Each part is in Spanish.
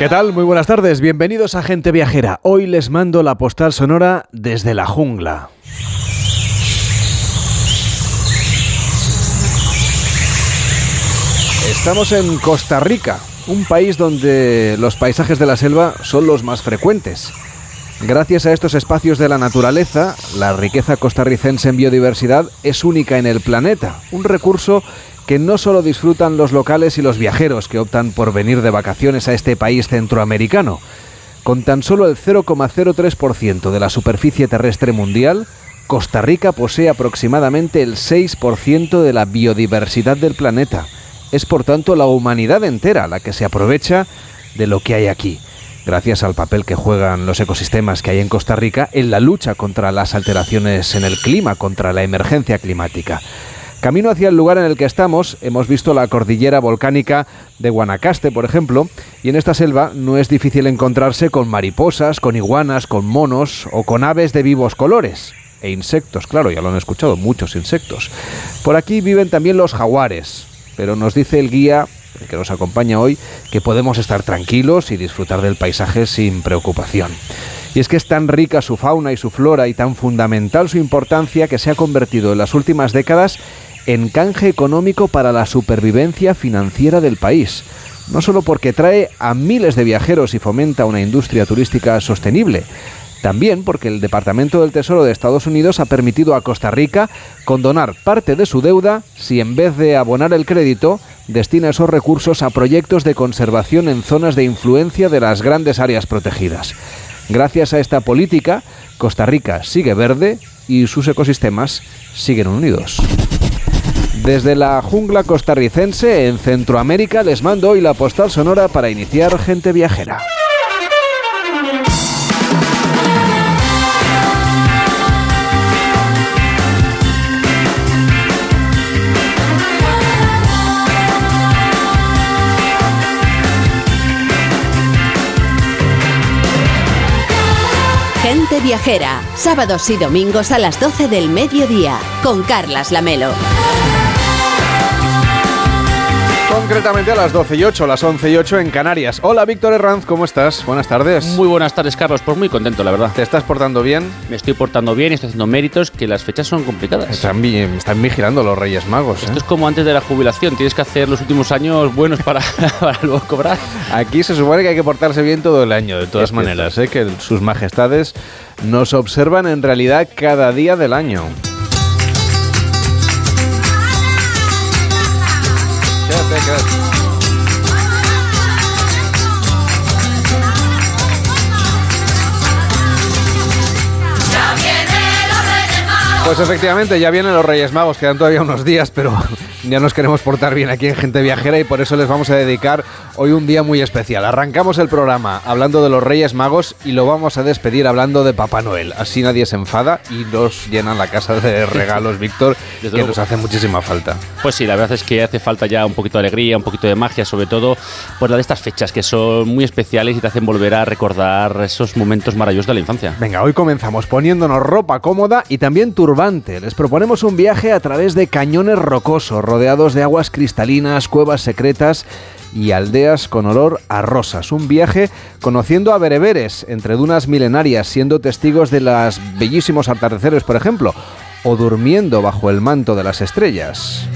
¿Qué tal? Muy buenas tardes, bienvenidos a Gente Viajera. Hoy les mando la postal sonora desde la jungla. Estamos en Costa Rica, un país donde los paisajes de la selva son los más frecuentes. Gracias a estos espacios de la naturaleza, la riqueza costarricense en biodiversidad es única en el planeta, un recurso que no solo disfrutan los locales y los viajeros que optan por venir de vacaciones a este país centroamericano. Con tan solo el 0,03% de la superficie terrestre mundial, Costa Rica posee aproximadamente el 6% de la biodiversidad del planeta. Es por tanto la humanidad entera la que se aprovecha de lo que hay aquí gracias al papel que juegan los ecosistemas que hay en Costa Rica en la lucha contra las alteraciones en el clima, contra la emergencia climática. Camino hacia el lugar en el que estamos, hemos visto la cordillera volcánica de Guanacaste, por ejemplo, y en esta selva no es difícil encontrarse con mariposas, con iguanas, con monos o con aves de vivos colores. E insectos, claro, ya lo han escuchado, muchos insectos. Por aquí viven también los jaguares, pero nos dice el guía el que nos acompaña hoy, que podemos estar tranquilos y disfrutar del paisaje sin preocupación. Y es que es tan rica su fauna y su flora y tan fundamental su importancia que se ha convertido en las últimas décadas en canje económico para la supervivencia financiera del país. No solo porque trae a miles de viajeros y fomenta una industria turística sostenible, también porque el Departamento del Tesoro de Estados Unidos ha permitido a Costa Rica condonar parte de su deuda si en vez de abonar el crédito destina esos recursos a proyectos de conservación en zonas de influencia de las grandes áreas protegidas. Gracias a esta política, Costa Rica sigue verde y sus ecosistemas siguen unidos. Desde la jungla costarricense en Centroamérica les mando hoy la postal sonora para iniciar gente viajera. Gente Viajera, sábados y domingos a las 12 del mediodía, con Carlas Lamelo. Concretamente a las 12 y 8, las 11 y 8 en Canarias. Hola Víctor Herranz, ¿cómo estás? Buenas tardes. Muy buenas tardes, Carlos. Pues muy contento, la verdad. ¿Te estás portando bien? Me estoy portando bien y estoy haciendo méritos, que las fechas son complicadas. Están, están vigilando los Reyes Magos. Esto ¿eh? es como antes de la jubilación. Tienes que hacer los últimos años buenos para, para luego cobrar. Aquí se supone que hay que portarse bien todo el año, de todas maneras, ¿eh? que sus majestades nos observan en realidad cada día del año. Pues efectivamente, ya vienen los Reyes Magos, quedan todavía unos días, pero ya nos queremos portar bien aquí en Gente Viajera y por eso les vamos a dedicar hoy un día muy especial. Arrancamos el programa hablando de los Reyes Magos y lo vamos a despedir hablando de Papá Noel. Así nadie se enfada y nos llenan la casa de regalos, Víctor, que nos hace muchísima falta. Pues sí, la verdad es que hace falta ya un poquito de alegría, un poquito de magia, sobre todo por la de estas fechas que son muy especiales y te hacen volver a recordar esos momentos maravillosos de la infancia. Venga, hoy comenzamos poniéndonos ropa cómoda y también turbante. Les proponemos un viaje a través de cañones rocosos rodeados de aguas cristalinas, cuevas secretas y aldeas con olor a rosas. Un viaje conociendo a bereberes entre dunas milenarias, siendo testigos de los bellísimos atardeceres, por ejemplo, o durmiendo bajo el manto de las estrellas.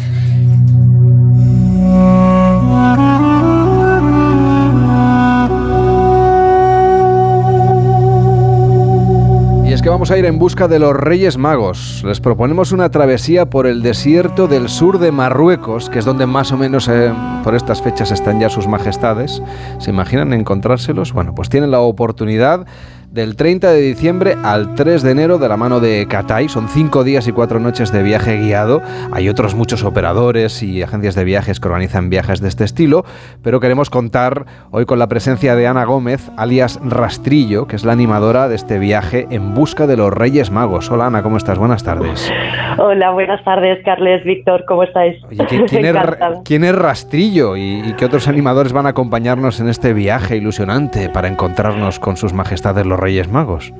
Que vamos a ir en busca de los Reyes Magos. Les proponemos una travesía por el desierto del sur de Marruecos, que es donde más o menos eh, por estas fechas están ya sus majestades. ¿Se imaginan encontrárselos? Bueno, pues tienen la oportunidad del 30 de diciembre al 3 de enero de la mano de Catay. Son cinco días y cuatro noches de viaje guiado. Hay otros muchos operadores y agencias de viajes que organizan viajes de este estilo, pero queremos contar hoy con la presencia de Ana Gómez, alias Rastrillo, que es la animadora de este viaje en busca de los Reyes Magos. Hola Ana, ¿cómo estás? Buenas tardes. Hola, buenas tardes, Carles, Víctor, ¿cómo estáis? ¿quién, es, Rastrillo y, y qué otros animadores van a acompañarnos en este viaje ilusionante para encontrarnos con sus majestades los Reyes Magos?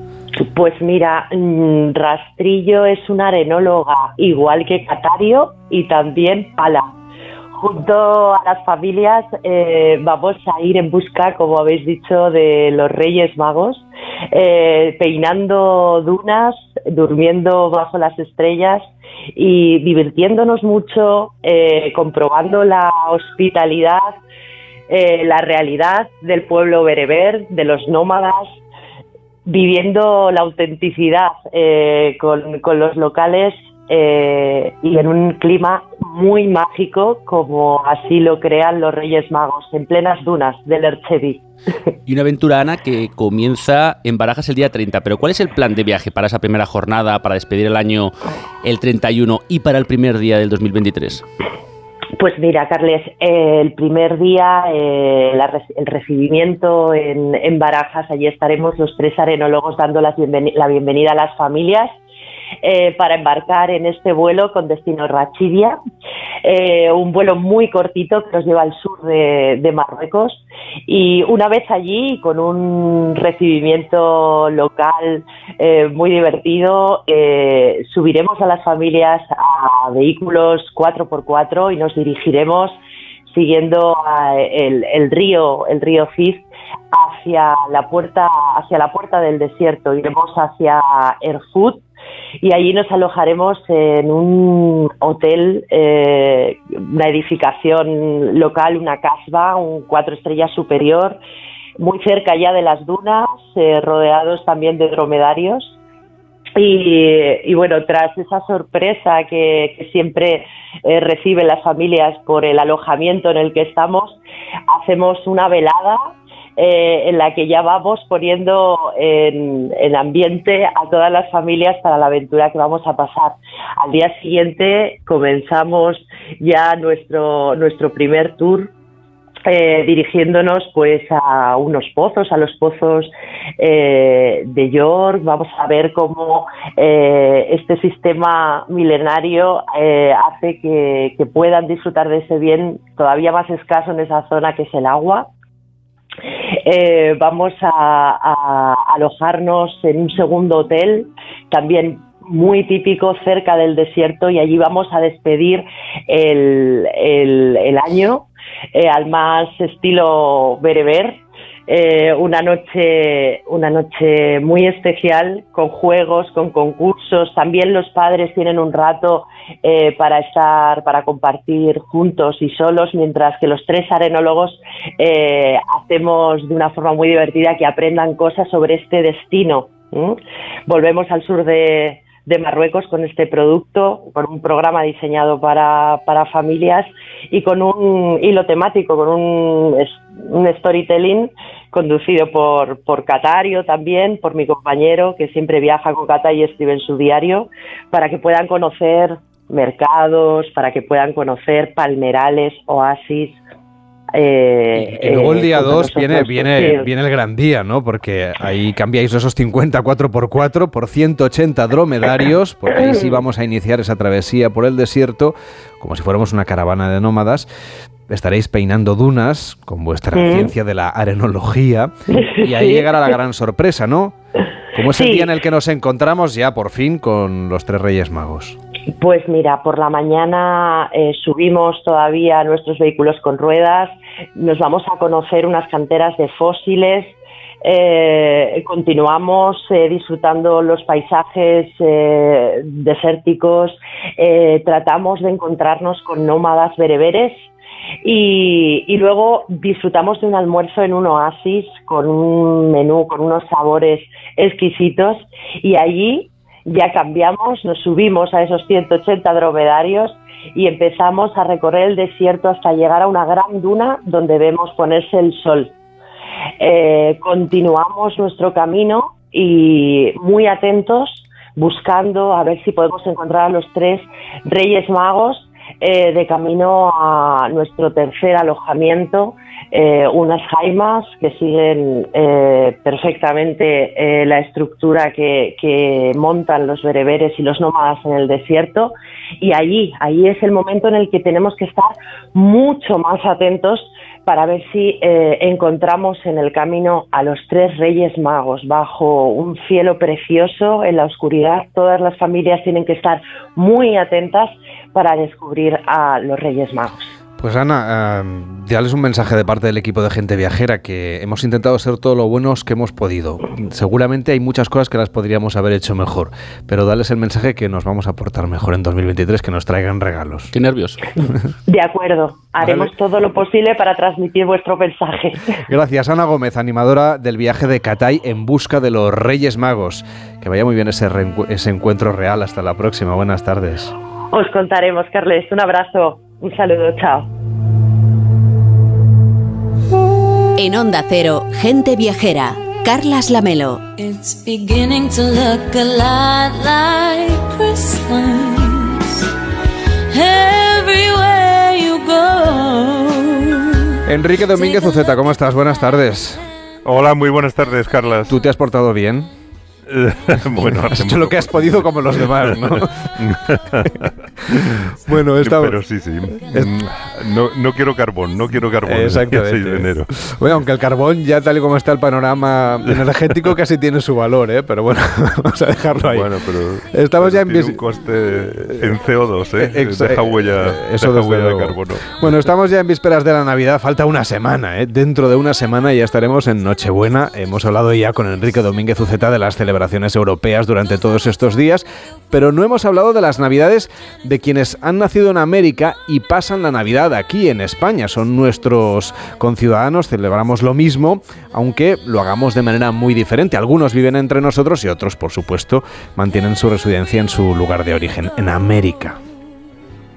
Pues mira, mm, Rastrillo es una arenóloga, igual que Catario y también Pala. junto a las familias eh, vamos a ir en busca, como habéis dicho, de los Reyes Magos, eh, peinando dunas, durmiendo bajo las estrellas y divirtiéndonos mucho, eh, comprobando la hospitalidad, la realidad del pueblo bereber, de los nómadas, viviendo la autenticidad con, con los locales eh, y en un clima muy mágico como así lo crean los Reyes Magos, en plenas dunas del Erchevi. Y una aventura, Ana, que comienza en Barajas el día 30. Pero ¿cuál es el plan de viaje para esa primera jornada, para despedir el año el 31 y para el primer día del 2023? Pues mira, Carles, eh, el primer día, eh, el recibimiento en, Barajas, allí estaremos los tres arenólogos dando la bienvenida a las familias eh, para embarcar en este vuelo con destino Rachidia, eh, un vuelo muy cortito que nos lleva al sur de, Marruecos. Y una vez allí, con un recibimiento local eh, muy divertido, subiremos a las familias a vehículos 4x4 y nos dirigiremos siguiendo el, río, el río Fif, hacia la puerta, hacia la puerta del desierto. Iremos hacia Erfut y allí nos alojaremos en un hotel, eh, una edificación local, una casba, un cuatro estrellas superior, muy cerca ya de las dunas, eh, rodeados también de dromedarios. Y, bueno, tras esa sorpresa que, siempre eh, reciben las familias por el alojamiento en el que estamos, hacemos una velada eh, en la que ya vamos poniendo en, ambiente a todas las familias para la aventura que vamos a pasar. Al día siguiente comenzamos ya nuestro, nuestro primer tour eh, dirigiéndonos pues a unos pozos, a los pozos eh, de York. Vamos a ver cómo este sistema milenario hace que, que, puedan disfrutar de ese bien todavía más escaso en esa zona que es el agua. Eh, vamos a, alojarnos en un segundo hotel, también muy típico cerca del desierto y allí vamos a despedir el, el, año eh, al más estilo bereber eh, una noche una noche muy especial con juegos con concursos. También los padres tienen un rato eh, para estar para compartir juntos y solos mientras que los tres arenólogos eh, hacemos de una forma muy divertida que aprendan cosas sobre este destino volvemos al sur de, de Marruecos con este producto, con un programa diseñado para, para familias y con un hilo temático, con un, un storytelling conducido por, por Catario también, por mi compañero que siempre viaja con Cata y escribe en su diario, para que puedan conocer mercados, para que puedan conocer palmerales, oasis, eh, y, luego el día 2 viene, viene, viene el gran día, ¿no? Porque ahí cambiáis esos 50 4x4 por 180 dromedarios, porque ahí sí vamos a iniciar esa travesía por el desierto, como si fuéramos una caravana de nómadas. Estaréis peinando dunas con vuestra ciencia de la arenología y ahí llegará la gran sorpresa, ¿no? Como es el día en el que nos encontramos ya por fin con los tres Reyes Magos. Pues mira, por la mañana eh, subimos todavía nuestros vehículos con ruedas, nos vamos a conocer unas canteras de fósiles, eh, continuamos eh, disfrutando los paisajes desérticos, tratamos de encontrarnos con nómadas bereberes y, y, luego disfrutamos de un almuerzo en un oasis con un menú, con unos sabores exquisitos y allí ya cambiamos, nos subimos a esos 180 dromedarios y empezamos a recorrer el desierto hasta llegar a una gran duna donde vemos ponerse el sol. Eh, continuamos nuestro camino y muy atentos buscando a ver si podemos encontrar a los tres reyes magos eh, de camino a nuestro tercer alojamiento eh, unas jaimas que siguen eh, perfectamente eh, la estructura que, que, montan los bereberes y los nómadas en el desierto y allí, allí es el momento en el que tenemos que estar mucho más atentos para ver si encontramos en el camino a los tres reyes magos bajo un cielo precioso en la oscuridad. Todas las familias tienen que estar muy atentas para descubrir a los reyes magos. Pues Ana, uh, dales un mensaje de parte del equipo de gente viajera que hemos intentado ser todo lo buenos que hemos podido. Seguramente hay muchas cosas que las podríamos haber hecho mejor, pero dales el mensaje que nos vamos a portar mejor en 2023, que nos traigan regalos. Qué nervios. De acuerdo, haremos todo lo posible para transmitir vuestro mensaje. Gracias, Ana Gómez, animadora del viaje de Catay en busca de los Reyes Magos. Que vaya muy bien ese, ese encuentro real. Hasta la próxima. Buenas tardes. Os contaremos, Carles. Un abrazo. Un saludo. Chao. En Onda Cero, gente viajera. Carlas Lamelo. It's beginning to look a lot like Christmas. Everywhere you go. Enrique Domínguez Uceta, ¿cómo estás? Buenas tardes. Hola, muy buenas tardes, Carlas. ¿Tú te has portado bien? bueno, has hecho lo que has podido como los demás, ¿no? bueno, esta... Pero sí, sí. No, no, quiero carbón, no quiero carbón Exactamente. el 6 de enero. Bueno, aunque el carbón ya tal y como está el panorama energético casi tiene su valor, ¿eh? Pero bueno, vamos a dejarlo ahí. Bueno, pero estamos ya en tiene un coste en CO2, ¿eh? Exa deja huella, eso deja huella de carbono. Bueno, estamos ya en vísperas de la Navidad, falta una semana, ¿eh? Dentro de una semana ya estaremos en Nochebuena. Hemos hablado ya con Enrique Domínguez Uceta de las celebraciones europeas durante todos estos días, pero no hemos hablado de las Navidades de quienes han nacido en América y pasan la Navidad aquí en España. Son nuestros conciudadanos, celebramos lo mismo, aunque lo hagamos de manera muy diferente. Algunos viven entre nosotros y otros, por supuesto, mantienen su residencia en su lugar de origen, en América.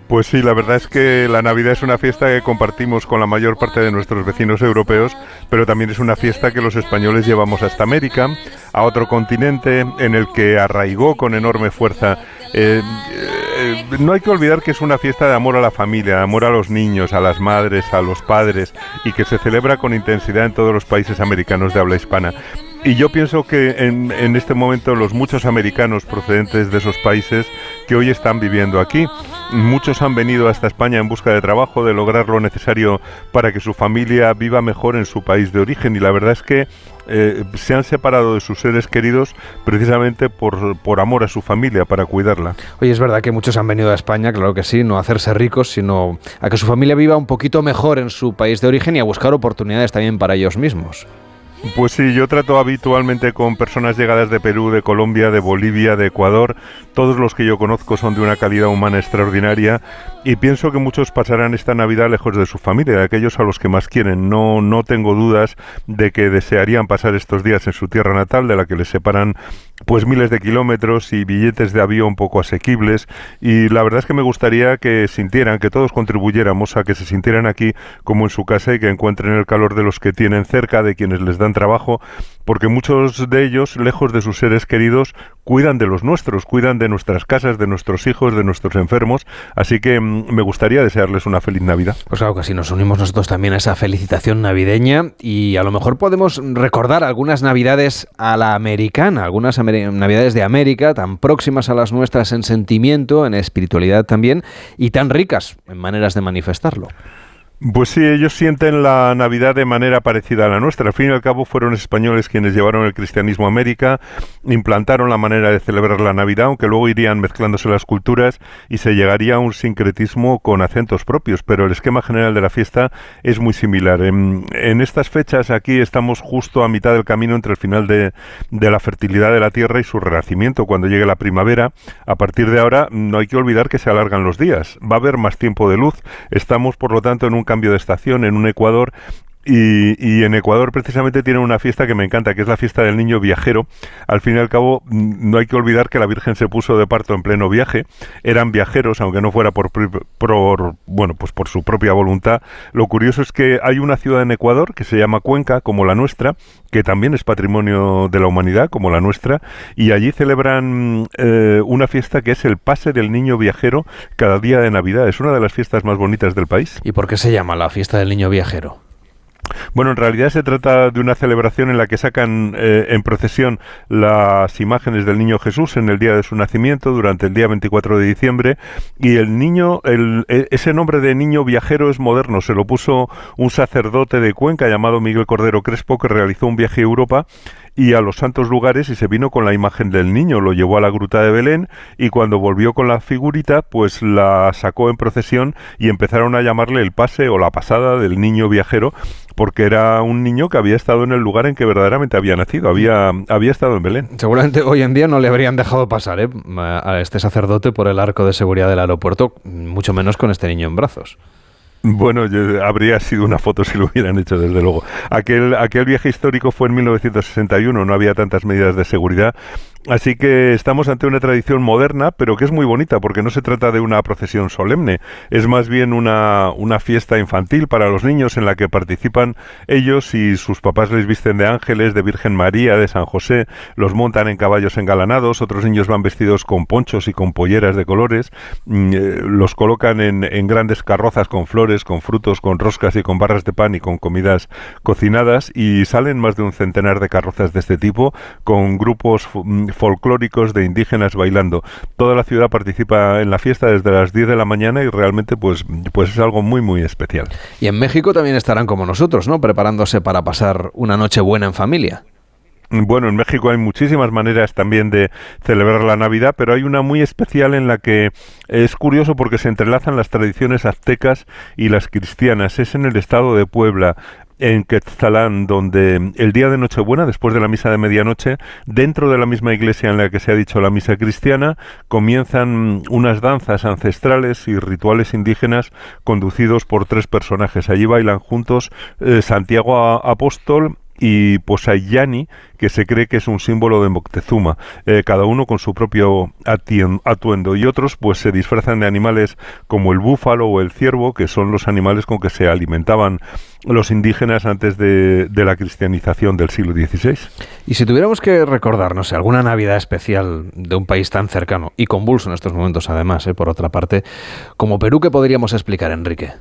Pues sí, la verdad es que la Navidad es una fiesta que compartimos con la mayor parte de nuestros vecinos europeos, pero también es una fiesta que los españoles llevamos hasta América, a otro continente en el que arraigó con enorme fuerza. Eh, eh, no hay que olvidar que es una fiesta de amor a la familia, de amor a los niños, a las madres, a los padres, y que se celebra con intensidad en todos los países americanos de habla hispana. Y yo pienso que en, en, este momento los muchos americanos procedentes de esos países que hoy están viviendo aquí, muchos han venido hasta España en busca de trabajo, de lograr lo necesario para que su familia viva mejor en su país de origen. Y la verdad es que eh, se han separado de sus seres queridos precisamente por, por, amor a su familia, para cuidarla. Oye, es verdad que muchos han venido a España, claro que sí, no a hacerse ricos, sino a que su familia viva un poquito mejor en su país de origen y a buscar oportunidades también para ellos mismos. Pues sí, yo trato habitualmente con personas llegadas de Perú, de Colombia, de Bolivia, de Ecuador. Todos los que yo conozco son de una calidad humana extraordinaria y pienso que muchos pasarán esta Navidad lejos de su familia, de aquellos a los que más quieren. No, no tengo dudas de que desearían pasar estos días en su tierra natal, de la que les separan pues miles de kilómetros y billetes de avión poco asequibles. Y la verdad es que me gustaría que sintieran, que todos contribuyéramos a que se sintieran aquí como en su casa y que encuentren el calor de los que tienen cerca, de quienes les dan trabajo, porque muchos de ellos, lejos de sus seres queridos, cuidan de los nuestros, cuidan de nuestras casas, de nuestros hijos, de nuestros enfermos. Así que mm, me gustaría desearles una feliz Navidad. Pues claro que nos unimos nosotros también a esa felicitación navideña y a lo mejor podemos recordar algunas Navidades a la americana, algunas Navidades de América, tan próximas a las nuestras en sentimiento, en espiritualidad también, y tan ricas en maneras de manifestarlo. Pues sí, ellos sienten la Navidad de manera parecida a la nuestra. Al fin y al cabo fueron españoles quienes llevaron el cristianismo a América, implantaron la manera de celebrar la Navidad, aunque luego irían mezclándose las culturas y se llegaría a un sincretismo con acentos propios, pero el esquema general de la fiesta es muy similar. En, estas fechas aquí estamos justo a mitad del camino entre el final de, de la fertilidad de la tierra y su renacimiento. Cuando llegue la primavera, a partir de ahora no hay que olvidar que se alargan los días. Va a haber más tiempo de luz. Estamos, por lo tanto, en un cambio de estación en un Ecuador y, y, en Ecuador precisamente tienen una fiesta que me encanta, que es la fiesta del niño viajero. Al fin y al cabo, no hay que olvidar que la Virgen se puso de parto en pleno viaje. Eran viajeros, aunque no fuera por, por, bueno, pues por su propia voluntad. Lo curioso es que hay una ciudad en Ecuador que se llama Cuenca, como la nuestra, que también es patrimonio de la humanidad, como la nuestra, y allí celebran eh, una fiesta que es el pase del niño viajero cada día de Navidad. Es una de las fiestas más bonitas del país. ¿Y por qué se llama la fiesta del niño viajero? Bueno, en realidad se trata de una celebración en la que sacan eh, en procesión las imágenes del niño Jesús en el día de su nacimiento, durante el día 24 de diciembre, y el niño, el, ese nombre de niño viajero es moderno, se lo puso un sacerdote de Cuenca llamado Miguel Cordero Crespo, que realizó un viaje a Europa y a los santos lugares y se vino con la imagen del niño, lo llevó a la gruta de Belén y cuando volvió con la figurita, pues la sacó en procesión y empezaron a llamarle el pase o la pasada del niño viajero porque era un niño que había estado en el lugar en que verdaderamente había nacido, había, había estado en Belén. Seguramente hoy en día no le habrían dejado pasar ¿eh? a este sacerdote por el arco de seguridad del aeropuerto, mucho menos con este niño en brazos. Bueno, habría sido una foto si lo hubieran hecho, desde luego. Aquel, aquel viaje histórico fue en 1961, no había tantas medidas de seguridad Así que estamos ante una tradición moderna, pero que es muy bonita porque no se trata de una procesión solemne, es más bien una, una, fiesta infantil para los niños en la que participan ellos y sus papás les visten de ángeles, de Virgen María, de San José, los montan en caballos engalanados, otros niños van vestidos con ponchos y con polleras de colores, mm, eh, los colocan en, en grandes carrozas con flores, con frutos, con roscas y con barras de pan y con comidas cocinadas y salen más de un centenar de carrozas de este tipo con grupos mm, folclóricos de indígenas bailando. Toda la ciudad participa en la fiesta desde las 10 de la mañana y realmente pues, pues es algo muy muy especial. Y en México también estarán como nosotros, ¿no? Preparándose para pasar una noche buena en familia. Bueno, en México hay muchísimas maneras también de celebrar la Navidad, pero hay una muy especial en la que es curioso porque se entrelazan las tradiciones aztecas y las cristianas. Es en el estado de Puebla en Quetzalán, donde el día de Nochebuena, después de la misa de medianoche, dentro de la misma iglesia en la que se ha dicho la misa cristiana, comienzan unas danzas ancestrales y rituales indígenas conducidos por tres personajes. Allí bailan juntos eh, Santiago Apóstol, y Posayani, que se cree que es un símbolo de Moctezuma, eh, cada uno con su propio atuendo, y otros pues se disfrazan de animales como el búfalo o el ciervo, que son los animales con que se alimentaban los indígenas antes de, la cristianización del siglo XVI. Y si tuviéramos que recordar, no sé, alguna Navidad especial de un país tan cercano y convulso en estos momentos además, eh, por otra parte, como Perú, ¿qué podríamos explicar, Enrique?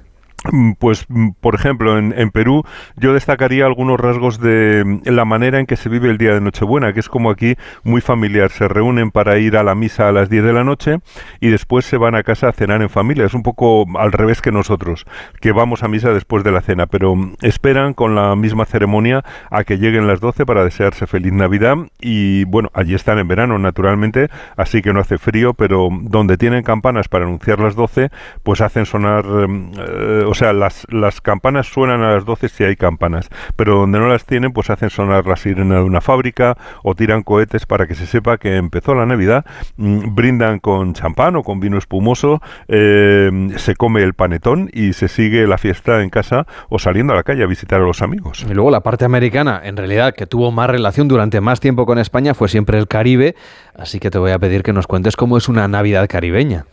Mm, pues, mm, por ejemplo, en, Perú yo destacaría algunos rasgos de mm, la manera en que se vive el día de Nochebuena, que es como aquí muy familiar. Se reúnen para ir a la misa a las 10 de la noche y después se van a casa a cenar en familia. Es un poco al revés que nosotros, que vamos a misa después de la cena, pero esperan con la misma ceremonia a que lleguen las 12 para desearse feliz Navidad y bueno, allí están en verano naturalmente, así que no hace frío, pero donde tienen campanas para anunciar las 12, pues hacen sonar... Eh, sea, las, las campanas suenan a las 12 si hay campanas, pero donde no las tienen, pues hacen sonar la sirena de una fábrica o tiran cohetes para que se sepa que empezó la Navidad, mm, brindan con champán o con vino espumoso, eh, se come el panetón y se sigue la fiesta en casa o saliendo a la calle a visitar a los amigos. Y luego la parte americana, en realidad, que tuvo más relación durante más tiempo con España, fue siempre el Caribe, así que te voy a pedir que nos cuentes cómo es una Navidad caribeña.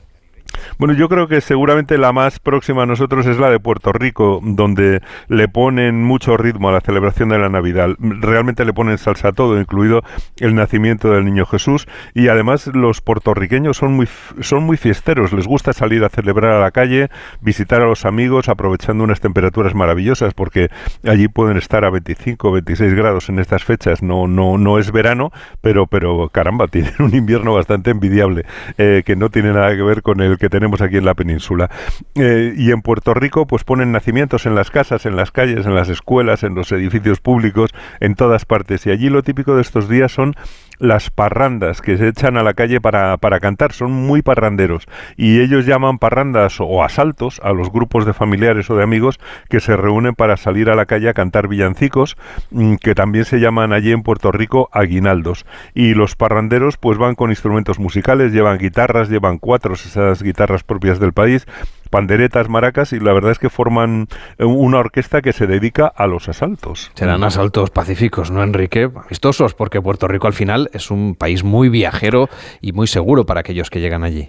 Bueno, yo creo que seguramente la más próxima a nosotros es la de Puerto Rico, donde le ponen mucho ritmo a la celebración de la Navidad. Realmente le ponen salsa a todo, incluido el nacimiento del niño Jesús. Y además los puertorriqueños son muy, son muy fiesteros, les gusta salir a celebrar a la calle, visitar a los amigos, aprovechando unas temperaturas maravillosas, porque allí pueden estar a 25 o 26 grados en estas fechas. No, no, no es verano, pero, pero caramba, tienen un invierno bastante envidiable, eh, que no tiene nada que ver con el que tenemos aquí en la península. Eh, y en Puerto Rico, pues ponen nacimientos en las casas, en las calles, en las escuelas, en los edificios públicos, en todas partes. Y allí lo típico de estos días son las parrandas que se echan a la calle para, para, cantar, son muy parranderos. Y ellos llaman parrandas o asaltos a los grupos de familiares o de amigos que se reúnen para salir a la calle a cantar villancicos mm, que también se llaman allí en Puerto Rico aguinaldos. Y los parranderos pues van con instrumentos musicales, llevan guitarras, llevan cuatro esas guitarras propias del país panderetas, maracas y la verdad es que forman eh, una orquesta que se dedica a los asaltos. Serán asaltos pacíficos, ¿no, Enrique? Amistosos, porque Puerto Rico al final es un país muy viajero y muy seguro para aquellos que llegan allí.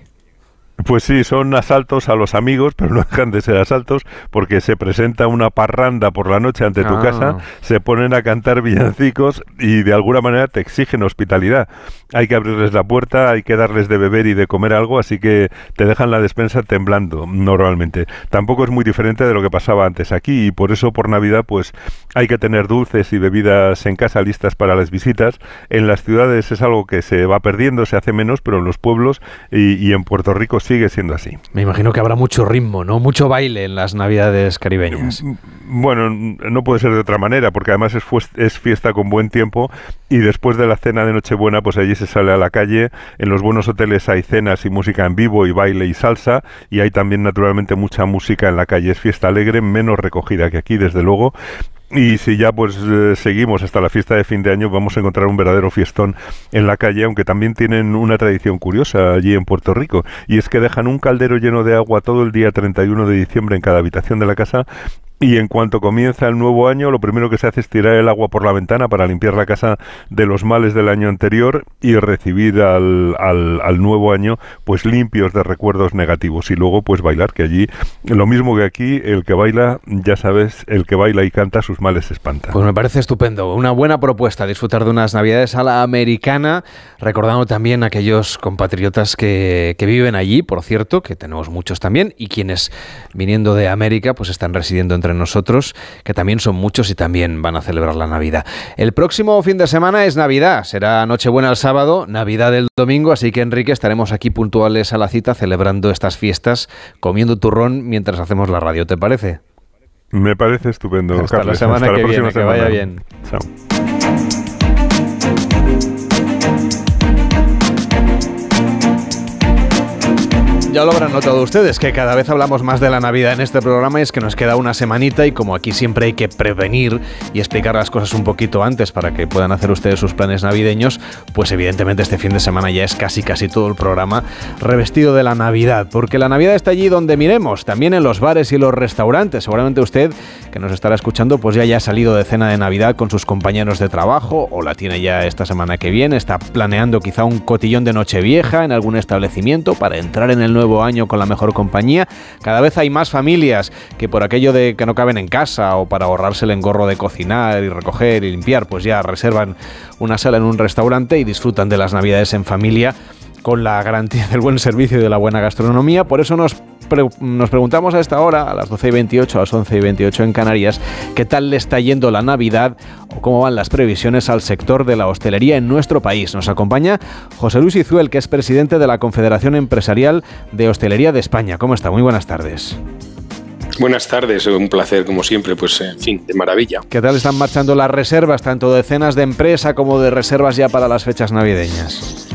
Pues sí, son asaltos a los amigos, pero no dejan de ser asaltos porque se presenta una parranda por la noche ante tu ah. casa, se ponen a cantar villancicos y de alguna manera te exigen hospitalidad. Hay que abrirles la puerta, hay que darles de beber y de comer algo, así que te dejan la despensa temblando normalmente. Tampoco es muy diferente de lo que pasaba antes aquí y por eso por Navidad pues hay que tener dulces y bebidas en casa listas para las visitas. En las ciudades es algo que se va perdiendo, se hace menos, pero en los pueblos y, y en Puerto Rico sigue siendo así. Me imagino que habrá mucho ritmo, ¿no? Mucho baile en las Navidades caribeñas. Mm, bueno, no puede ser de otra manera, porque además es, es fiesta con buen tiempo y después de la cena de Nochebuena, pues allí se sale a la calle. En los buenos hoteles hay cenas y música en vivo y baile y salsa y hay también naturalmente mucha música en la calle. Es fiesta alegre, menos recogida que aquí, desde luego, y si ya pues eh, seguimos hasta la fiesta de fin de año, vamos a encontrar un verdadero fiestón en la calle, aunque también tienen una tradición curiosa allí en Puerto Rico, y es que dejan un caldero lleno de agua todo el día 31 de diciembre en cada habitación de la casa y en cuanto comienza el nuevo año, lo primero que se hace es tirar el agua por la ventana para limpiar la casa de los males del año anterior y recibir al, al, nuevo año pues limpios de recuerdos negativos. Y luego pues bailar, que allí lo mismo que aquí, el que baila, ya sabes, el que baila y canta sus males espanta. Pues me parece estupendo. Una buena propuesta, disfrutar de unas navidades a la americana, recordando también a aquellos compatriotas que, que viven allí, por cierto, que tenemos muchos también, y quienes viniendo de América pues están residiendo en entre nosotros, que también son muchos y también van a celebrar la Navidad. El próximo fin de semana es Navidad, será Nochebuena el sábado, Navidad el domingo, así que Enrique estaremos aquí puntuales a la cita celebrando estas fiestas, comiendo turrón mientras hacemos la radio, ¿te parece? Me parece estupendo. Hasta la semana que viene, que vaya bien. Chao. Ya lo habrán notado ustedes que cada vez hablamos más de la Navidad en este programa y es que nos queda una semanita y como aquí siempre hay que prevenir y explicar las cosas un poquito antes para que puedan hacer ustedes sus planes navideños, pues evidentemente este fin de semana ya es casi casi todo el programa revestido de la Navidad, porque la Navidad está allí donde miremos, también en los bares y los restaurantes. Seguramente usted que nos estará escuchando pues ya haya salido de cena de Navidad con sus compañeros de trabajo o la tiene ya esta semana que viene, está planeando quizá un cotillón de Nochevieja en algún establecimiento para entrar en el nuevo año con la mejor compañía. Cada vez hay más familias que por aquello de que no caben en casa o para ahorrarse el engorro de cocinar y recoger y limpiar, pues ya reservan una sala en un restaurante y disfrutan de las navidades en familia con la garantía del buen servicio y de la buena gastronomía. Por eso nos, nos preguntamos a esta hora, a las 12 y 28, a las 11 y 28 en Canarias, qué tal le está yendo la Navidad o cómo van las previsiones al sector de la hostelería en nuestro país. Nos acompaña José Luis Izuel, que es presidente de la Confederación Empresarial de Hostelería de España. ¿Cómo está? Muy buenas tardes. Buenas tardes, un placer como siempre, pues en fin, de maravilla. ¿Qué tal están marchando las reservas, tanto de cenas de empresa como de reservas ya para las fechas navideñas?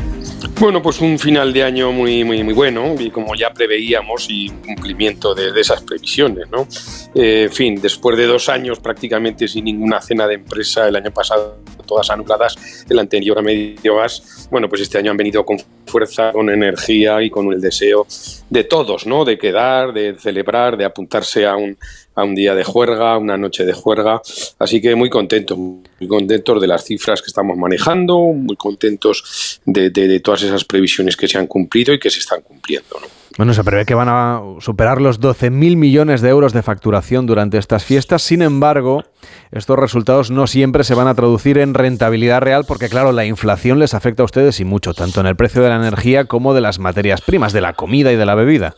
Bueno, pues un final de año muy, muy, muy bueno y como ya preveíamos y cumplimiento de, esas previsiones, ¿no? Eh, en fin, después de dos años prácticamente sin ninguna cena de empresa, el año pasado todas anuladas, el anterior a medio gas, bueno, pues este año han venido con fuerza, con energía y con el deseo de todos, ¿no? De quedar, de celebrar, de apuntarse a un, a un día de juerga, una noche de juerga. Así que muy contentos, muy contentos de las cifras que estamos manejando, muy contentos de, de, todas esas previsiones que se han cumplido y que se están cumpliendo. Bueno, se prevé que van a superar los 12.000 millones de euros de facturación durante estas fiestas. Sin embargo, estos resultados no siempre se van a traducir en rentabilidad real porque, claro, la inflación les afecta a ustedes y mucho, tanto en el precio de la energía como de las materias primas, de la comida y de la bebida.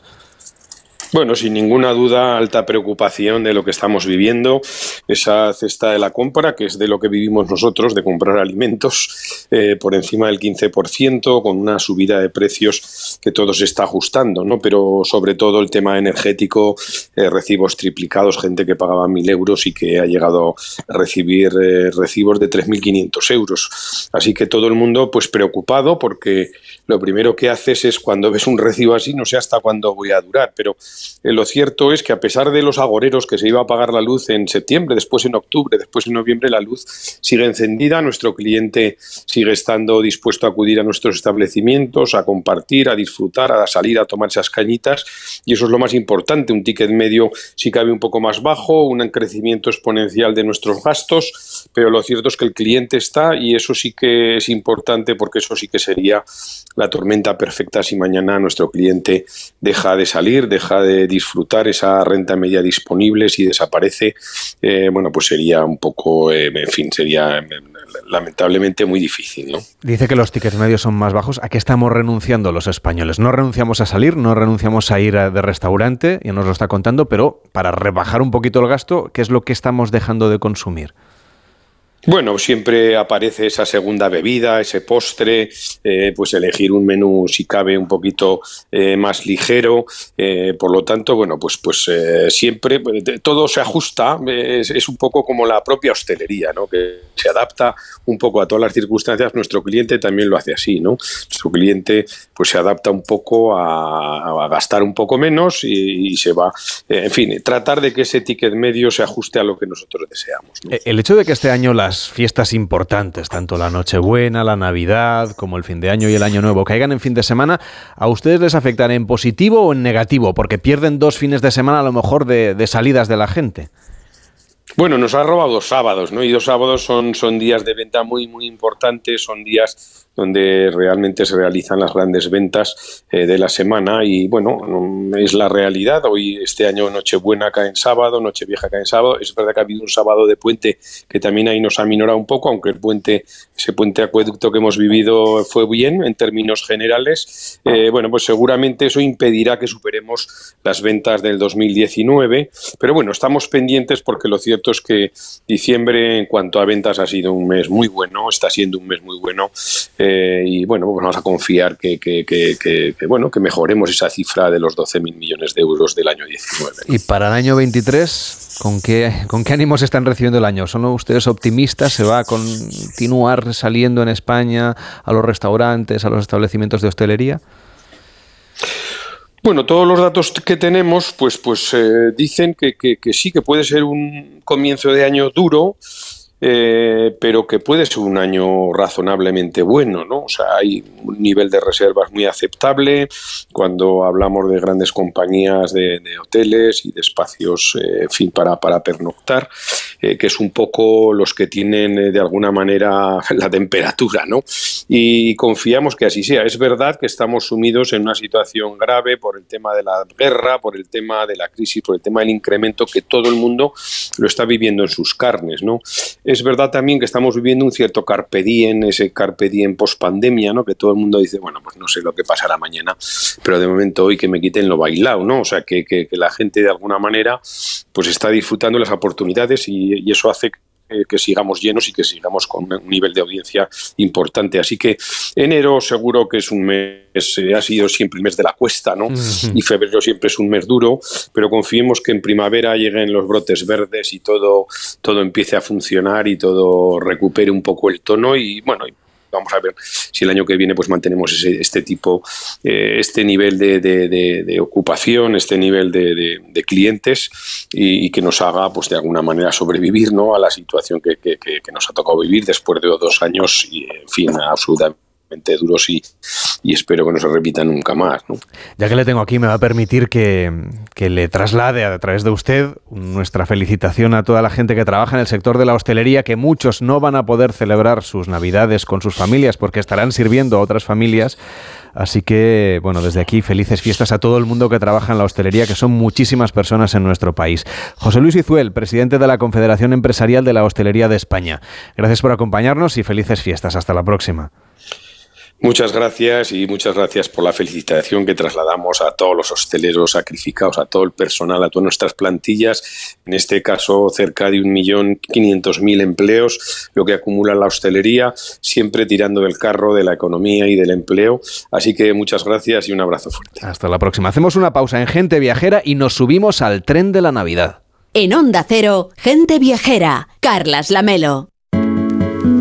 Bueno, sin ninguna duda, alta preocupación de lo que estamos viviendo, esa cesta de la compra, que es de lo que vivimos nosotros, de comprar alimentos eh, por encima del 15%, con una subida de precios que todo se está ajustando, ¿no? Pero sobre todo el tema energético, eh, recibos triplicados, gente que pagaba mil euros y que ha llegado a recibir eh, recibos de 3.500 euros. Así que todo el mundo, pues preocupado, porque lo primero que haces es cuando ves un recibo así, no sé hasta cuándo voy a durar, pero lo cierto es que a pesar de los agoreros que se iba a apagar la luz en septiembre, después en octubre, después en noviembre, la luz sigue encendida, nuestro cliente sigue estando dispuesto a acudir a nuestros establecimientos, a compartir, a disfrutar, a salir a tomar esas cañitas. Y eso es lo más importante, un ticket medio si cabe un poco más bajo, un crecimiento exponencial de nuestros gastos, pero lo cierto es que el cliente está y eso sí que es importante porque eso sí que sería la tormenta perfecta si mañana nuestro cliente deja de salir, deja de disfrutar esa renta media disponible, si desaparece, eh, bueno, pues sería un poco, eh, en fin, sería eh, lamentablemente muy difícil. ¿no? Dice que los tickets medios son más bajos. ¿A qué estamos renunciando los españoles? No renunciamos a salir, no renunciamos a ir de restaurante, ya nos lo está contando, pero para rebajar un poquito el gasto, ¿qué es lo que estamos dejando de consumir? Bueno, siempre aparece esa segunda bebida, ese postre, eh, pues elegir un menú si cabe un poquito eh, más ligero. Eh, por lo tanto, bueno, pues, pues siempre pues, todo se ajusta, es, un poco como la propia hostelería, ¿no? que se adapta un poco a todas las circunstancias. Nuestro cliente también lo hace así, ¿no? Nuestro cliente pues se adapta un poco a, gastar un poco menos y, se va, en fin, tratar de que ese ticket medio se ajuste a lo que nosotros deseamos. El hecho de que este año las fiestas importantes, tanto la Nochebuena, la Navidad, como el fin de año y el Año Nuevo, caigan en fin de semana, ¿a ustedes les afectan en positivo o en negativo? Porque pierden dos fines de semana a lo mejor de, de salidas de la gente. Bueno, nos ha robado dos sábados, ¿no? Y dos sábados son, son días de venta muy, muy importantes, son días donde realmente se realizan las grandes ventas eh, de la semana y bueno, es la realidad. Hoy, este año, Nochebuena cae en sábado, Nochevieja cae en sábado. Es verdad que ha habido un sábado de puente que también ahí nos ha minorado un poco, aunque el puente, ese puente acueducto que hemos vivido fue bien en términos generales. Eh, bueno, pues seguramente eso impedirá que superemos las ventas del 2019, pero bueno, estamos pendientes porque lo cierto es que diciembre en cuanto a ventas ha sido un mes muy bueno, está siendo un mes muy bueno. Y bueno, pues vamos a confiar que, bueno, que mejoremos esa cifra de los 12.000 millones de euros del año 19. ¿Y para el año 23, con qué, con qué ánimos están recibiendo el año? ¿Son ustedes optimistas? ¿Se va a continuar saliendo en España a los restaurantes, a los establecimientos de hostelería? Bueno, todos los datos que tenemos, pues, pues eh, dicen que, que, sí, que puede ser un comienzo de año duro, eh, pero que puede ser un año razonablemente bueno, ¿no? O sea, hay un nivel de reservas muy aceptable cuando hablamos de grandes compañías de, hoteles y de espacios, eh, en fin, para, para pernoctar, eh, que es un poco los que tienen de alguna manera la temperatura, ¿no? Y confiamos que así sea. Es verdad que estamos sumidos en una situación grave por el tema de la guerra, por el tema de la crisis, por el tema del incremento que todo el mundo lo está viviendo en sus carnes, ¿no? Es verdad también que estamos viviendo un cierto carpe diem, ese carpe diem post pandemia, ¿no? Que todo el mundo dice, bueno, pues no sé lo que pasará mañana, pero de momento hoy que me quiten lo bailado, ¿no? O sea, que, que, la gente de alguna manera pues está disfrutando las oportunidades y, y eso hace que sigamos llenos y que sigamos con un nivel de audiencia importante. Así que enero seguro que es un mes, eh, ha sido siempre el mes de la cuesta, ¿no? Y febrero siempre es un mes duro, pero confiemos que en primavera lleguen los brotes verdes y todo, todo empiece a funcionar y todo recupere un poco el tono y bueno, vamos a ver si el año que viene pues mantenemos ese, este tipo, eh, este nivel de, ocupación, este nivel de, clientes y, que nos haga pues de alguna manera sobrevivir ¿no? a la situación que, que, que nos ha tocado vivir después de dos años y en fin, absolutamente duros y, espero que no se repitan nunca más. Ya que le tengo aquí, me va a permitir que, le traslade a través de usted nuestra felicitación a toda la gente que trabaja en el sector de la hostelería, que muchos no van a poder celebrar sus navidades con sus familias porque estarán sirviendo a otras familias. Así que, bueno, desde aquí felices fiestas a todo el mundo que trabaja en la hostelería, que son muchísimas personas en nuestro país. José Luis Izuel, presidente de la Confederación Empresarial de la Hostelería de España. Gracias por acompañarnos y felices fiestas. Hasta la próxima. Muchas gracias y muchas gracias por la felicitación que trasladamos a todos los hosteleros sacrificados, a todo el personal, a todas nuestras plantillas, en este caso cerca de 1.500.000 empleos, lo que acumula la hostelería, siempre tirando del carro de la economía y del empleo. Así que muchas gracias y un abrazo fuerte. Hasta la próxima. Hacemos una pausa en Gente Viajera y nos subimos al tren de la Navidad. En Onda Cero, Gente Viajera, Carlas Lamelo.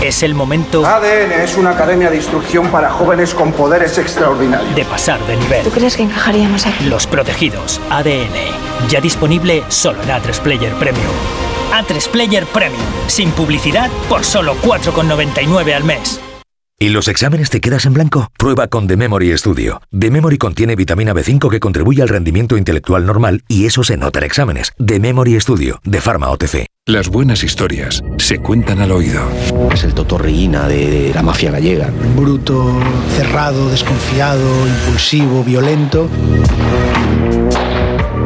Es el momento. ADN es una academia de instrucción para jóvenes con poderes extraordinarios. De pasar de nivel. ¿Tú crees que encajaríamos aquí? Los protegidos. ADN. Ya disponible solo en A3 Player Premium. A3 Player Premium. Sin publicidad por solo 4,99 al mes. ¿Y los exámenes te quedas en blanco? Prueba con The Memory Studio. The Memory contiene vitamina B5 que contribuye al rendimiento intelectual normal y eso se nota en exámenes. The Memory Studio, de Pharma OTC. Las buenas historias se cuentan al oído. Es el totorreína de la mafia gallega. Bruto, cerrado, desconfiado, impulsivo, violento.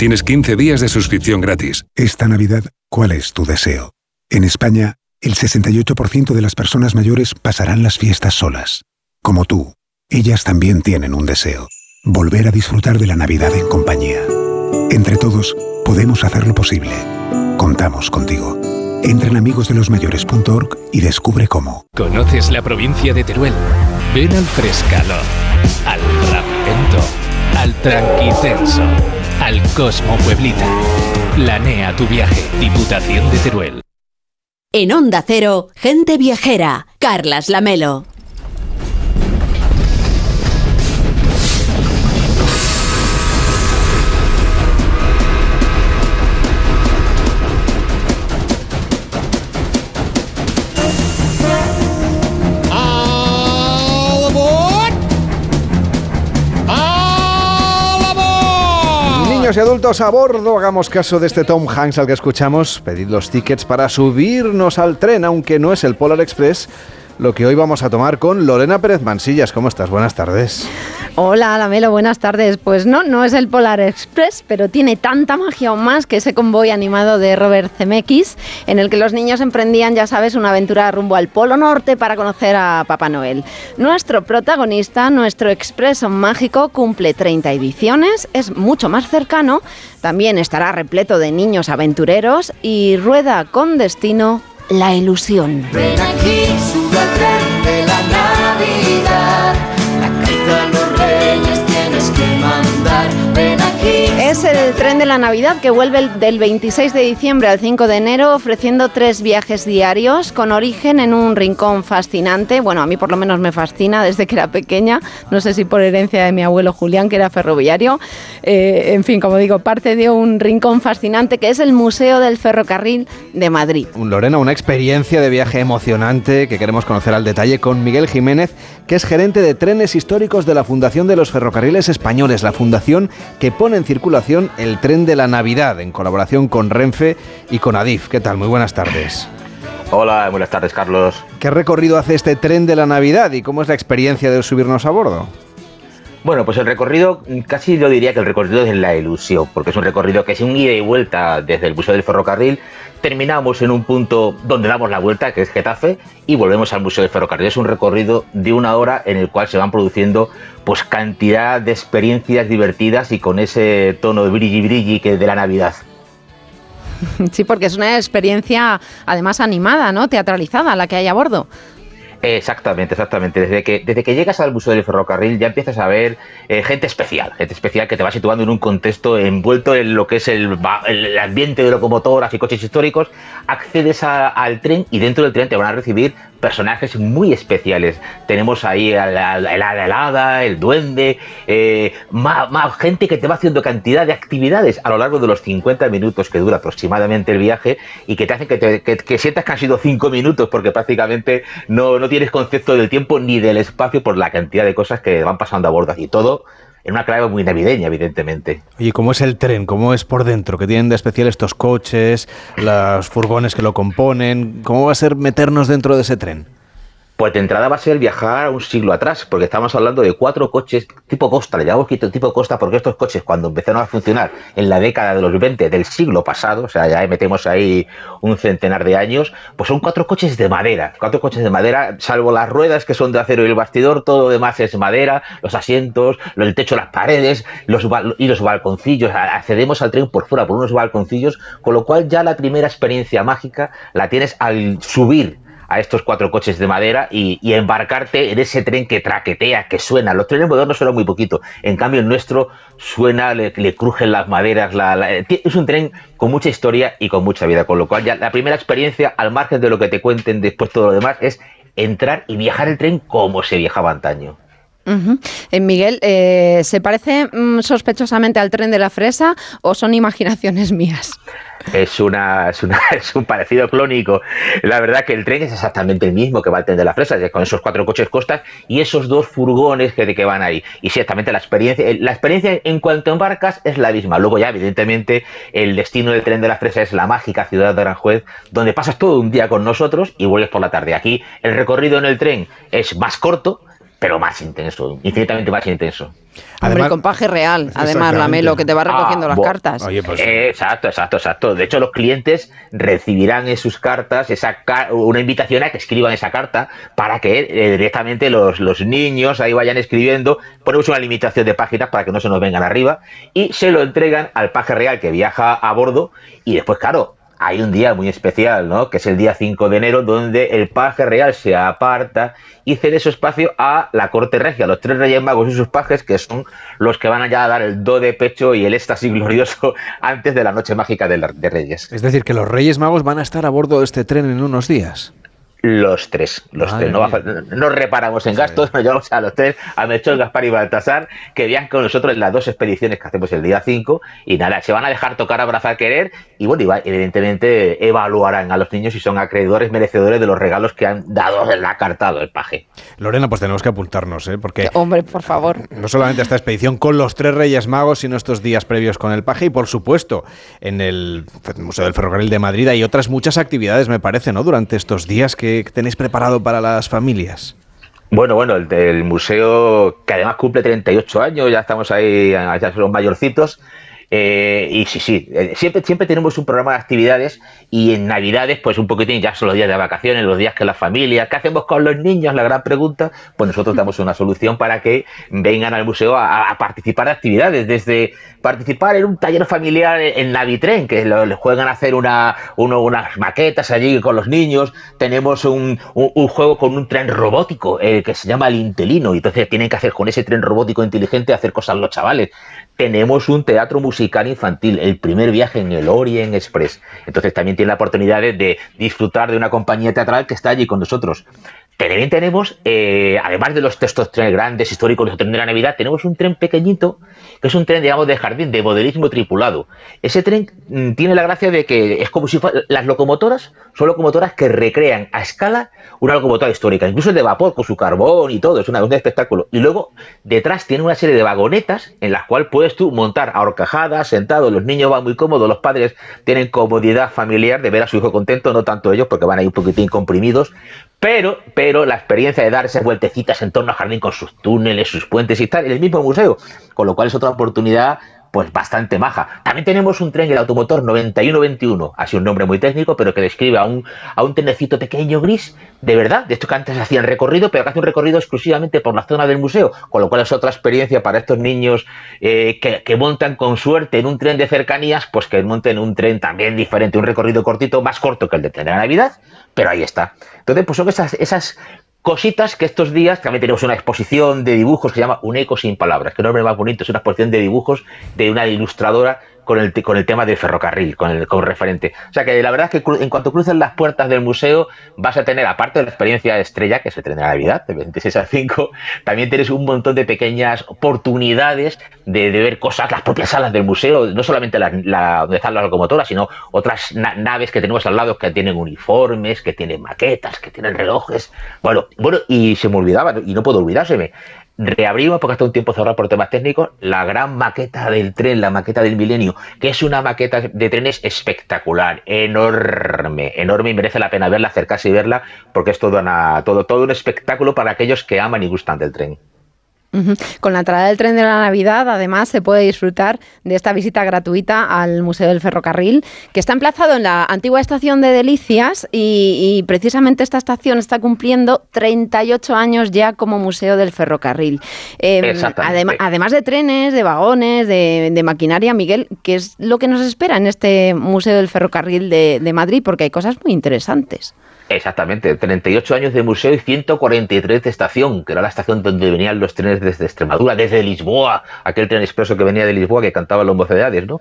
Tienes 15 días de suscripción gratis. Esta Navidad, ¿cuál es tu deseo? En España, el 68% de las personas mayores pasarán las fiestas solas. Como tú, ellas también tienen un deseo. Volver a disfrutar de la Navidad en compañía. Entre todos, podemos hacerlo posible. Contamos contigo. Entra en amigosdelosmayores.org y descubre cómo. ¿Conoces la provincia de Teruel? Ven al Frescalo, al Rapento, al Tranquitenso, al Cosmo Pueblita. Planea tu viaje. Diputación de Teruel. En Onda Cero, gente viajera. Carlas Lamelo. Niños y adultos a bordo, hagamos caso de este Tom Hanks al que escuchamos. Pedid los tickets para subirnos al tren, aunque no es el Polar Express, lo que hoy vamos a tomar con Lorena Pérez Mansillas. ¿Cómo estás? Buenas tardes. Hola, Lamelo, buenas tardes. Pues no, no es el Polar Express, pero tiene tanta magia o más que ese convoy animado de Robert Zemeckis, en el que los niños emprendían, ya sabes, una aventura rumbo al Polo Norte para conocer a Papá Noel. Nuestro protagonista, nuestro expreso mágico, cumple 30 ediciones, es mucho más cercano, también estará repleto de niños aventureros y rueda con destino la ilusión. El tren de la Navidad que vuelve el- del 26 de diciembre al 5 de enero ofreciendo tres viajes diarios con origen en un rincón fascinante. Bueno, a mí por lo menos me fascina desde que era pequeña. No sé si por herencia de mi abuelo Julián, que era ferroviario. Eh, en fin, como digo, parte de un rincón fascinante que es el Museo del Ferrocarril de Madrid. Lorena, una experiencia de viaje emocionante que queremos conocer al detalle con Miguel Jiménez, que es gerente de trenes históricos de la Fundación de los Ferrocarriles Españoles, la fundación que pone en circulación el tren de la Navidad en colaboración con Renfe y con Adif. ¿Qué tal? Muy buenas tardes. Hola, buenas tardes, Carlos. ¿Qué recorrido hace este tren de la Navidad y cómo es la experiencia de subirnos a bordo? Bueno, pues el recorrido, casi yo diría que el recorrido es la ilusión, porque es un recorrido que es un ida y vuelta desde el Museo del Ferrocarril. Terminamos en un punto donde damos la vuelta, que es Getafe, y volvemos al Museo del Ferrocarril. Es un recorrido de una hora en el cual se van produciendo pues cantidad de experiencias divertidas y con ese tono de brilli brilli que de la Navidad. Sí, porque es una experiencia además animada, ¿no? Teatralizada la que hay a bordo. Exactamente, exactamente. Desde que, desde que llegas al Museo del Ferrocarril ya empiezas a ver eh, gente especial, gente especial que te va situando en un contexto envuelto en lo que es el, el ambiente de locomotoras y coches históricos. Accedes al tren y dentro del tren te van a recibir personajes muy especiales. Tenemos ahí a la, a la- el hada helada, el duende, eh, más, más gente que te va haciendo cantidad de actividades a lo largo de los 50 minutos que dura aproximadamente el viaje y que te hacen que, te- que- que sientas que han sido 5 minutos porque prácticamente no, no tienes concepto del tiempo ni del espacio por la cantidad de cosas que van pasando a bordo y todo en una clave muy navideña, evidentemente. Oye, ¿cómo es el tren? ¿Cómo es por dentro? ¿Qué tienen de especial estos coches, los furgones que lo componen? ¿Cómo va a ser meternos dentro de ese tren? Pues de entrada va a ser viajar a un siglo atrás, porque estamos hablando de cuatro coches tipo Costa, le llamamos tipo Costa porque estos coches cuando empezaron a funcionar en la década de los 20 del siglo pasado, o sea, ya metemos ahí un centenar de años, pues son cuatro coches de madera, cuatro coches de madera, salvo las ruedas que son de acero y el bastidor, todo lo demás es madera, los asientos, el techo, las paredes y los balconcillos, accedemos al tren por fuera por unos balconcillos, con lo cual ya la primera experiencia mágica la tienes al subir a estos cuatro coches de madera y, embarcarte en ese tren que traquetea, que suena. Los trenes modernos suenan muy poquito. En cambio, el nuestro suena, le, crujen las maderas. la- es un tren con mucha historia y con mucha vida. Con lo cual, ya la primera experiencia, al margen de lo que te cuenten después todo lo demás, es entrar y viajar el tren como se viajaba antaño. Eh, Miguel, eh, ¿se parece mm, sospechosamente al tren de la fresa o son imaginaciones mías? Es, una, es, una, es un parecido clónico. La verdad que el tren es exactamente el mismo que va el tren de la fresa, con esos cuatro coches costas y esos dos furgones que, que van ahí. Y ciertamente la experiencia, la experiencia en cuanto embarcas es la misma. Luego ya, evidentemente, el destino del tren de la fresa es la mágica ciudad de Aranjuez, donde pasas todo un día con nosotros y vuelves por la tarde. Aquí el recorrido en el tren es más corto, pero más intenso, infinitamente más intenso. Hombre, con paje real, además, Lamelo, que te va recogiendo Ah, las cartas. Eh, exacto, exacto, exacto. De hecho, los clientes recibirán en sus cartas esa ca- una invitación a que escriban esa carta para que eh, directamente los, los niños ahí vayan escribiendo. Ponemos una limitación de páginas para que no se nos vengan arriba y se lo entregan al paje real que viaja a bordo y después, claro, hay un día muy especial, ¿no? Que es el día 5 de enero, donde el paje real se aparta y cede su espacio a la corte regia, los tres reyes magos y sus pajes, que son los que van allá a dar el do de pecho y el éxtasis glorioso antes de la noche mágica de, la- de Reyes. Es decir, que los Reyes Magos van a estar a bordo de este tren en unos días. Los tres, los Madre tres. No, va- no reparamos en gastos, nos llevamos a los tres, a Melchor, Gaspar y Baltasar, que viajan con nosotros en las dos expediciones que hacemos el día 5. Y nada, se van a dejar tocar, abrazar, querer. Y bueno, y va- evidentemente evaluarán a los niños si son acreedores, merecedores de los regalos que han dado el acartado, el paje. Lorena, pues tenemos que apuntarnos, ¿eh? porque Hombre, por favor. no solamente esta expedición con los tres Reyes Magos, sino estos días previos con el paje y, por supuesto, en el Museo del Ferrocarril de Madrid hay otras muchas actividades, me parece, ¿no? Durante estos días que tenéis preparado para las familias. Bueno, bueno, el del museo que además cumple 38 años, ya estamos ahí, ya son mayorcitos. Eh, y sí, sí, eh, siempre, siempre tenemos un programa de actividades y en Navidades, pues un poquitín, ya son los días de vacaciones, los días que la familia, ¿qué hacemos con los niños? La gran pregunta, pues nosotros damos una solución para que vengan al museo a, participar de actividades, desde participar en un taller familiar en Navitren, que lo- les juegan a hacer una, uno- unas maquetas allí con los niños, tenemos un juego con un tren robótico eh, que se llama el Intelino, y entonces tienen que hacer con ese tren robótico inteligente hacer cosas los chavales. Tenemos un teatro musical infantil, el primer viaje en el Orient Express. Entonces también tienen la oportunidad de, disfrutar de una compañía teatral que está allí con nosotros. También tenemos, eh, además de los textos grandes, históricos, los de la Navidad, tenemos un tren pequeñito, que es un tren, digamos, de jardín, de modelismo tripulado. Ese tren mm, tiene la gracia de que es como si las locomotoras, son locomotoras que recrean a escala una locomotora histórica, incluso de vapor, con su carbón y todo, es una- un espectáculo. Y luego, detrás tiene una serie de vagonetas en las cuales puedes tú montar a horcajadas, sentado, los niños van muy cómodos, los padres tienen comodidad familiar de ver a su hijo contento, no tanto ellos, porque van ahí un poquitín comprimidos, pero, pero la experiencia de dar esas vueltecitas en torno al jardín con sus túneles, sus puentes y tal, en el mismo museo, con lo cual es otra oportunidad pues bastante maja. También tenemos un tren, el automotor 9121, así un nombre muy técnico, pero que describe a un, a un trenecito pequeño gris, de verdad, de esto que antes hacían recorrido, pero que hace un recorrido exclusivamente por la zona del museo, con lo cual es otra experiencia para estos niños eh, que, que montan con suerte en un tren de cercanías, pues que monten un tren también diferente, un recorrido cortito, más corto que el de la Navidad, pero ahí está. Entonces, pues son esas, esas cositas que estos días también tenemos una exposición de dibujos que se llama Un eco sin palabras, que nombre más bonito, es una exposición de dibujos de una ilustradora con el, con el tema del ferrocarril, con el con referente. O sea que la verdad es que en cuanto cruces las puertas del museo vas a tener, aparte de la experiencia estrella, que es el tren de Navidad, de 26 a 5, también tienes un montón de pequeñas oportunidades de, ver cosas, las propias salas del museo, no solamente la, la- donde están las locomotoras, sino otras na- naves que tenemos al lado que tienen uniformes, que tienen maquetas, que tienen relojes. Bueno, bueno, y se me olvidaba, y no puedo olvidárseme. Reabrimos, porque hasta un tiempo cerrado por temas técnicos, la gran maqueta del tren, la maqueta del milenio, que es una maqueta de trenes espectacular, enorme, enorme y merece la pena verla, acercarse y verla, porque es todo, una- todo, todo un espectáculo para aquellos que aman y gustan del tren. Con la entrada del tren de la Navidad, además, se puede disfrutar de esta visita gratuita al Museo del Ferrocarril, que está emplazado en la antigua estación de Delicias y, y precisamente esta estación está cumpliendo 38 años ya como Museo del Ferrocarril. Eh, además de trenes, de vagones, de, de maquinaria, Miguel, ¿qué es lo que nos espera en este Museo del Ferrocarril de, de Madrid? Porque hay cosas muy interesantes. Exactamente, 38 años de museo y 143 de estación, que era la estación donde venían los trenes desde Extremadura, desde Lisboa, aquel tren expreso que venía de Lisboa que cantaba los mocedades, ¿no?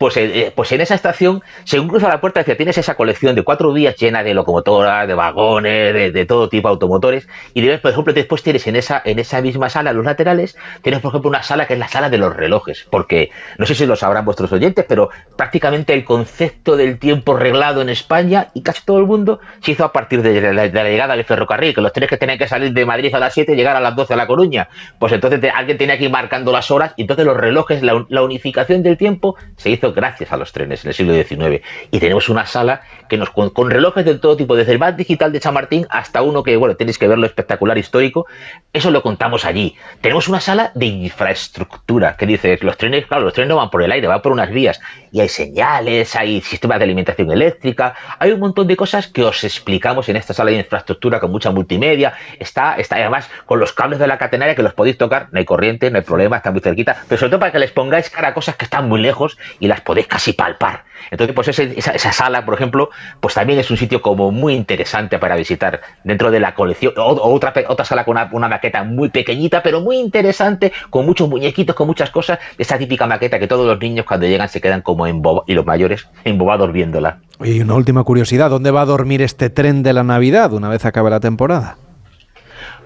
Pues, eh, eh, pues en esa estación, según cruza la puerta, decía, tienes esa colección de cuatro vías llena de locomotoras, de vagones, de, todo tipo de automotores, y por ejemplo, después tienes en esa, en esa misma sala, los laterales, tienes, por ejemplo, una sala que es la sala de los relojes, porque no sé si lo sabrán vuestros oyentes, pero prácticamente el concepto del tiempo reglado en España y casi todo el mundo se hizo a partir de la, llegada del ferrocarril, que los trenes que tenían que salir de Madrid a las 7 y llegar a las 12 a La Coruña. Pues entonces alguien tenía que ir marcando las horas y entonces los relojes, la, unificación del tiempo se hizo gracias a los trenes en el siglo XIX. Y tenemos una sala que nos con, relojes de todo tipo, desde el más digital de Chamartín hasta uno que, bueno, tenéis que verlo espectacular histórico. Eso lo contamos allí. Tenemos una sala de infraestructura que dice, los trenes, claro, los trenes no van por el aire, van por unas vías. Y hay señales, hay sistemas de alimentación eléctrica, hay un montón de cosas que os explicamos en esta sala de infraestructura con mucha multimedia, está, está además con los cables de la catenaria que los podéis tocar, no hay corriente, no hay problema, está muy cerquita, pero sobre todo para que les pongáis cara a cosas que están muy lejos y las podéis casi palpar. Entonces, pues esa, esa, sala, por ejemplo, pues también es un sitio como muy interesante para visitar dentro de la colección, o, otra, otra sala con una, maqueta muy pequeñita, pero muy interesante, con muchos muñequitos, con muchas cosas, esa típica maqueta que todos los niños cuando llegan se quedan como embobados, y los mayores embobados viéndola. Y una última curiosidad, ¿dónde va a dormir este tren de la Navidad una vez acabe la temporada?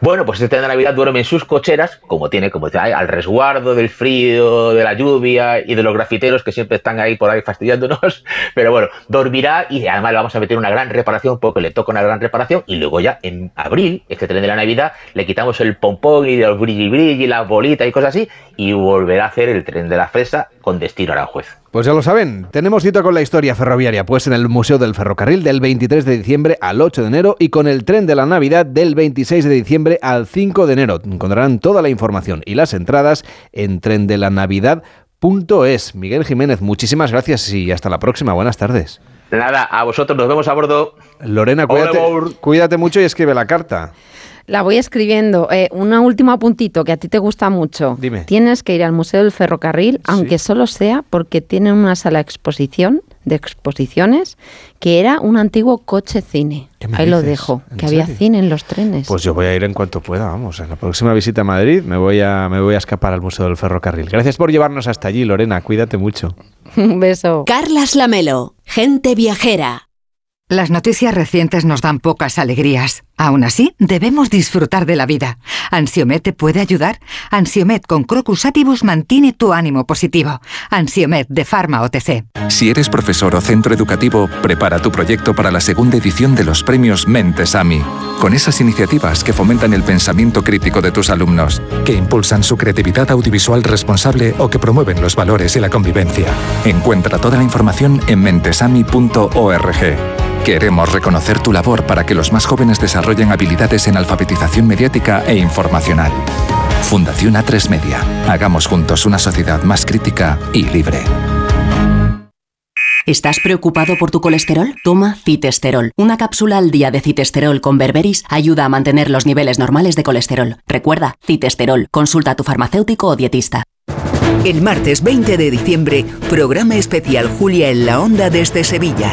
Bueno, pues este de Navidad duerme en sus cocheras, como tiene, como dice, al resguardo del frío, de la lluvia y de los grafiteros que siempre están ahí por ahí fastidiándonos. Pero bueno, dormirá y además le vamos a meter una gran reparación porque le toca una gran reparación. Y luego ya en abril, este tren de la Navidad, le quitamos el pompón y los brilli brilli, la bolita y cosas así, y volverá a hacer el tren de la fresa con destino a Aranjuez. Pues ya lo saben, tenemos cita con la historia ferroviaria, pues en el Museo del Ferrocarril del 23 de diciembre al 8 de enero y con el tren de la Navidad del 26 de diciembre al 5 de enero. Encontrarán toda la información y las entradas en trendelanavidad.es. Miguel Jiménez, muchísimas gracias y hasta la próxima. Buenas tardes. Nada, a vosotros nos vemos a bordo. Lorena, cuídate, cuídate mucho y escribe la carta. La voy escribiendo. Eh, un último apuntito que a ti te gusta mucho. Dime. Tienes que ir al Museo del Ferrocarril, aunque solo sea porque tienen una sala de exposición de exposiciones que era un antiguo coche cine. Ahí lo dejo, que había cine en los trenes. Pues yo voy a ir en cuanto pueda, vamos. En la próxima visita a Madrid me voy a, me voy a escapar al Museo del Ferrocarril. Gracias por llevarnos hasta allí, Lorena. Cuídate mucho. un beso. Carlas Lamelo, gente viajera. Las noticias recientes nos dan pocas alegrías. Aún así, debemos disfrutar de la vida. ¿Ansiomet te puede ayudar? Ansiomet con Crocus Atibus mantiene tu ánimo positivo. Ansiomet de Pharma OTC. Si eres profesor o centro educativo, prepara tu proyecto para la segunda edición de los premios Mentes AMI. Con esas iniciativas que fomentan el pensamiento crítico de tus alumnos, que impulsan su creatividad audiovisual responsable o que promueven los valores y la convivencia. Encuentra toda la información en mentesami.org. Queremos reconocer tu labor para que los más jóvenes desarrollen habilidades en alfabetización mediática e informacional. Fundación A3 Media. Hagamos juntos una sociedad más crítica y libre. ¿Estás preocupado por tu colesterol? Toma citesterol. Una cápsula al día de citesterol con berberis ayuda a mantener los niveles normales de colesterol. Recuerda, citesterol. Consulta a tu farmacéutico o dietista. El martes 20 de diciembre, programa especial Julia en la Onda desde Sevilla.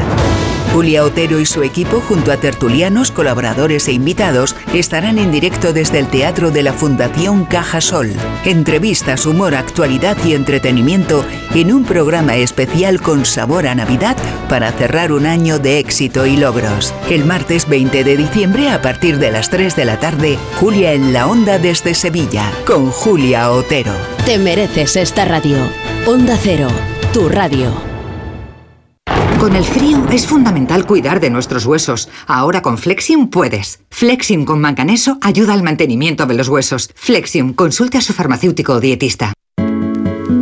Julia Otero y su equipo, junto a tertulianos, colaboradores e invitados, estarán en directo desde el Teatro de la Fundación Caja Sol. Entrevistas, humor, actualidad y entretenimiento en un programa especial con sabor a Navidad para cerrar un año de éxito y logros. El martes 20 de diciembre, a partir de las 3 de la tarde, Julia en la Onda desde Sevilla, con Julia Otero. Te mereces esta radio. Onda Cero, tu radio. Con el frío es fundamental cuidar de nuestros huesos. Ahora con Flexium puedes. Flexium con manganeso ayuda al mantenimiento de los huesos. Flexium, consulte a su farmacéutico o dietista.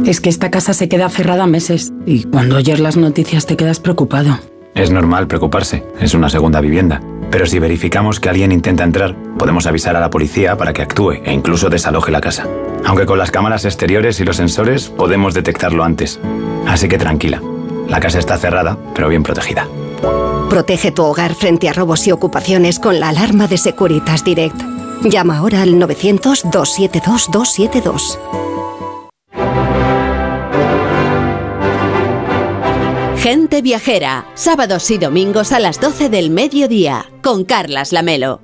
Es que esta casa se queda cerrada meses y cuando oyes las noticias te quedas preocupado. Es normal preocuparse, es una segunda vivienda. Pero si verificamos que alguien intenta entrar, podemos avisar a la policía para que actúe e incluso desaloje la casa. Aunque con las cámaras exteriores y los sensores podemos detectarlo antes. Así que tranquila, la casa está cerrada, pero bien protegida. Protege tu hogar frente a robos y ocupaciones con la alarma de Securitas Direct. Llama ahora al 900-272-272. Gente Viajera, sábados y domingos a las 12 del mediodía, con Carlas Lamelo.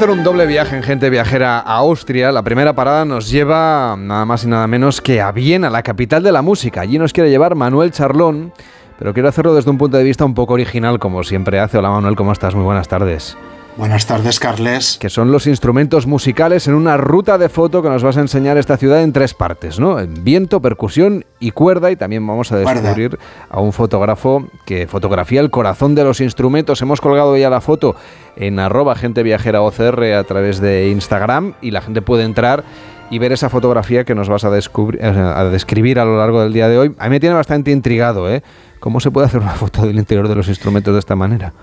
Hacer un doble viaje en Gente Viajera a Austria. La primera parada nos lleva nada más y nada menos que a Viena, la capital de la música. Allí nos quiere llevar Manuel Charlón, pero quiero hacerlo desde un punto de vista un poco original, como siempre hace. Hola Manuel, ¿cómo estás? Muy buenas tardes. Buenas tardes, Carles. Que son los instrumentos musicales en una ruta de foto que nos vas a enseñar esta ciudad en tres partes, ¿no? En viento, percusión y cuerda. Y también vamos a descubrir a un fotógrafo que fotografía el corazón de los instrumentos. Hemos colgado ya la foto en arroba gente viajera OCR a través de Instagram y la gente puede entrar y ver esa fotografía que nos vas a, descubrir, a describir a lo largo del día de hoy. A mí me tiene bastante intrigado, ¿eh? ¿Cómo se puede hacer una foto del interior de los instrumentos de esta manera?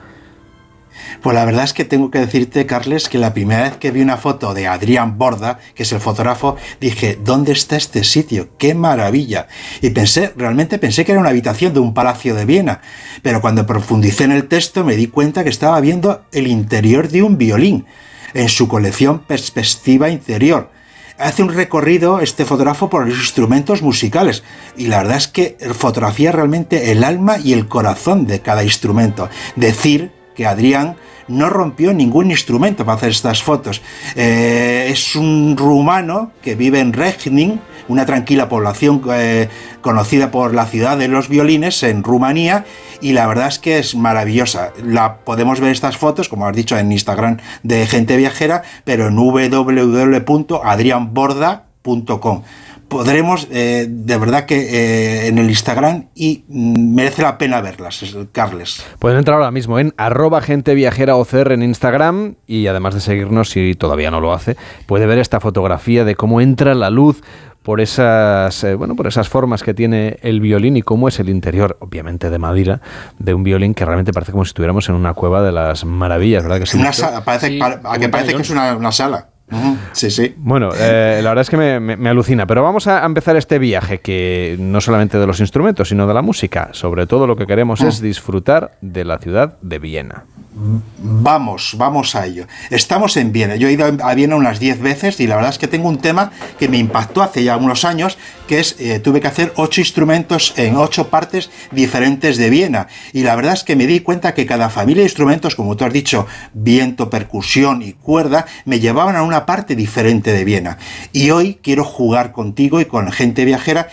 Pues la verdad es que tengo que decirte, Carles, que la primera vez que vi una foto de Adrián Borda, que es el fotógrafo, dije, ¿dónde está este sitio? ¡Qué maravilla! Y pensé, realmente pensé que era una habitación de un palacio de Viena, pero cuando profundicé en el texto me di cuenta que estaba viendo el interior de un violín, en su colección Perspectiva Interior hace un recorrido este fotógrafo por los instrumentos musicales y la verdad es que fotografía realmente el alma y el corazón de cada instrumento. Decir que Adrián no rompió ningún instrumento para hacer estas fotos. Eh, es un rumano que vive en Regnin, una tranquila población eh, conocida por la ciudad de los violines en Rumanía y la verdad es que es maravillosa. La podemos ver estas fotos, como has dicho, en Instagram de gente viajera, pero en www.adrianborda.com podremos eh, de verdad que eh, en el Instagram y mm, merece la pena verlas, Carles. Pueden entrar ahora mismo en arroba gente viajera OCR en Instagram y además de seguirnos, si todavía no lo hace, puede ver esta fotografía de cómo entra la luz por esas eh, bueno por esas formas que tiene el violín y cómo es el interior obviamente de madera de un violín que realmente parece como si estuviéramos en una cueva de las maravillas verdad que sí, una sala, parece, que parece que es una sala Sí, sí. Bueno, eh, la verdad es que me, alucina, pero vamos a empezar este viaje que no solamente de los instrumentos, sino de la música. Sobre todo lo que queremos es disfrutar de la ciudad de Viena. Vamos, vamos a ello. Estamos en Viena. Yo he ido a Viena unas 10 veces y la verdad es que tengo un tema que me impactó hace ya unos años, que es, eh, tuve que hacer ocho instrumentos en ocho partes diferentes de Viena. Y la verdad es que me di cuenta que cada familia de instrumentos, como tú has dicho, viento, percusión y cuerda, me llevaban a una parte diferente de Viena. Y hoy quiero jugar contigo y con gente viajera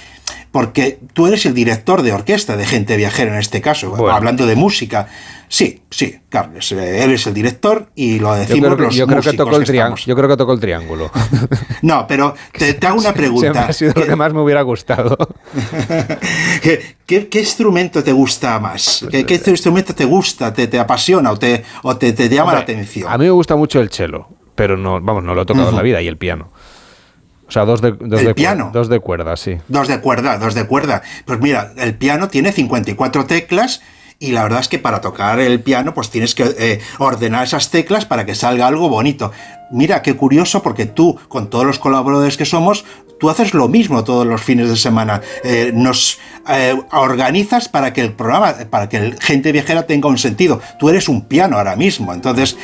porque tú eres el director de orquesta de gente viajera en este caso, hablando de música. Sí, sí, Carles, eh, eres el director y lo decimos yo creo, los yo creo que tocó el triángulo. Yo creo que tocó el triángulo. No, pero te, hago una pregunta. ha sido lo que más me hubiera gustado. ¿Qué, instrumento te gusta más? ¿Qué, instrumento te gusta, te, te apasiona o te, o te, llama la atención? A mí me gusta mucho el cello, pero no, vamos, no lo he tocado en la vida y el piano. O sea, dos de, dos ¿El de piano? Dos de cuerda, sí. Dos de cuerda, dos de cuerda. Pues mira, el piano tiene 54 teclas y la verdad es que para tocar el piano pues tienes que eh, ordenar esas teclas para que salga algo bonito. Mira, qué curioso porque tú, con todos los colaboradores que somos, tú haces lo mismo todos los fines de semana. Eh, nos eh, organizas para que el programa, para que el gente viajera tenga un sentido. Tú eres un piano ahora mismo, entonces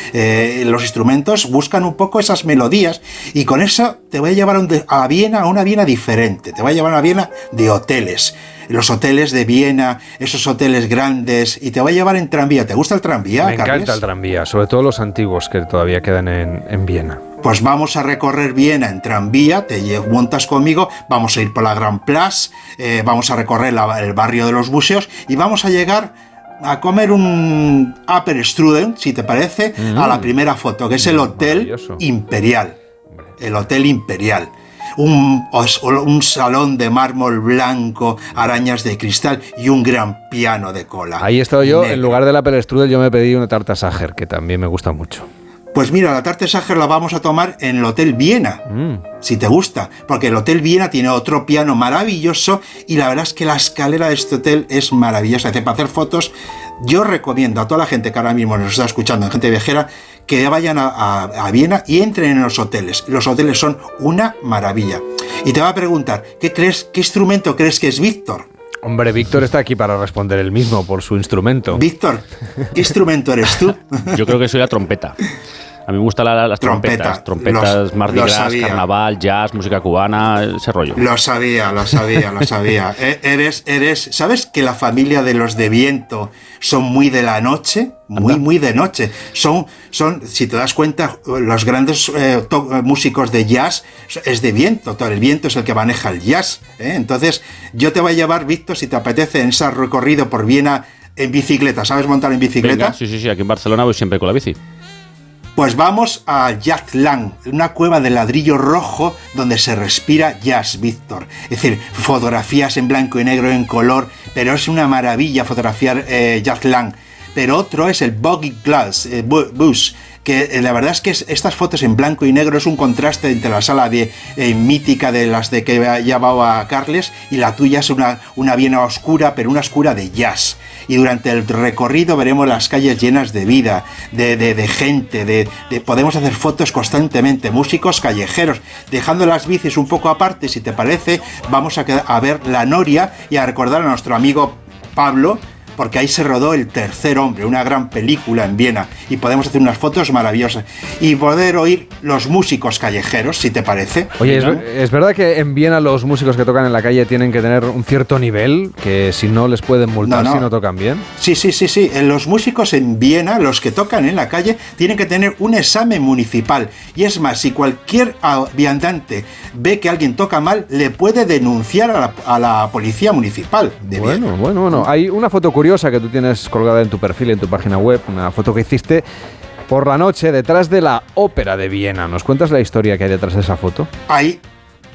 los instrumentos buscan un poco esas melodías y con eso te voy a llevar a, a Viena, a una Viena diferente. Te voy a llevar a una Viena de hoteles los hoteles de Viena, esos hoteles grandes, y te va a llevar en tranvía. ¿Te gusta el tranvía? Me encanta el tranvía, sobre todo los antiguos que todavía quedan en, Viena. Pues vamos a recorrer Viena en tranvía, te montas conmigo, vamos a ir por la Gran Place, eh, vamos a recorrer el barrio de los buseos y vamos a llegar a comer un Upper Strudel, si te parece, a la mm. primera foto, que es el Hotel Imperial. El Hotel Imperial un, un salón de mármol blanco, arañas de cristal y un gran piano de cola. Ahí he estado yo, en lugar de la Strudel, yo me pedí una tarta Sager, que también me gusta mucho. Pues mira, la tarta Sager la vamos a tomar en el Hotel Viena, mm. si te gusta, porque el Hotel Viena tiene otro piano maravilloso y la verdad es que la escalera de este hotel es maravillosa. Para hacer fotos, yo recomiendo a toda la gente que ahora mismo nos está escuchando, gente viajera, que vayan a, Viena y entren en los hoteles. Los hoteles son una maravilla. Y te va a preguntar, ¿qué crees, qué instrumento crees que es Víctor? Hombre, Víctor está aquí para responder el mismo por su instrumento. Víctor, ¿qué instrumento eres tú? Yo creo que soy la trompeta. A mí me gustan la- las Trompeta. trompetas. Trompetas, Los- Mardi Gras, carnaval, jazz, música cubana, ese rollo. Lo sabía, lo sabía, lo sabía. E- Eres, eres, ¿sabes que la familia de los de viento son muy de la noche? Muy, muy de noche. Son, son, si te das cuenta, los grandes eh, eh, músicos de jazz es de viento. Todo el viento es el que maneja el jazz. ¿eh? Entonces, yo te voy a llevar, Víctor, si te apetece, en ese recorrido por Viena en bicicleta. ¿Sabes montar en bicicleta? Venga, sí, sí, sí, aquí en Barcelona voy siempre con la bici. Pues vamos a Jazz-Lang, una cueva de ladrillo rojo donde se respira jazz, Víctor. Es decir, fotografías en blanco y negro, en color, pero es una maravilla fotografiar eh, Jazz-Lang. Pero otro es el Boggy Glass, eh, Bu- Bush, que eh, la verdad es que es- estas fotos en blanco y negro es un contraste entre la sala de, eh, mítica de las de que llevaba Carles y la tuya es una, una Viena oscura, pero una oscura de jazz. Y durante el recorrido veremos las calles llenas de vida, de, de- gente, de, de- podemos hacer fotos constantemente, músicos callejeros, dejando las bicis un poco aparte, si te parece, vamos a, a ver la Noria y a recordar a nuestro amigo Pablo, porque ahí se rodó El Tercer Hombre, una gran película en Viena, y podemos hacer unas fotos maravillosas y poder oír los músicos callejeros, si te parece. Oye, ¿es, es verdad que en Viena los músicos que tocan en la calle tienen que tener un cierto nivel, que si no les pueden multar No, no. si no tocan bien? Sí, sí, sí, sí. Eh, Los músicos en Viena, los que tocan en la calle, tienen que tener un examen municipal. Y es más, si cualquier viandante ve que alguien toca mal, le puede denunciar a la, a la policía municipal de Bueno, Viena. bueno, bueno. Hay una foto curiosa que tú tienes colgada en tu perfil, en tu página web, una foto que hiciste por la noche detrás de la ópera de Viena. ¿Nos cuentas la historia que hay detrás de esa foto? Ahí,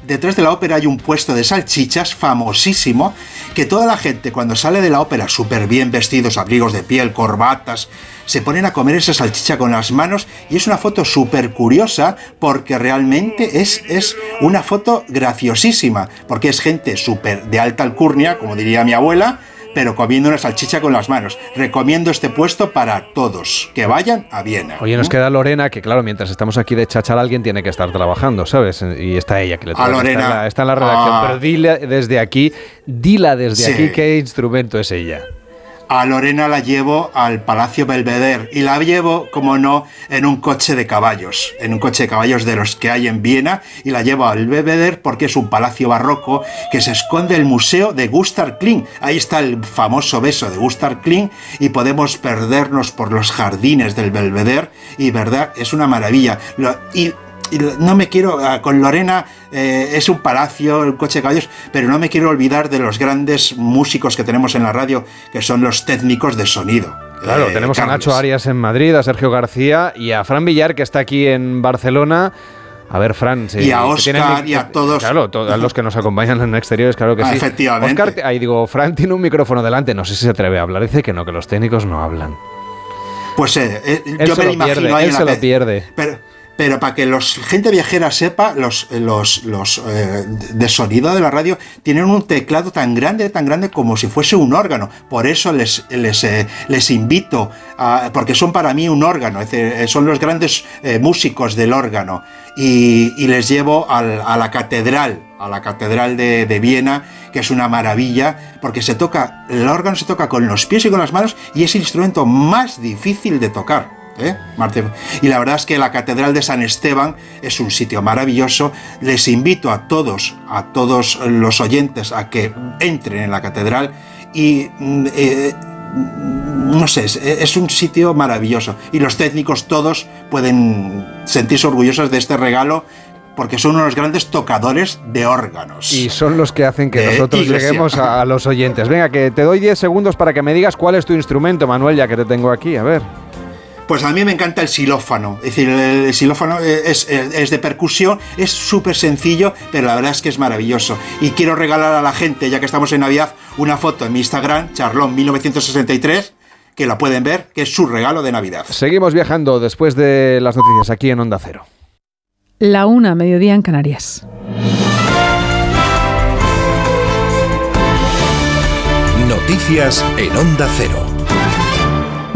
detrás de la ópera hay un puesto de salchichas famosísimo que toda la gente cuando sale de la ópera súper bien vestidos, abrigos de piel, corbatas, se ponen a comer esa salchicha con las manos y es una foto súper curiosa porque realmente es, es una foto graciosísima porque es gente súper de alta alcurnia, como diría mi abuela, pero comiendo una salchicha con las manos. Recomiendo este puesto para todos, que vayan a Viena. Oye, nos queda Lorena, que claro, mientras estamos aquí de chachar, alguien tiene que estar trabajando, ¿sabes? Y está ella, que le A toca, Lorena. Está en la, está en la redacción. Ah. Pero dile desde aquí, dila desde Sí. aquí qué instrumento es ella. A Lorena la llevo al Palacio Belvedere y la llevo, como no, en un coche de caballos, en un coche de caballos de los que hay en Viena y la llevo al Belvedere porque es un palacio barroco que se esconde el museo de Gustav Kling. Ahí está el famoso beso de Gustav Kling y podemos perdernos por los jardines del Belvedere y verdad, es una maravilla. Lo- y no me quiero, ah, con Lorena eh, es un palacio, un coche de caballos, pero no me quiero olvidar de los grandes músicos que tenemos en la radio, que son los técnicos de sonido. Claro, Eh, tenemos a. Nacho Arias en Madrid, a Sergio García y a Fran Villar, que está aquí en Barcelona. A ver, Fran. sí, Y a tienen- y a todos. Claro, to- a los que nos acompañan en exteriores, claro que Ah, sí. efectivamente. Ahí digo, Fran tiene un micrófono delante, no sé si se atreve a hablar. Dice que no, que los técnicos no hablan. Pues eh, eh, yo me lo imagino pierde, ahí él se lo pierde. Pero, pero para que los gente viajera sepa, los, los, los eh, de sonido de la radio tienen un teclado tan grande, tan grande como si fuese un órgano. Por eso les, les, eh, les invito, porque son para mí un órgano, eh, son los grandes músicos del órgano. Y, y les llevo al- a la catedral, a la catedral de, de Viena, que es una maravilla, porque se toca, el órgano se toca con los pies y con las manos y es el instrumento más difícil de tocar. ¿Eh? Y la verdad es que la Catedral de San Esteban es un sitio maravilloso. Les invito a todos, a todos los oyentes, a que entren en la catedral y mm, eh, no sé, es, un sitio maravilloso. Y los técnicos todos pueden sentirse orgullosos de este regalo porque son unos grandes tocadores de órganos. Y son los que hacen que De nosotros iglesia. lleguemos a, a los oyentes. Venga, que te doy 10 segundos para que me digas cuál es tu instrumento, Manuel, ya que te tengo aquí. A ver. Pues a mí me encanta el xilófano. Es decir, el xilófano es, es de percusión, es súper sencillo, pero la verdad es que es maravilloso. Y quiero regalar a la gente, ya que estamos en Navidad, una foto en mi Instagram, charlón1963, que la pueden ver, que es su regalo de Navidad. Seguimos viajando después de las noticias aquí en Onda Cero. La una, mediodía en Canarias. Noticias en Onda Cero.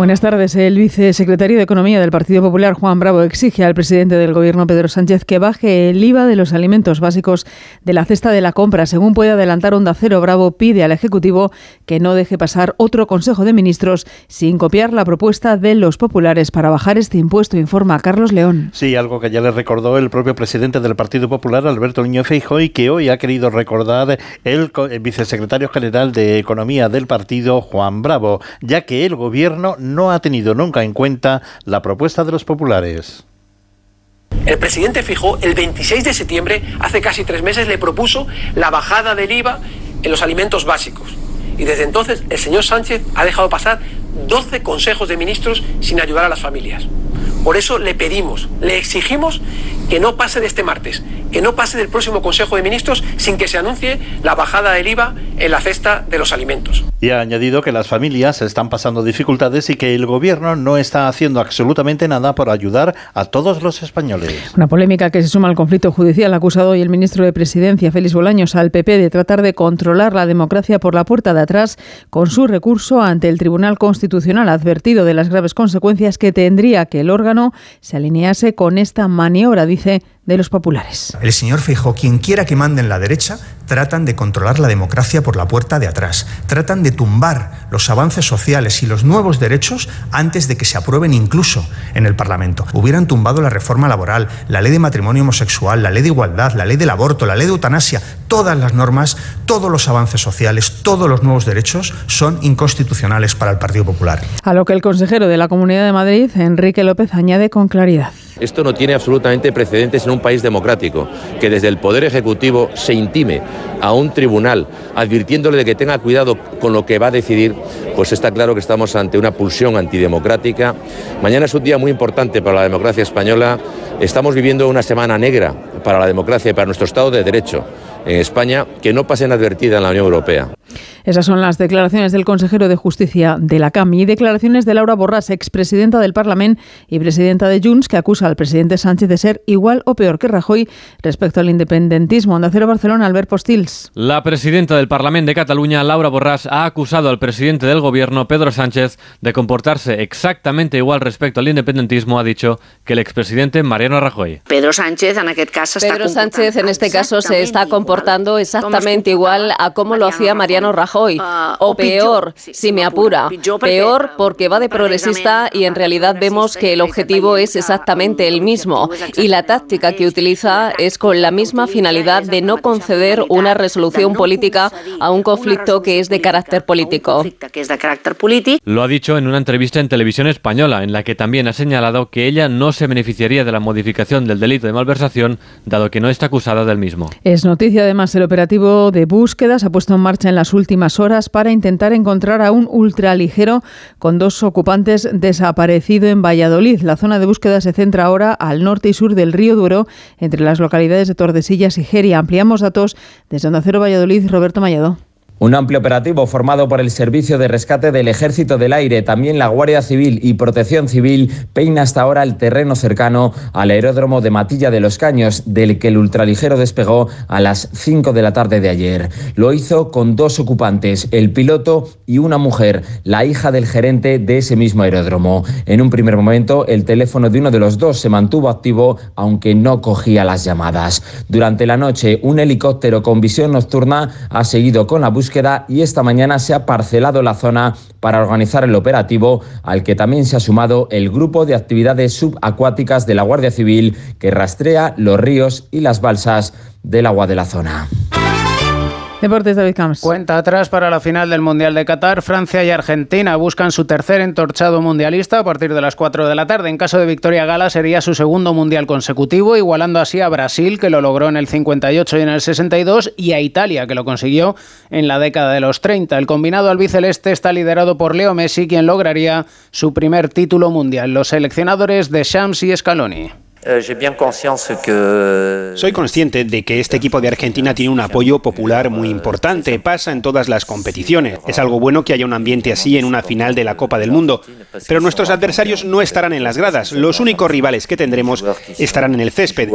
Buenas tardes. El vicesecretario de Economía del Partido Popular, Juan Bravo, exige al presidente del Gobierno, Pedro Sánchez, que baje el IVA de los alimentos básicos de la cesta de la compra. Según puede adelantar Onda Cero, Bravo pide al Ejecutivo que no deje pasar otro Consejo de Ministros sin copiar la propuesta de los populares para bajar este impuesto, informa Carlos León. Sí, algo que ya le recordó el propio presidente del Partido Popular, Alberto Niño Feijóo, y que hoy ha querido recordar el, el vicesecretario general de Economía del partido, Juan Bravo, ya que el Gobierno no ha tenido nunca en cuenta la propuesta de los populares. El presidente fijó el 26 de septiembre, hace casi tres meses, le propuso la bajada del IVA en los alimentos básicos. Y desde entonces el señor Sánchez ha dejado pasar 12 consejos de ministros sin ayudar a las familias. Por eso le pedimos, le exigimos que no pase de este martes, que no pase del próximo Consejo de Ministros sin que se anuncie la bajada del IVA en la cesta de los alimentos. Y ha añadido que las familias están pasando dificultades y que el gobierno no está haciendo absolutamente nada por ayudar a todos los españoles. Una polémica que se suma al conflicto judicial acusado hoy el ministro de Presidencia, Félix Bolaños, al PP de tratar de controlar la democracia por la puerta de atrás con su recurso ante el Tribunal Constitucional, advertido de las graves consecuencias que tendría que el órgano se alinease con esta maniobra, dice, de los populares. El señor Feijóo, quien quiera que mande en la derecha, tratan de controlar la democracia por la puerta de atrás. Tratan de tumbar los avances sociales y los nuevos derechos antes de que se aprueben incluso en el Parlamento. Hubieran tumbado la reforma laboral, la ley de matrimonio homosexual, la ley de igualdad, la ley del aborto, la ley de eutanasia, todas las normas, todos los avances sociales, todos los nuevos derechos son inconstitucionales para el Partido Popular. A lo que el consejero de la Comunidad de Madrid, Enrique López, añade con claridad. Esto no tiene absolutamente precedentes en un país democrático, que desde el Poder Ejecutivo se intime a un tribunal advirtiéndole de que tenga cuidado con lo que va a decidir, pues está claro que estamos ante una pulsión antidemocrática. Mañana es un día muy importante para la democracia española. Estamos viviendo una semana negra para la democracia y para nuestro Estado de Derecho en España que no pasen advertida en la Unión Europea. Esas son las declaraciones del consejero de Justicia de la CAM y declaraciones de Laura Borràs, expresidenta del Parlamento y presidenta de Junts, que acusa al presidente Sánchez de ser igual o peor que Rajoy respecto al independentismo. Onda Cero Barcelona, Albert Postils. La presidenta del Parlamento de Cataluña, Laura Borràs, ha acusado al presidente del gobierno, Pedro Sánchez, de comportarse exactamente igual respecto al independentismo, ha dicho, que el expresidente Mariano Rajoy. Pedro Sánchez en aquest cas Pedro Sánchez en este caso se está comportando exactamente igual a como lo hacía Mariano Rajoy, o peor, si me apura, peor porque va de progresista y en realidad vemos que el objetivo es exactamente el mismo. y la táctica que utiliza es con la misma finalidad de no conceder una resolución política a un conflicto que es de carácter político. Lo ha dicho en una entrevista en televisión española, en la que también ha señalado que ella no se beneficiaría de la modificación del delito de malversación, dado que no está acusada del mismo. Es noticia además el operativo de búsqueda se ha puesto en marcha en las últimas horas para intentar encontrar a un ultraligero con dos ocupantes desaparecido en Valladolid. La zona de búsqueda se centra ahora al norte y sur del río Duro, entre las localidades de Tordesillas y Geria. Ampliamos datos desde Onda Valladolid, Roberto Mallado. Un amplio operativo formado por el Servicio de Rescate del Ejército del Aire, también la Guardia Civil y Protección Civil peina hasta ahora el terreno cercano al aeródromo de Matilla de los Caños, del que el ultraligero despegó a las 5 de la tarde de ayer. Lo hizo con dos ocupantes, el piloto y una mujer, la hija del gerente de ese mismo aeródromo. En un primer momento, el teléfono de uno de los dos se mantuvo activo, aunque no cogía las llamadas. Durante la noche, un helicóptero con visión nocturna ha seguido con la búsqueda y esta mañana se ha parcelado la zona para organizar el operativo al que también se ha sumado el grupo de actividades subacuáticas de la Guardia Civil que rastrea los ríos y las balsas del agua de la zona. Deportes David Camps. Cuenta atrás para la final del Mundial de Qatar. Francia y Argentina buscan su tercer entorchado mundialista a partir de las 4 de la tarde. En caso de victoria gala sería su segundo mundial consecutivo, igualando así a Brasil, que lo logró en el 58 y en el 62, y a Italia, que lo consiguió en la década de los 30. El combinado albiceleste está liderado por Leo Messi, quien lograría su primer título mundial. Los seleccionadores de Shams y Scaloni. Soy consciente de que este equipo de Argentina tiene un apoyo popular muy importante, pasa en todas las competiciones. Es algo bueno que haya un ambiente así en una final de la Copa del Mundo. Pero nuestros adversarios no estarán en las gradas, los únicos rivales que tendremos estarán en el césped.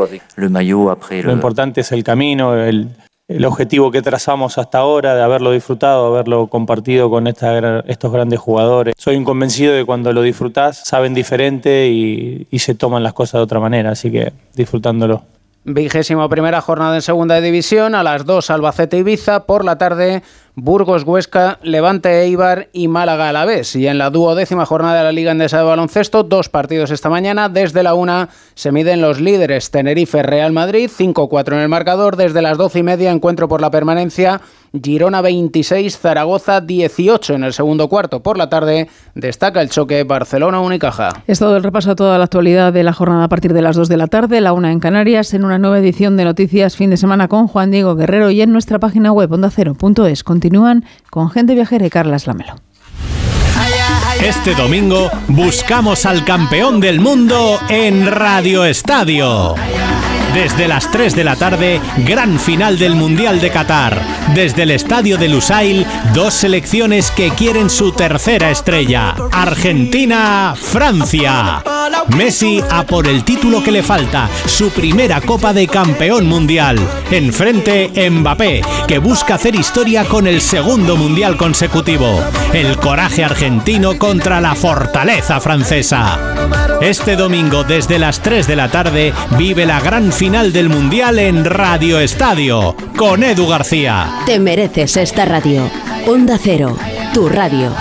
Lo importante es el camino, el, el objetivo que trazamos hasta ahora, de haberlo disfrutado, haberlo compartido con estos grandes jugadores. Soy convencido de que cuando lo disfrutás, saben diferente y, y se toman las cosas de otra manera, así que disfrutándolo. Vigésima primera jornada en segunda división, a las 2 Albacete Ibiza, por la tarde Burgos Huesca, Levante Eibar y Málaga a la vez. Y en la duodécima jornada de la Liga Endesa de Baloncesto, dos partidos esta mañana. Desde la una se miden los líderes Tenerife Real Madrid, 5-4 en el marcador. Desde las 12 y media encuentro por la permanencia Girona 26, Zaragoza 18 en el segundo cuarto. Por la tarde destaca el choque Barcelona-Unicaja. Es todo el repaso a toda la actualidad de la jornada a partir de las 2 de la tarde, la una en Canarias, en una nueva edición de Noticias Fin de Semana con Juan Diego Guerrero y en nuestra página web ondacero.es. Continúan con Gente Viajera y Carlas Lamelo. Este domingo buscamos al campeón del mundo en Radio Estadio. Desde las 3 de la tarde, gran final del Mundial de Qatar. Desde el estadio de Lusail, dos selecciones que quieren su tercera estrella. Argentina-Francia. Messi a por el título que le falta, su primera Copa de Campeón Mundial. Enfrente Mbappé, que busca hacer historia con el segundo Mundial consecutivo. El coraje argentino contra la fortaleza francesa. Este domingo desde las 3 de la tarde vive la gran final del Mundial en Radio Estadio con Edu García. Te mereces esta radio. Onda Cero, tu radio.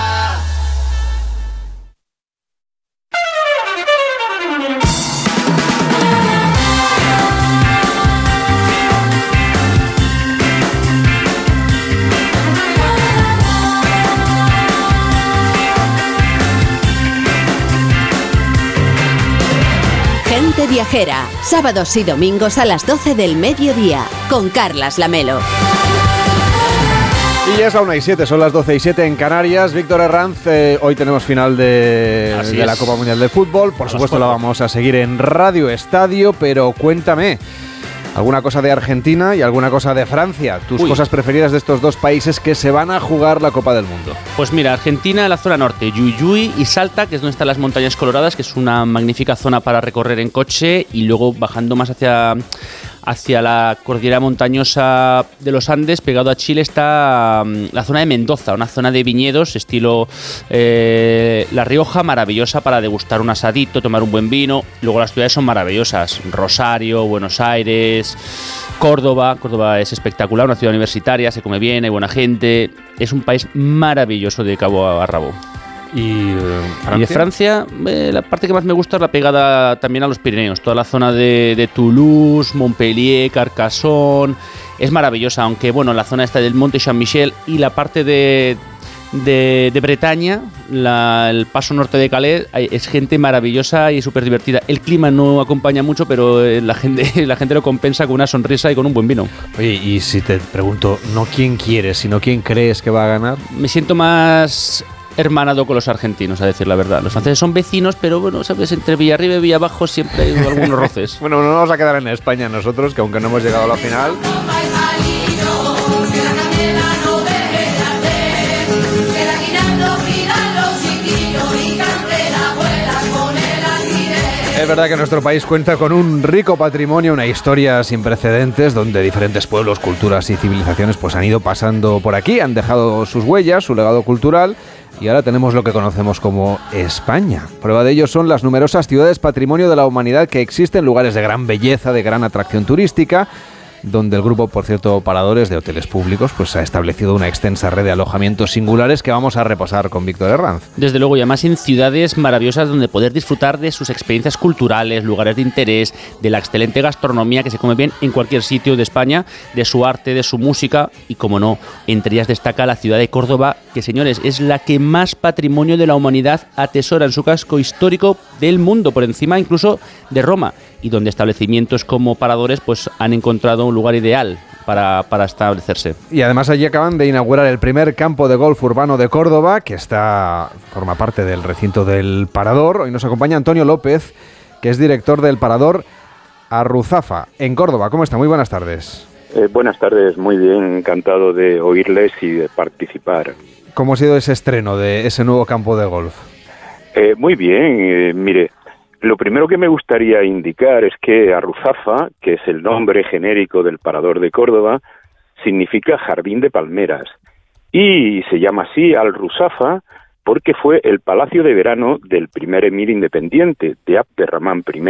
Viajera, sábados y domingos a las 12 del mediodía, con Carlas Lamelo. Y ya es la 1 y 7, son las 12 y 7 en Canarias. Víctor Herranz, eh, hoy tenemos final de, la. Copa Mundial de Fútbol. Por A supuesto la vamos a seguir en Radio Estadio, pero cuéntame, alguna cosa de Argentina y alguna cosa de Francia. Tus Uy. cosas preferidas de estos dos países que se van a jugar la Copa del Mundo. Pues mira, Argentina, la zona norte, Yuyuy y Salta, que es donde están las montañas coloradas, que es una magnífica zona para recorrer en coche, y luego bajando más hacia, hacia la cordillera montañosa de los Andes, pegado a Chile, está mm, la zona de Mendoza, una zona de viñedos estilo eh, La Rioja, maravillosa para degustar un asadito, tomar un buen vino. Luego las ciudades son maravillosas, Rosario, Buenos Aires, Córdoba. Córdoba es espectacular, una ciudad universitaria, se come bien, hay buena gente. Es un país maravilloso de cabo a rabo. ¿Y, Y de Francia, eh, la parte que más me gusta es la pegada también a los Pirineos. Toda la zona de, de Toulouse, Montpellier, Carcassonne. Es maravillosa, aunque bueno, la zona esta del Monte Saint-Michel y la parte de, de, de Bretaña, la- el paso norte de Calais, es gente maravillosa y súper divertida. El clima no acompaña mucho, pero eh, la gente, la gente lo compensa con una sonrisa y con un buen vino. Oye, y si te pregunto, no quién quieres, sino quién crees que va a ganar. Me siento más hermanado con los argentinos, a decir la verdad. Los franceses son vecinos, pero bueno, sabes, entre Villarriba y Villabajo siempre hay algunos roces. Bueno, no nos vamos a quedar en España nosotros, que aunque no hemos llegado a la final, Es verdad que nuestro país cuenta con un rico patrimonio, una historia sin precedentes, donde diferentes pueblos, culturas y civilizaciones pues han ido pasando por aquí, han dejado sus huellas, su legado cultural y ahora tenemos lo que conocemos como España. Prueba de ello son las numerosas ciudades patrimonio de la humanidad que existen, lugares de gran belleza, de gran atracción turística, donde el grupo, por cierto, Paradores de Hoteles Públicos, pues ha establecido una extensa red de alojamientos singulares que vamos a repasar con Víctor Herranz. Desde luego, y además en ciudades maravillosas donde poder disfrutar de sus experiencias culturales, lugares de interés, de la excelente gastronomía que se come bien en cualquier sitio de España, de su arte, de su música y, como no, entre ellas destaca la ciudad de Córdoba, que señores, es la que más patrimonio de la humanidad atesora en su casco histórico del mundo, por encima incluso de Roma, y donde establecimientos como paradores pues han encontrado un lugar ideal para, para establecerse. Y además allí acaban de inaugurar el primer campo de golf urbano de Córdoba, que está forma parte del recinto del Parador. Hoy nos acompaña Antonio López, que es director del Parador Arruzafa, en Córdoba. ¿Cómo está? Muy buenas tardes. Eh, buenas tardes, muy bien, encantado de oírles y de participar. ¿Cómo ha sido ese estreno de ese nuevo campo de golf? Eh, muy bien, eh, mire, lo primero que me gustaría indicar es que Arruzafa, que es el nombre genérico del Parador de Córdoba, significa jardín de palmeras y se llama así al Rusafa porque fue el palacio de verano del primer emir independiente, de Abderramán I.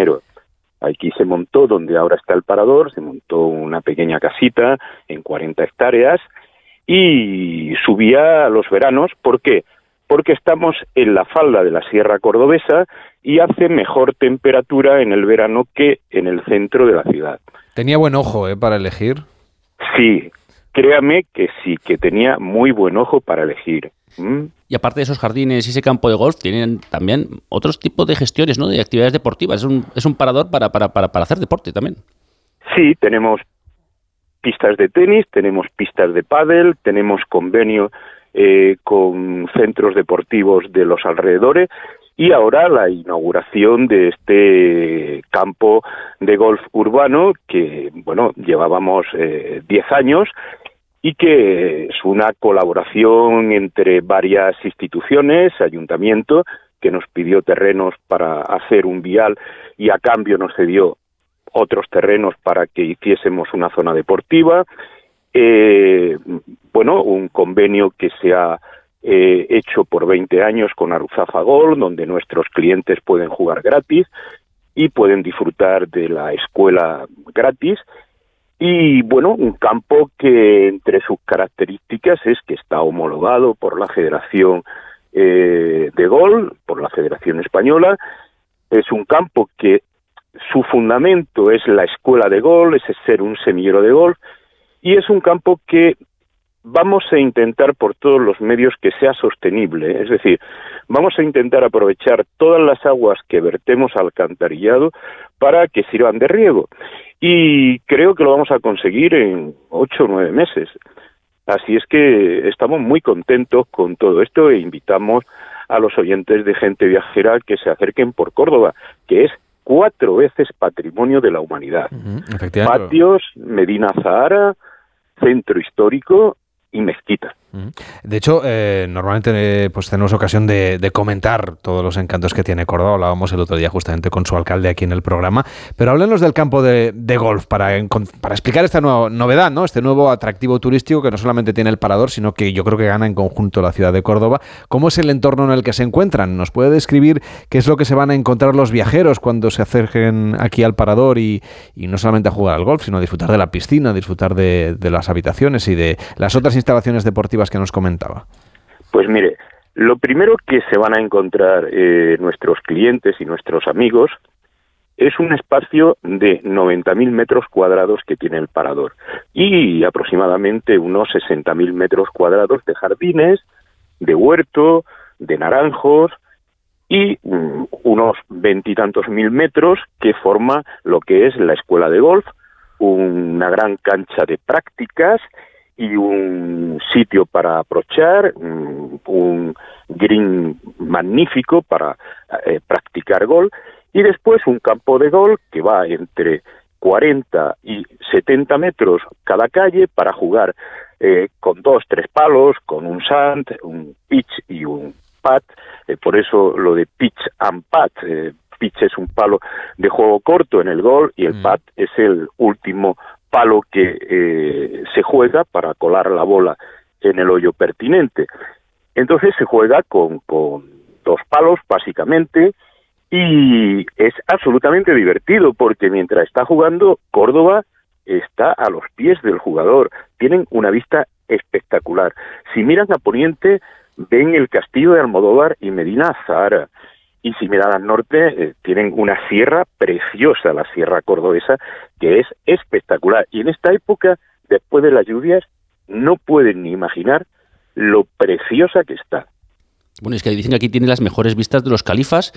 Aquí se montó donde ahora está el parador, se montó una pequeña casita en 40 hectáreas y subía a los veranos. ¿Por qué? Porque estamos en la falda de la Sierra Cordobesa y hace mejor temperatura en el verano que en el centro de la ciudad. Tenía buen ojo ¿eh? para elegir. Sí, créame que sí, que tenía muy buen ojo para elegir. ¿Mm? Y aparte de esos jardines y ese campo de golf, tienen también otros tipos de gestiones, ¿no? De actividades deportivas. Es un, es un parador para, para, para, para hacer deporte también. Sí, tenemos pistas de tenis, tenemos pistas de pádel, tenemos convenio eh, con centros deportivos de los alrededores y ahora la inauguración de este campo de golf urbano que, bueno, llevábamos 10 eh, años y que es una colaboración entre varias instituciones, ayuntamiento, que nos pidió terrenos para hacer un vial y a cambio nos cedió otros terrenos para que hiciésemos una zona deportiva. Eh, bueno, un convenio que se ha eh, hecho por 20 años con Aruzafa Gol, donde nuestros clientes pueden jugar gratis y pueden disfrutar de la escuela gratis. Y bueno, un campo que entre sus características es que está homologado por la Federación eh, de Gol, por la Federación Española. Es un campo que su fundamento es la escuela de gol, es ser un semillero de golf, y es un campo que vamos a intentar por todos los medios que sea sostenible, es decir, vamos a intentar aprovechar todas las aguas que vertemos al alcantarillado para que sirvan de riego. Y creo que lo vamos a conseguir en ocho o nueve meses. Así es que estamos muy contentos con todo esto e invitamos a los oyentes de gente viajera que se acerquen por Córdoba, que es cuatro veces patrimonio de la humanidad. Patios, Medina Zahara, centro histórico y mezquita. De hecho, eh, normalmente eh, pues tenemos ocasión de, comentar todos los encantos que tiene Córdoba. Hablábamos el otro día justamente con su alcalde aquí en el programa. Pero háblenos del campo de, golf para, explicar esta nueva novedad, ¿no? Este nuevo atractivo turístico que no solamente tiene el parador, sino que yo creo que gana en conjunto la ciudad de Córdoba. ¿Cómo es el entorno en el que se encuentran? ¿Nos puede describir qué es lo que se van a encontrar los viajeros cuando se acerquen aquí al parador y, no solamente a jugar al golf, sino a disfrutar de la piscina, disfrutar de las habitaciones y de las otras instalaciones deportivas que nos comentaba? Pues mire, lo primero que se van a encontrar eh, nuestros clientes y nuestros amigos es un espacio de 90.000 metros cuadrados que tiene el parador y aproximadamente unos 60.000 metros cuadrados de jardines, de huerto, de naranjos y mm, unos veintitantos mil metros que forma lo que es la escuela de golf, una gran cancha de prácticas y un sitio para aprochar, un green magnífico para eh, practicar gol y después un campo de gol que va entre 40 y 70 metros cada calle para jugar eh, con dos, tres palos, con un sand, un pitch y un pat, eh, por eso lo de pitch and pat, pitch es un palo de juego corto en el gol y el mm. pat es el último palo que eh, se juega para colar la bola en el hoyo pertinente. Entonces se juega con, con dos palos básicamente y es absolutamente divertido porque mientras está jugando Córdoba está a los pies del jugador. Tienen una vista espectacular. Si miran a Poniente ven el castillo de Almodóvar y Medina Zahara y si miran al norte eh, tienen una sierra preciosa, la sierra cordobesa, que es espectacular. Y en esta época, después de las lluvias, no pueden ni imaginar lo preciosa que está. Bueno, es que dicen que aquí tiene las mejores vistas de los califas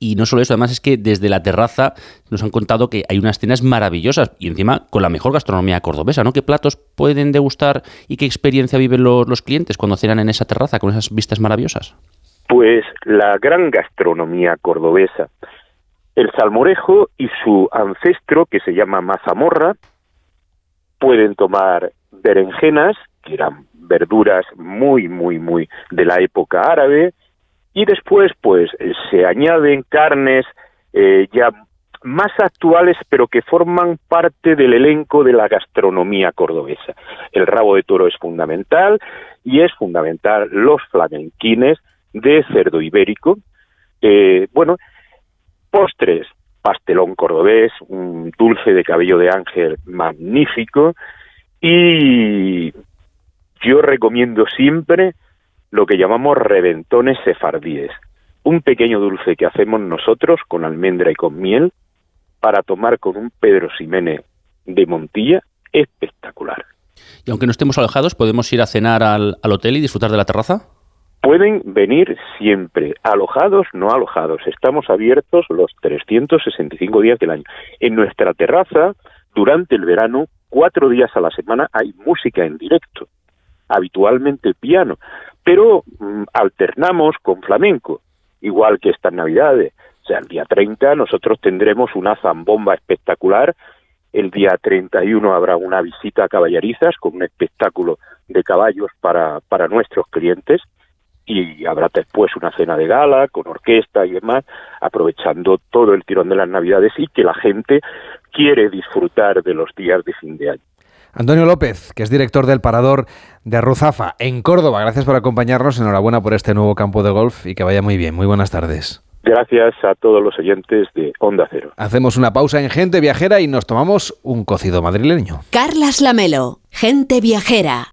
y no solo eso, además es que desde la terraza nos han contado que hay unas cenas maravillosas y encima con la mejor gastronomía cordobesa, ¿no? ¿Qué platos pueden degustar y qué experiencia viven los, los clientes cuando cenan en esa terraza con esas vistas maravillosas? Pues la gran gastronomía cordobesa. El salmorejo y su ancestro, que se llama mazamorra, pueden tomar berenjenas, que eran verduras muy, muy, muy de la época árabe, y después, pues, se añaden carnes eh, ya más actuales, pero que forman parte del elenco de la gastronomía cordobesa. El rabo de toro es fundamental y es fundamental los flamenquines de cerdo ibérico. Eh, bueno, postres, pastelón cordobés, un dulce de cabello de ángel magnífico y yo recomiendo siempre lo que llamamos reventones sefardíes, un pequeño dulce que hacemos nosotros con almendra y con miel para tomar con un Pedro Ximénez de Montilla espectacular. Y aunque no estemos alojados, ¿podemos ir a cenar al, al hotel y disfrutar de la terraza? Pueden venir siempre, alojados, no alojados. Estamos abiertos los 365 días del año. En nuestra terraza, durante el verano, cuatro días a la semana hay música en directo, habitualmente piano, pero mm, alternamos con flamenco, igual que estas navidades. O sea, el día 30 nosotros tendremos una zambomba espectacular, el día 31 habrá una visita a caballerizas con un espectáculo de caballos para, para nuestros clientes y habrá después una cena de gala con orquesta y demás, aprovechando todo el tirón de las navidades y que la gente quiere disfrutar de los días de fin de año. Antonio López, que es director del Parador de Ruzafa, en Córdoba. Gracias por acompañarnos. Enhorabuena por este nuevo campo de golf y que vaya muy bien. Muy buenas tardes. Gracias a todos los oyentes de Onda Cero. Hacemos una pausa en Gente Viajera y nos tomamos un cocido madrileño. Carlas Lamelo, Gente Viajera.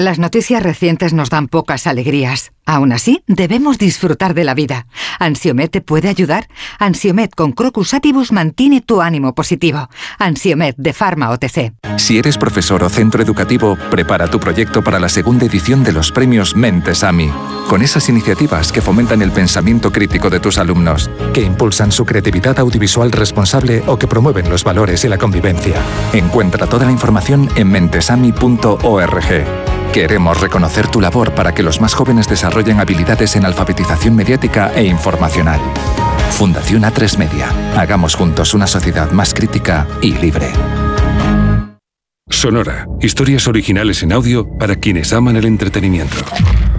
Las noticias recientes nos dan pocas alegrías. Aún así, debemos disfrutar de la vida. ¿Ansiomet te puede ayudar? Ansiomet con Crocus Atibus mantiene tu ánimo positivo. Ansiomet de Pharma OTC. Si eres profesor o centro educativo, prepara tu proyecto para la segunda edición de los premios Mentes AMI. Con esas iniciativas que fomentan el pensamiento crítico de tus alumnos, que impulsan su creatividad audiovisual responsable o que promueven los valores y la convivencia. Encuentra toda la información en mentesami.org. Queremos reconocer tu labor para que los más jóvenes desarrollen habilidades en alfabetización mediática e informacional. Fundación A3 Media. Hagamos juntos una sociedad más crítica y libre. Sonora. Historias originales en audio para quienes aman el entretenimiento.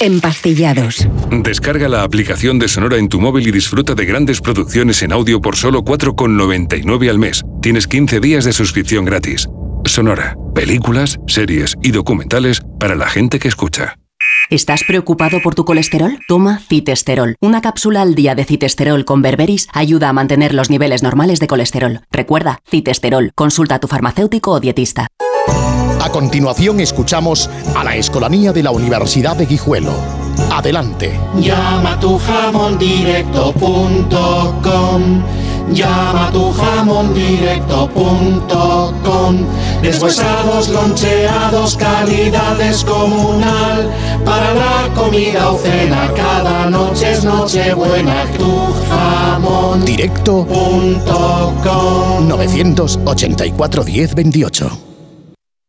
Empastillados. Descarga la aplicación de Sonora en tu móvil y disfruta de grandes producciones en audio por solo 4,99 al mes. Tienes 15 días de suscripción gratis. Sonora. Películas, series y documentales para la gente que escucha. ¿Estás preocupado por tu colesterol? Toma citesterol. Una cápsula al día de citesterol con berberis ayuda a mantener los niveles normales de colesterol. Recuerda, citesterol. Consulta a tu farmacéutico o dietista. A continuación escuchamos a la Escolanía de la Universidad de Guijuelo. Adelante. Llama tu jamón directo.com. Llama tu jamón directo.com. Deshuesados, loncheados, calidad descomunal. Para la comida o cena, cada noche es Nochebuena. Tu jamón Directo.com 984 10 28.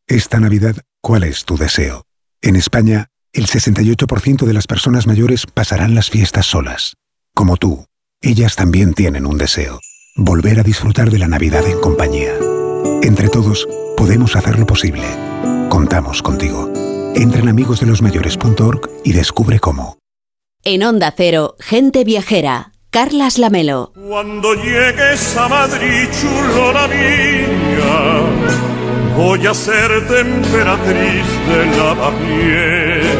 Esta Navidad, ¿cuál es tu deseo? En España, el 68% de las personas mayores pasarán las fiestas solas. Como tú, ellas también tienen un deseo. Volver a disfrutar de la Navidad en compañía. Entre todos, podemos hacerlo posible. Contamos contigo. Entra en amigosdelosmayores.org y descubre cómo. En Onda Cero, Gente Viajera, Carlas Lamelo. Cuando llegues a Madrid, chulona mía, voy a ser emperatriz de lavapiés.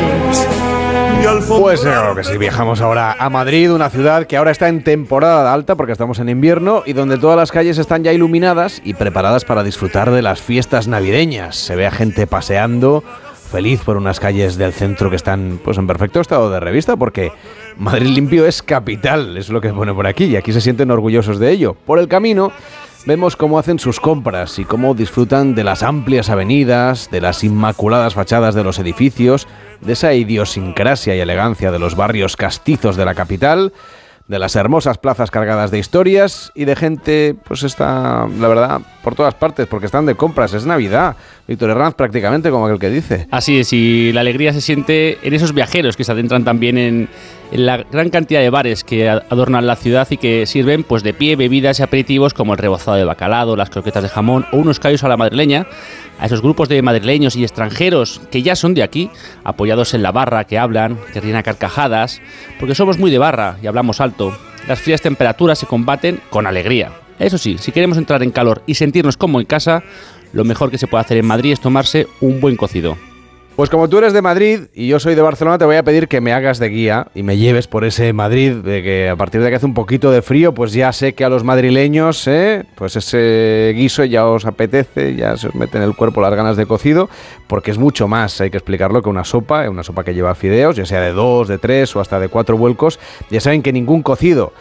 Pues claro que sí, viajamos ahora a Madrid, una ciudad que ahora está en temporada alta porque estamos en invierno y donde todas las calles están ya iluminadas y preparadas para disfrutar de las fiestas navideñas. Se ve a gente paseando, feliz por unas calles del centro que están pues en perfecto estado de revista porque Madrid limpio es capital, es lo que pone por aquí y aquí se sienten orgullosos de ello. Por el camino vemos cómo hacen sus compras y cómo disfrutan de las amplias avenidas, de las inmaculadas fachadas de los edificios, de esa idiosincrasia y elegancia de los barrios castizos de la capital de las hermosas plazas cargadas de historias y de gente, pues está, la verdad, por todas partes, porque están de compras, es Navidad. Víctor Herranz prácticamente como aquel que dice. Así es, y la alegría se siente en esos viajeros que se adentran también en, en la gran cantidad de bares que adornan la ciudad y que sirven pues de pie bebidas y aperitivos como el rebozado de bacalado, las croquetas de jamón o unos callos a la madrileña, a esos grupos de madrileños y extranjeros que ya son de aquí, apoyados en la barra, que hablan, que ríen a carcajadas, porque somos muy de barra y hablamos alto. Las frías temperaturas se combaten con alegría. Eso sí, si queremos entrar en calor y sentirnos como en casa, lo mejor que se puede hacer en Madrid es tomarse un buen cocido. Pues como tú eres de Madrid y yo soy de Barcelona, te voy a pedir que me hagas de guía y me lleves por ese Madrid, de que a partir de que hace un poquito de frío, pues ya sé que a los madrileños, ¿eh? pues ese guiso ya os apetece, ya se os mete en el cuerpo las ganas de cocido, porque es mucho más, hay que explicarlo, que una sopa, una sopa que lleva fideos, ya sea de dos, de tres o hasta de cuatro vuelcos. Ya saben que ningún cocido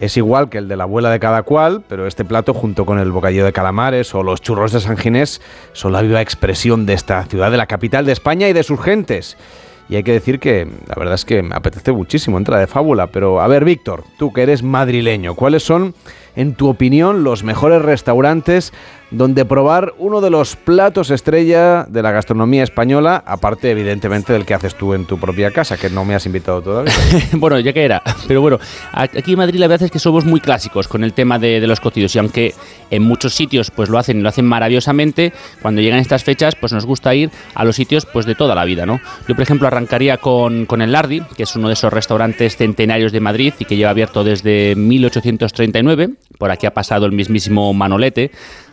es igual que el de la abuela de cada cual, pero este plato junto con el bocadillo de calamares o los churros de San Ginés son la viva expresión de esta ciudad, de la capital de España y de sus gentes. Y hay que decir que la verdad es que me apetece muchísimo, entra de fábula. Pero a ver, Víctor, tú que eres madrileño, ¿cuáles son, en tu opinión, los mejores restaurantes donde probar uno de los platos estrella de la gastronomía española, aparte evidentemente del que haces tú en tu propia casa, que no me has invitado todavía. bueno, ya que era. Pero bueno, aquí en Madrid la verdad es que somos muy clásicos con el tema de, los cocidos y aunque en muchos sitios pues lo hacen lo hacen maravillosamente, cuando llegan estas fechas pues nos gusta ir a los sitios pues de toda la vida, ¿no? Yo por ejemplo arrancaría con, con el Lardi, que es uno de esos restaurantes centenarios de Madrid y que lleva abierto desde 1839. Por aquí ha pasado el mismísimo Manolete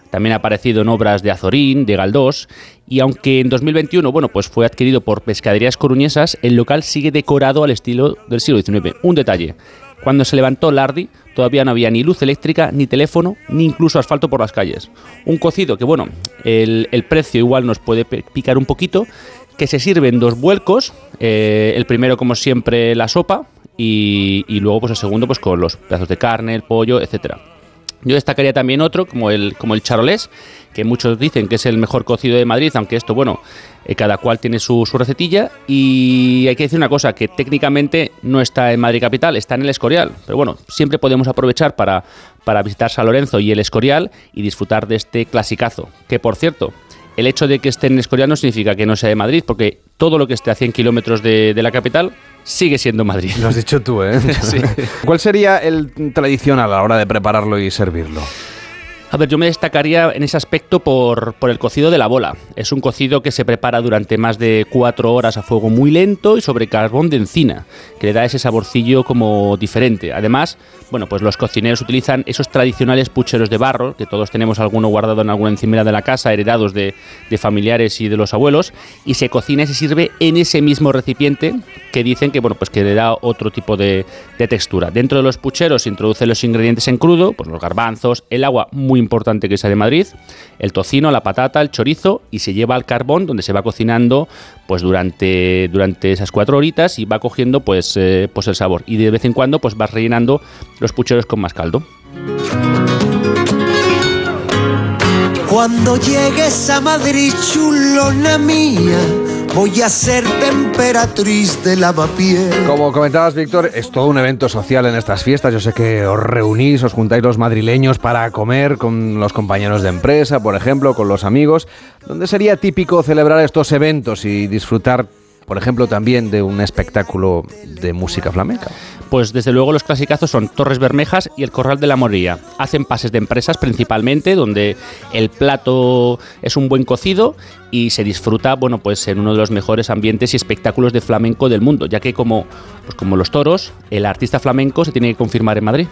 también ha aparecido en obras de Azorín, de Galdós, y aunque en 2021 bueno, pues fue adquirido por Pescaderías Coruñesas, el local sigue decorado al estilo del siglo XIX. Un detalle, cuando se levantó Lardi todavía no había ni luz eléctrica, ni teléfono, ni incluso asfalto por las calles. Un cocido que, bueno, el, precio igual nos puede picar un poquito, que se sirve en dos vuelcos, eh, el primero como siempre la sopa y, y, luego pues el segundo pues con los pedazos de carne, el pollo, etcétera. Yo destacaría también otro, como el, como el charolés, que muchos dicen que es el mejor cocido de Madrid, aunque esto, bueno, eh, cada cual tiene su, recetilla. Y hay que decir una cosa, que técnicamente no está en Madrid Capital, está en el Escorial. Pero bueno, siempre podemos aprovechar para, para visitar San Lorenzo y el Escorial y disfrutar de este clasicazo. Que por cierto, el hecho de que esté en Escorial no significa que no sea de Madrid, porque todo lo que esté a 100 kilómetros de, de la capital sigue siendo Madrid. Lo has dicho tú, ¿eh? sí. ¿Cuál sería el tradicional a la hora de prepararlo y servirlo? A ver, yo me destacaría en ese aspecto por, por, el cocido de la bola. Es un cocido que se prepara durante más de cuatro horas a fuego muy lento y sobre carbón de encina, que le da ese saborcillo como diferente. Además, bueno, pues los cocineros utilizan esos tradicionales pucheros de barro, que todos tenemos alguno guardado en alguna encimera de la casa, heredados de, de familiares y de los abuelos, y se cocina y se sirve en ese mismo recipiente que dicen que, bueno, pues que le da otro tipo de, de textura. Dentro de los pucheros se introducen los ingredientes en crudo, pues los garbanzos, el agua muy importante que sea de Madrid, el tocino, la patata, el chorizo y se lleva al carbón donde se va cocinando pues durante, durante esas cuatro horitas y va cogiendo pues, eh, pues el sabor y de vez en cuando pues vas rellenando los pucheros con más caldo. Cuando llegues a Madrid, chulona mía Voy a ser temperatriz de lavapiés. Como comentabas, Víctor, es todo un evento social en estas fiestas. Yo sé que os reunís, os juntáis los madrileños para comer con los compañeros de empresa, por ejemplo, con los amigos. ¿Dónde sería típico celebrar estos eventos y disfrutar, por ejemplo, también de un espectáculo de música flamenca? Pues desde luego los clasicazos son Torres Bermejas y el Corral de la Morilla. Hacen pases de empresas principalmente, donde el plato es un buen cocido y se disfruta, bueno, pues en uno de los mejores ambientes y espectáculos de flamenco del mundo, ya que como, pues como los toros, el artista flamenco se tiene que confirmar en Madrid.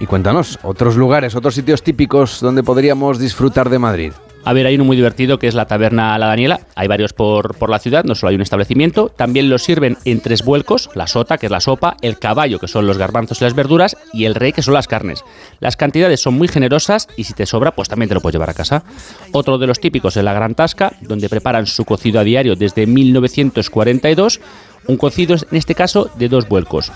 Y cuéntanos, otros lugares, otros sitios típicos donde podríamos disfrutar de Madrid. A ver, hay uno muy divertido que es la taberna La Daniela. Hay varios por, por la ciudad, no solo hay un establecimiento. También los sirven en tres vuelcos: la sota, que es la sopa, el caballo, que son los garbanzos y las verduras, y el rey, que son las carnes. Las cantidades son muy generosas y si te sobra, pues también te lo puedes llevar a casa. Otro de los típicos es la Gran Tasca, donde preparan su cocido a diario desde 1942. Un cocido, en este caso, de dos vuelcos.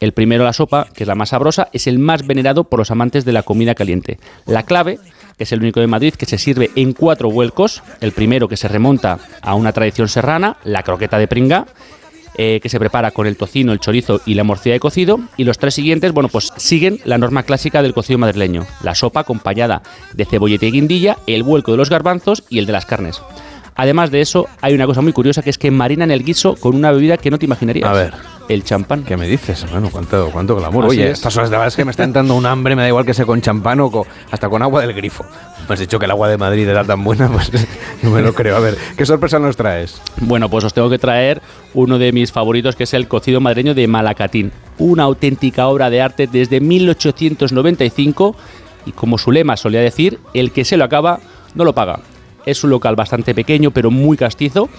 El primero, la sopa, que es la más sabrosa, es el más venerado por los amantes de la comida caliente. La clave, que es el único de Madrid, que se sirve en cuatro vuelcos. El primero, que se remonta a una tradición serrana, la croqueta de pringa, eh, que se prepara con el tocino, el chorizo y la morcilla de cocido. Y los tres siguientes, bueno, pues siguen la norma clásica del cocido madrileño. La sopa acompañada de cebolleta y guindilla, el vuelco de los garbanzos y el de las carnes. Además de eso, hay una cosa muy curiosa que es que marinan el guiso con una bebida que no te imaginarías. A ver. El champán. ¿Qué me dices? Bueno, cuánto, cuánto glamour. Así Oye, es. estas horas de verdad es que me está entrando un hambre, me da igual que sea con champán o hasta con agua del grifo. Me has dicho que el agua de Madrid era tan buena, pues no me lo creo. A ver, ¿qué sorpresa nos traes? Bueno, pues os tengo que traer uno de mis favoritos, que es el cocido madrileño de Malacatín. Una auténtica obra de arte desde 1895 y como su lema solía decir, el que se lo acaba no lo paga. Es un local bastante pequeño pero muy castizo.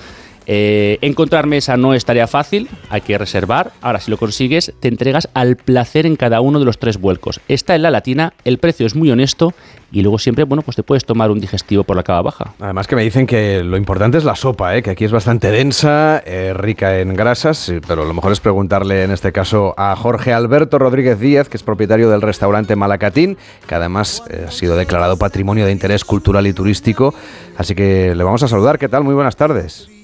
Eh, encontrar mesa no es tarea fácil, hay que reservar. Ahora, si lo consigues, te entregas al placer en cada uno de los tres vuelcos. Está en la latina, el precio es muy honesto y luego siempre, bueno, pues te puedes tomar un digestivo por la cava baja. Además que me dicen que lo importante es la sopa, ¿eh? que aquí es bastante densa, eh, rica en grasas, pero lo mejor es preguntarle en este caso a Jorge Alberto Rodríguez Díaz, que es propietario del restaurante Malacatín, que además ha sido declarado Patrimonio de Interés Cultural y Turístico. Así que le vamos a saludar. ¿Qué tal? Muy buenas tardes.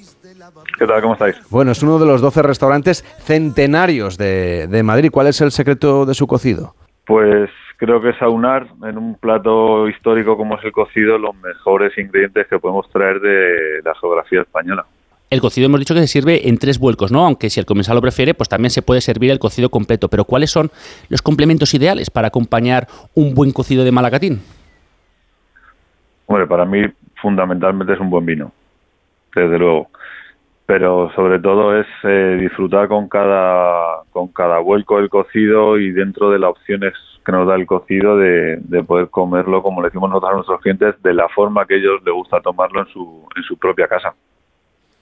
¿Qué tal? ¿Cómo estáis? Bueno, es uno de los 12 restaurantes centenarios de, de Madrid. ¿Cuál es el secreto de su cocido? Pues creo que es aunar en un plato histórico como es el cocido los mejores ingredientes que podemos traer de la geografía española. El cocido hemos dicho que se sirve en tres vuelcos, ¿no? Aunque si el comensal lo prefiere, pues también se puede servir el cocido completo. Pero ¿cuáles son los complementos ideales para acompañar un buen cocido de malacatín? Hombre, para mí fundamentalmente es un buen vino, desde luego. Pero sobre todo es eh, disfrutar con cada, con cada vuelco del cocido y dentro de las opciones que nos da el cocido de, de poder comerlo, como le decimos nosotros a nuestros clientes, de la forma que a ellos les gusta tomarlo en su, en su propia casa.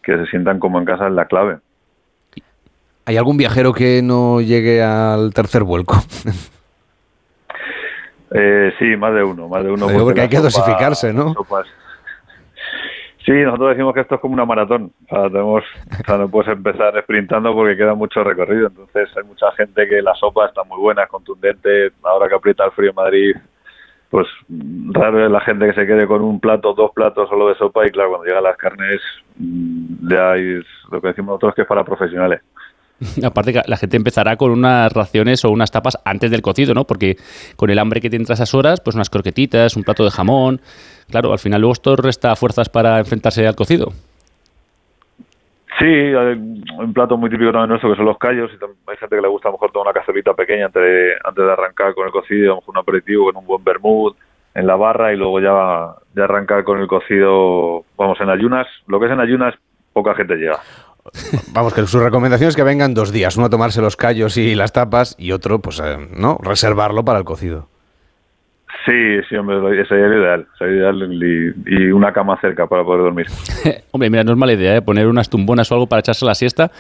Que se sientan como en casa es la clave. ¿Hay algún viajero que no llegue al tercer vuelco? Eh, sí, más de uno, más de uno. Porque hay que sopa- dosificarse, ¿no? Sí, nosotros decimos que esto es como una maratón. O sea, tenemos, o sea, no puedes empezar sprintando porque queda mucho recorrido. Entonces, hay mucha gente que la sopa está muy buena, contundente. Ahora que aprieta el frío en Madrid, pues raro es la gente que se quede con un plato, dos platos solo de sopa. Y claro, cuando llegan las carnes, mm, ya es lo que decimos nosotros que es para profesionales. Aparte que la gente empezará con unas raciones o unas tapas antes del cocido, ¿no? Porque con el hambre que te entra a esas horas, pues unas croquetitas, un plato de jamón. Claro, al final luego esto resta fuerzas para enfrentarse al cocido. Sí, hay un plato muy típico también nuestro que son los callos y hay gente que le gusta mejor tomar una cacerolita pequeña antes de, antes de arrancar con el cocido, a lo mejor un aperitivo con un buen vermut en la barra y luego ya, ya arrancar con el cocido, vamos, en ayunas. Lo que es en ayunas, poca gente llega. Vamos, que su recomendación es que vengan dos días. Uno a tomarse los callos y las tapas y otro, pues, eh, ¿no? Reservarlo para el cocido. Sí, sí, hombre, sería lo ideal, sería ideal y, una cama cerca para poder dormir. Hombre, mira, no es mala idea, ¿eh? poner unas tumbonas o algo para echarse la siesta.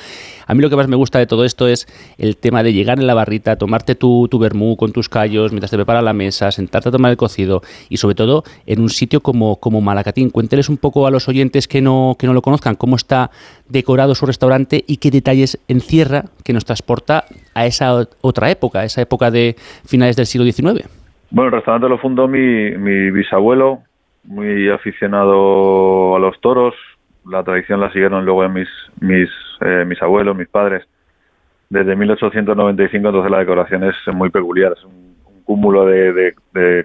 A mí lo que más me gusta de todo esto es el tema de llegar en la barrita, tomarte tu, tu vermú con tus callos mientras te prepara la mesa, sentarte a tomar el cocido y sobre todo en un sitio como, como Malacatín. Cuénteles un poco a los oyentes que no, que no lo conozcan cómo está decorado su restaurante y qué detalles encierra que nos transporta a esa ot- otra época, a esa época de finales del siglo XIX. Bueno, el restaurante lo fundó mi, bisabuelo, muy aficionado a los toros. La tradición la siguieron luego mis, mis, eh, mis abuelos, mis padres. Desde 1895, entonces la decoración es muy peculiar. Es un, cúmulo de,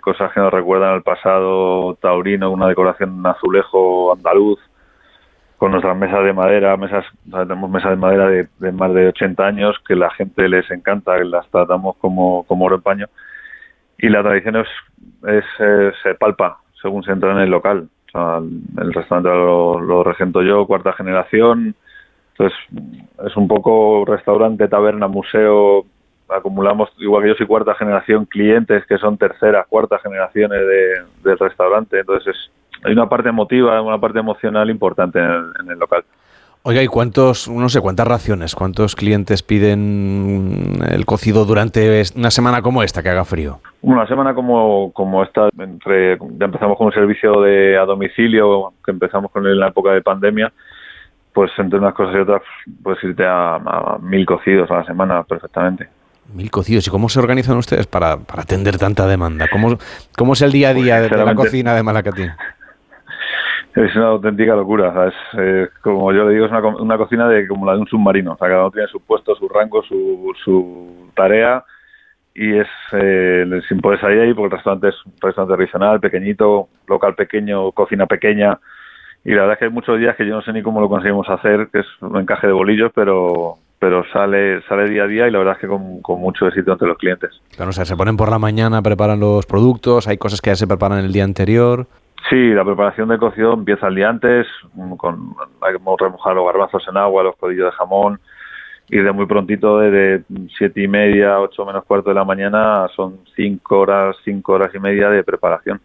cosas que nos recuerdan al pasado taurino, una decoración azulejo andaluz, con nuestras mesas de madera, mesas, tenemos mesas de madera de, más de 80 años que la gente les encanta, las tratamos como, como oro en paño y la tradición es, es, eh, se palpa según se entra en el local. O sea, el, el restaurante lo, lo regento yo, cuarta generación. Entonces, es un poco restaurante, taberna, museo. Acumulamos, igual que yo soy cuarta generación, clientes que son terceras, cuartas generaciones de, del restaurante. Entonces, es, hay una parte emotiva, una parte emocional importante en el, local. Oiga, ¿y cuántos, no sé, cuántas raciones, cuántos clientes piden el cocido durante una semana como esta, que haga frío? Una semana como, como esta, entre, ya empezamos con un servicio de a domicilio, que empezamos con él en la época de pandemia, pues entre unas cosas y otras, puedes irte a, mil cocidos a la semana perfectamente. Mil cocidos. ¿Y cómo se organizan ustedes para, para atender tanta demanda? ¿Cómo, ¿Cómo es el día a día de, la cocina de Malacatín? Es una auténtica locura. Es, como yo le digo, es una, una, cocina de como la de un submarino. O sea, cada uno tiene su puesto, su rango, su, su tarea y es eh, sin poder salir ahí porque el restaurante es un restaurante regional, pequeñito, local pequeño, cocina pequeña y la verdad es que hay muchos días que yo no sé ni cómo lo conseguimos hacer, que es un encaje de bolillos, pero pero sale sale día a día y la verdad es que con, mucho éxito entre los clientes. Claro, se ponen por la mañana, preparan los productos, hay cosas que ya se preparan el día anterior. Sí, la preparación de cocido empieza el día antes, con, hay que remojar los garbanzos en agua, los codillos de jamón, y de muy prontito, desde siete y media, ocho menos cuarto de la mañana, son cinco horas, cinco horas y media de preparación.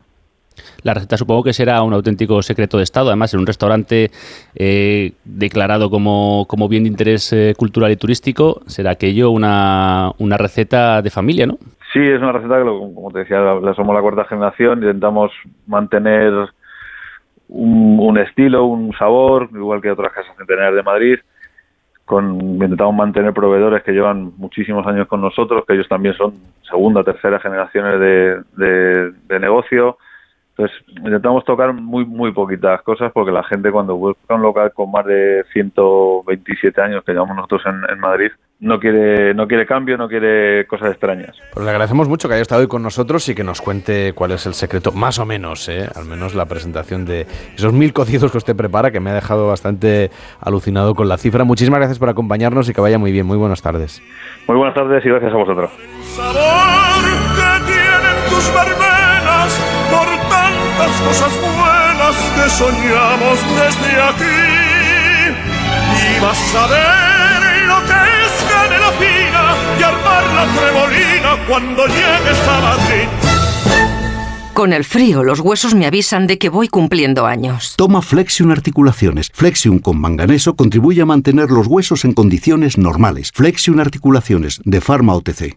La receta supongo que será un auténtico secreto de Estado, además en un restaurante eh, declarado como, bien de interés eh, cultural y turístico, será aquello una, una receta de familia, ¿no? Sí, es una receta que, como te decía, la somos la cuarta generación, intentamos mantener un, estilo, un sabor, igual que otras casas centenarias de Madrid, con, intentamos mantener proveedores que llevan muchísimos años con nosotros, que ellos también son segunda, tercera generaciones de negocio, entonces, intentamos tocar muy, muy poquitas cosas porque la gente cuando busca un local con más de 127 años que llevamos nosotros en, Madrid, no quiere, no quiere cambio, no quiere cosas extrañas. Pues le agradecemos mucho que haya estado hoy con nosotros y que nos cuente cuál es el secreto, más o menos, ¿eh? al menos la presentación de esos mil cocidos que usted prepara, que me ha dejado bastante alucinado con la cifra. Muchísimas gracias por acompañarnos y que vaya muy bien. Muy buenas tardes. Muy buenas tardes y gracias a vosotros. Las cosas buenas que soñamos desde aquí. Y vas a ver lo que es canela fina y armar la trebolina cuando llegues a Madrid. Con el frío, los huesos me avisan de que voy cumpliendo años. Toma Flexion Articulaciones. Flexion con manganeso contribuye a mantener los huesos en condiciones normales. Flexion Articulaciones, de Pharma OTC.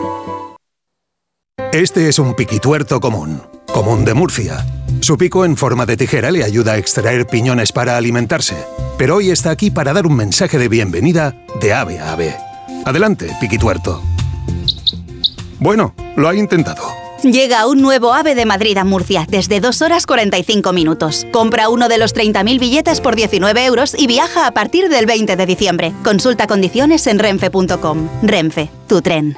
Este es un piquituerto común, común de Murcia. Su pico en forma de tijera le ayuda a extraer piñones para alimentarse, pero hoy está aquí para dar un mensaje de bienvenida de ave a ave. Adelante, piquituerto. Bueno, lo ha intentado. Llega un nuevo AVE de Madrid a Murcia desde 2 horas 45 minutos. Compra uno de los 30.000 billetes por 19 euros y viaja a partir del 20 de diciembre. Consulta condiciones en renfe.com. Renfe, tu tren.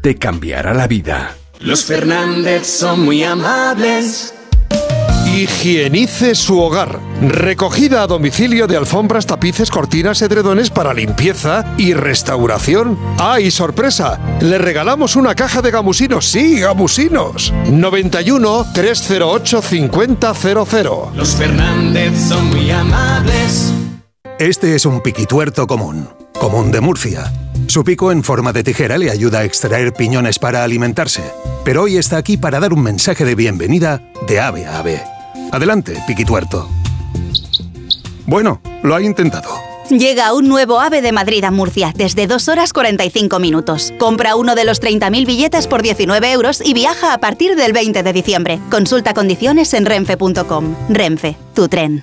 te cambiará la vida. Los Fernández son muy amables Higienice su hogar. Recogida a domicilio de alfombras, tapices, cortinas, edredones para limpieza y restauración. ¡Ay, sorpresa! Le regalamos una caja de gamusinos. Sí, gamusinos. 91 308 5000. Los Fernández son muy amables. Este es un piquituerto común, común de Murcia. Su pico en forma de tijera le ayuda a extraer piñones para alimentarse, pero hoy está aquí para dar un mensaje de bienvenida de ave a ave. Adelante, piquituerto. Bueno, lo ha intentado. Llega un nuevo AVE de Madrid a Murcia desde 2 horas 45 minutos. Compra uno de los 30.000 billetes por 19 euros y viaja a partir del 20 de diciembre. Consulta condiciones en renfe.com. Renfe, tu tren.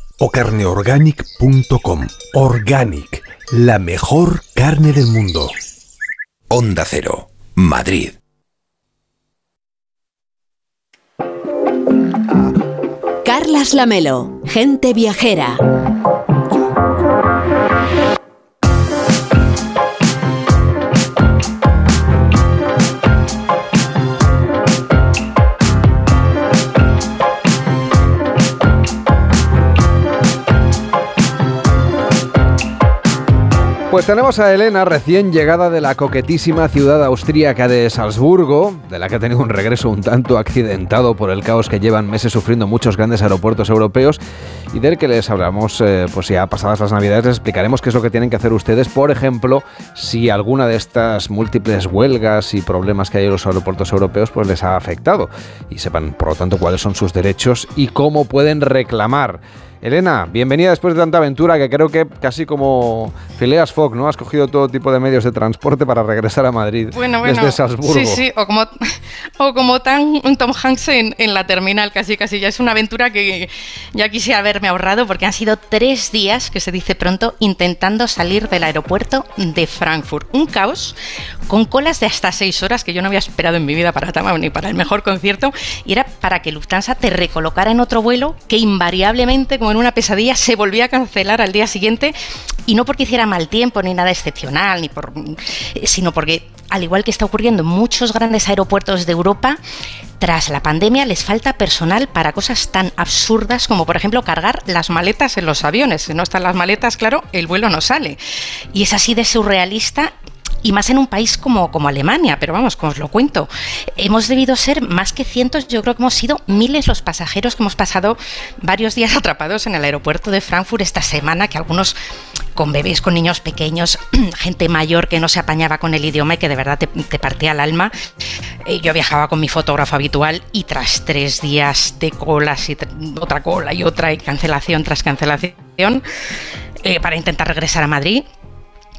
o carneorganic.com. Organic, la mejor carne del mundo. Onda Cero, Madrid. Carlas Lamelo, gente viajera. Pues tenemos a Elena, recién llegada de la coquetísima ciudad austríaca de Salzburgo, de la que ha tenido un regreso un tanto accidentado por el caos que llevan meses sufriendo muchos grandes aeropuertos europeos y del que les hablamos, eh, pues ya pasadas las navidades, les explicaremos qué es lo que tienen que hacer ustedes, por ejemplo, si alguna de estas múltiples huelgas y problemas que hay en los aeropuertos europeos pues les ha afectado y sepan, por lo tanto, cuáles son sus derechos y cómo pueden reclamar. Elena, bienvenida después de tanta aventura que creo que casi como Phileas Fogg, ¿no? Has cogido todo tipo de medios de transporte para regresar a Madrid bueno, bueno, desde Salzburgo. Sí, sí, o como, o como tan un Tom Hanks en, en, la terminal, casi, casi. Ya es una aventura que ya quisiera haberme ahorrado porque han sido tres días, que se dice pronto, intentando salir del aeropuerto de Frankfurt. Un caos con colas de hasta seis horas que yo no había esperado en mi vida para Tama ni para el mejor concierto y era para que Lufthansa te recolocara en otro vuelo que invariablemente, como en una pesadilla, se volvía a cancelar al día siguiente y no porque hiciera mal tiempo ni nada excepcional, ni por, sino porque, al igual que está ocurriendo en muchos grandes aeropuertos de Europa, tras la pandemia les falta personal para cosas tan absurdas como, por ejemplo, cargar las maletas en los aviones. Si no están las maletas, claro, el vuelo no sale. Y es así de surrealista y más en un país como, como Alemania, pero vamos, como os lo cuento, hemos debido ser más que cientos, yo creo que hemos sido miles los pasajeros que hemos pasado varios días atrapados en el aeropuerto de Frankfurt esta semana, que algunos con bebés, con niños pequeños, gente mayor que no se apañaba con el idioma y que de verdad te, te partía el alma. Eh, yo viajaba con mi fotógrafo habitual y tras tres días de colas y otra cola y otra y cancelación tras cancelación, eh, para intentar regresar a Madrid,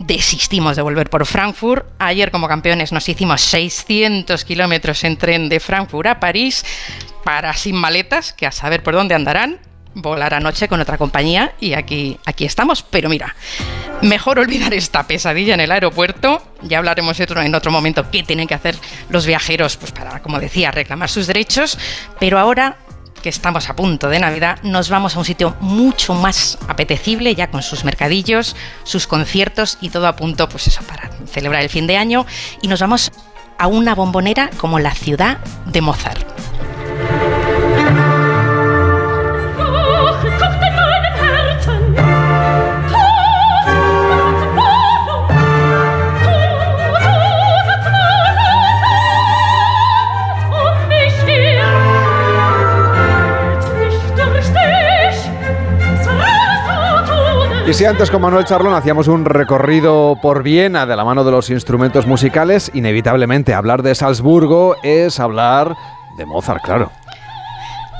desistimos de volver por Frankfurt. Ayer como campeones nos hicimos 600 kilómetros en tren de Frankfurt a París para sin maletas, que a saber por dónde andarán. Volar anoche con otra compañía y aquí, aquí estamos. Pero mira, mejor olvidar esta pesadilla en el aeropuerto. Ya hablaremos en otro momento qué tienen que hacer los viajeros pues para, como decía, reclamar sus derechos. Pero ahora que estamos a punto de Navidad, nos vamos a un sitio mucho más apetecible, ya con sus mercadillos, sus conciertos y todo a punto, pues eso, para celebrar el fin de año. Y nos vamos a una bombonera como la ciudad de Mozart. Antes con Manuel Charlón hacíamos un recorrido por Viena de la mano de los instrumentos musicales, inevitablemente hablar de Salzburgo es hablar de Mozart, claro.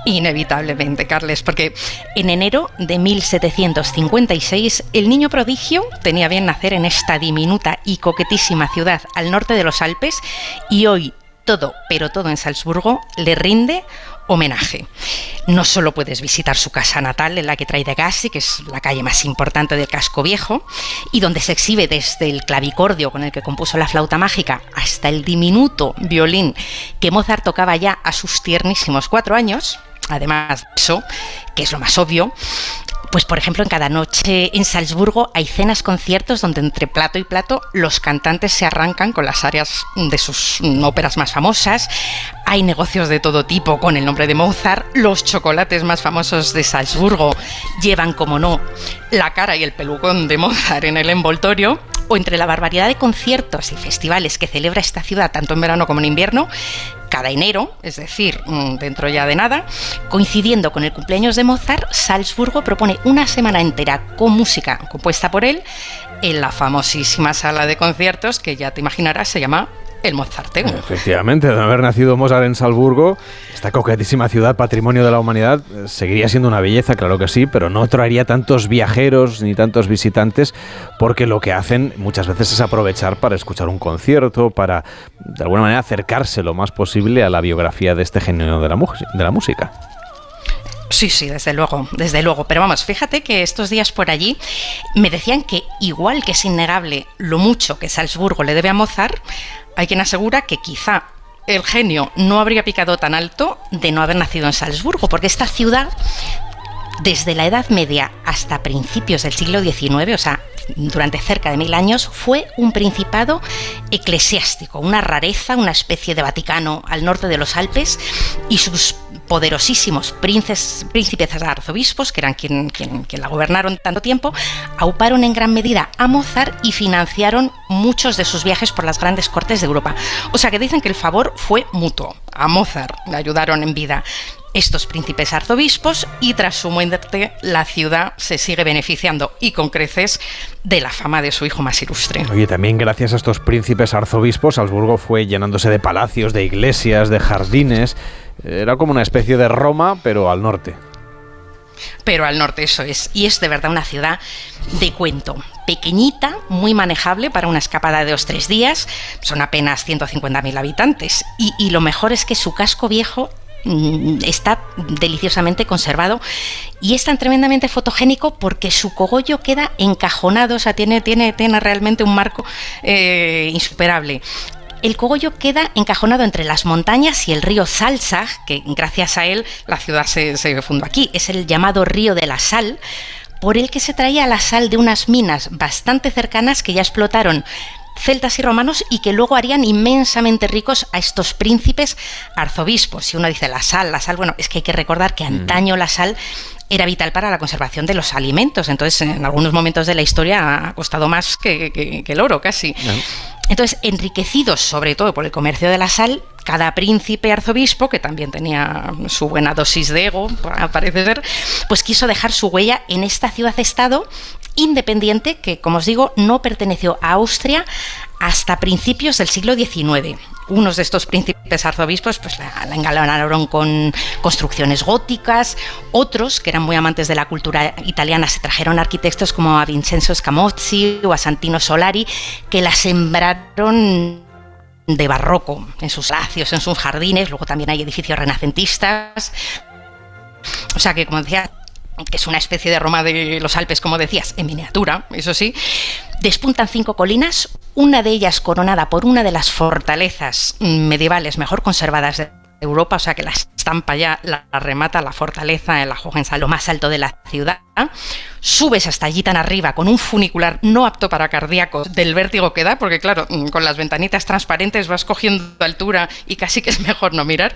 Inevitablemente, Carles, porque en enero de 1756 el niño prodigio tenía bien nacer en esta diminuta y coquetísima ciudad al norte de los Alpes y hoy, todo, pero todo en Salzburgo le rinde homenaje. No solo puedes visitar su casa natal en la que trae de Gassi, que es la calle más importante del casco viejo, y donde se exhibe desde el clavicordio con el que compuso la flauta mágica hasta el diminuto violín que Mozart tocaba ya a sus tiernísimos cuatro años, además de eso, que es lo más obvio, pues por ejemplo en cada noche en Salzburgo hay cenas conciertos donde entre plato y plato los cantantes se arrancan con las áreas de sus óperas más famosas, hay negocios de todo tipo con el nombre de Mozart, los chocolates más famosos de Salzburgo llevan como no la cara y el pelucón de Mozart en el envoltorio. O entre la barbaridad de conciertos y festivales que celebra esta ciudad tanto en verano como en invierno, cada enero, es decir, mm, dentro ya de nada, coincidiendo con el cumpleaños de Mozart, Salzburgo propone una semana entera con música compuesta por él en la famosísima sala de conciertos que ya te imaginarás se llama el Mozarteum. Efectivamente, de haber nacido Mozart en Salzburgo, esta coquetísima ciudad, patrimonio de la humanidad, eh, seguiría siendo una belleza, claro que sí, pero no traería tantos viajeros ni tantos visitantes, porque lo que hacen muchas veces es aprovechar para escuchar un concierto, para de alguna manera acercarse lo más posible a la biografía de este genio de la, de la música. Sí, sí, desde luego, desde luego. Pero vamos, fíjate que estos días por allí me decían que igual que es innegable lo mucho que Salzburgo le debe a Mozart, hay quien asegura que quizá el genio no habría picado tan alto de no haber nacido en Salzburgo, porque esta ciudad, desde la Edad Media hasta principios del siglo XIX, o sea, durante cerca de mil años, fue un principado eclesiástico, una rareza, una especie de Vaticano al norte de los Alpes, y sus poderosísimos príncipes, príncipes arzobispos, que eran quien, quien, la gobernaron tanto tiempo, auparon en gran medida a Mozart y financiaron muchos de sus viajes por las grandes cortes de Europa. O sea que dicen que el favor fue mutuo. A Mozart le ayudaron en vida estos príncipes arzobispos y tras su muerte la ciudad se sigue beneficiando y con creces de la fama de su hijo más ilustre. Oye, también gracias a estos príncipes arzobispos, Salzburgo fue llenándose de palacios, de iglesias, de jardines era como una especie de Roma, pero al norte. Pero al norte, eso es. Y es de verdad una ciudad de cuento. Pequeñita, muy manejable para una escapada de dos tres días. Son apenas 150.000 habitantes. Y, y lo mejor es que su casco viejo está deliciosamente conservado y es tan tremendamente fotogénico porque su cogollo queda encajonado, o sea, tiene, tiene, tiene realmente un marco eh, insuperable el cogollo queda encajonado entre las montañas y el río Salsa, que gracias a él la ciudad se, fundó aquí. Es el llamado río de la sal, por el que se traía la sal de unas minas bastante cercanas que ya explotaron celtas y romanos y que luego harían inmensamente ricos a estos príncipes arzobispos. Si uno dice la sal, la sal, bueno, es que hay que recordar que antaño la sal era vital para la conservación de los alimentos. Entonces, en algunos momentos de la historia ha costado más que, el oro, casi. Entonces, enriquecidos sobre todo por el comercio de la sal, cada príncipe arzobispo, que también tenía su buena dosis de ego, parece ser, pues quiso dejar su huella en esta ciudad-estado independiente que, como os digo, no perteneció a Austria hasta principios del siglo XIX unos de estos príncipes arzobispos pues la, la, con construcciones góticas, otros que eran muy amantes de la cultura italiana se trajeron arquitectos como a Vincenzo Scamozzi o a Santino Solari que la sembraron de barroco en sus lacios, en sus jardines, luego también hay edificios renacentistas. O sea que, como decía, que es una especie de Roma de los Alpes, como decías, en miniatura, eso sí, despuntan cinco colinas, una de ellas coronada por una de las fortalezas medievales mejor conservadas de Europa, o sea que la estampa ya la, remata la fortaleza en la Hohensa, lo más alto de la ciudad. Subes hasta allí tan arriba con un funicular no apto para cardíacos del vértigo que da, porque claro, con las ventanitas transparentes vas cogiendo altura y casi que es mejor no mirar.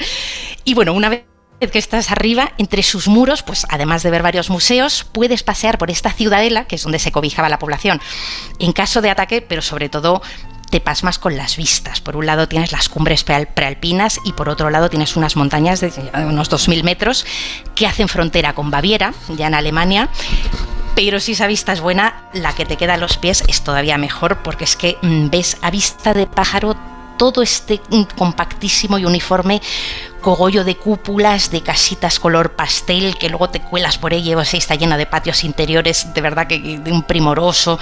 Y bueno, una vez que estás arriba, entre sus muros, pues además de ver varios museos, puedes pasear por esta ciudadela, que es donde se cobijaba la población, en caso de ataque, pero sobre todo te pasmas con las vistas. Por un lado tienes las cumbres prealpinas y por otro lado tienes unas montañas de unos 2.000 metros que hacen frontera con Baviera, ya en Alemania. Pero si esa vista es buena, la que te queda a los pies es todavía mejor porque es que mm, ves a vista de pájaro todo este mm, compactísimo y uniforme cogollo de cúpulas, de casitas color pastel, que luego te cuelas por ella y está llena de patios interiores, de verdad que de un primoroso,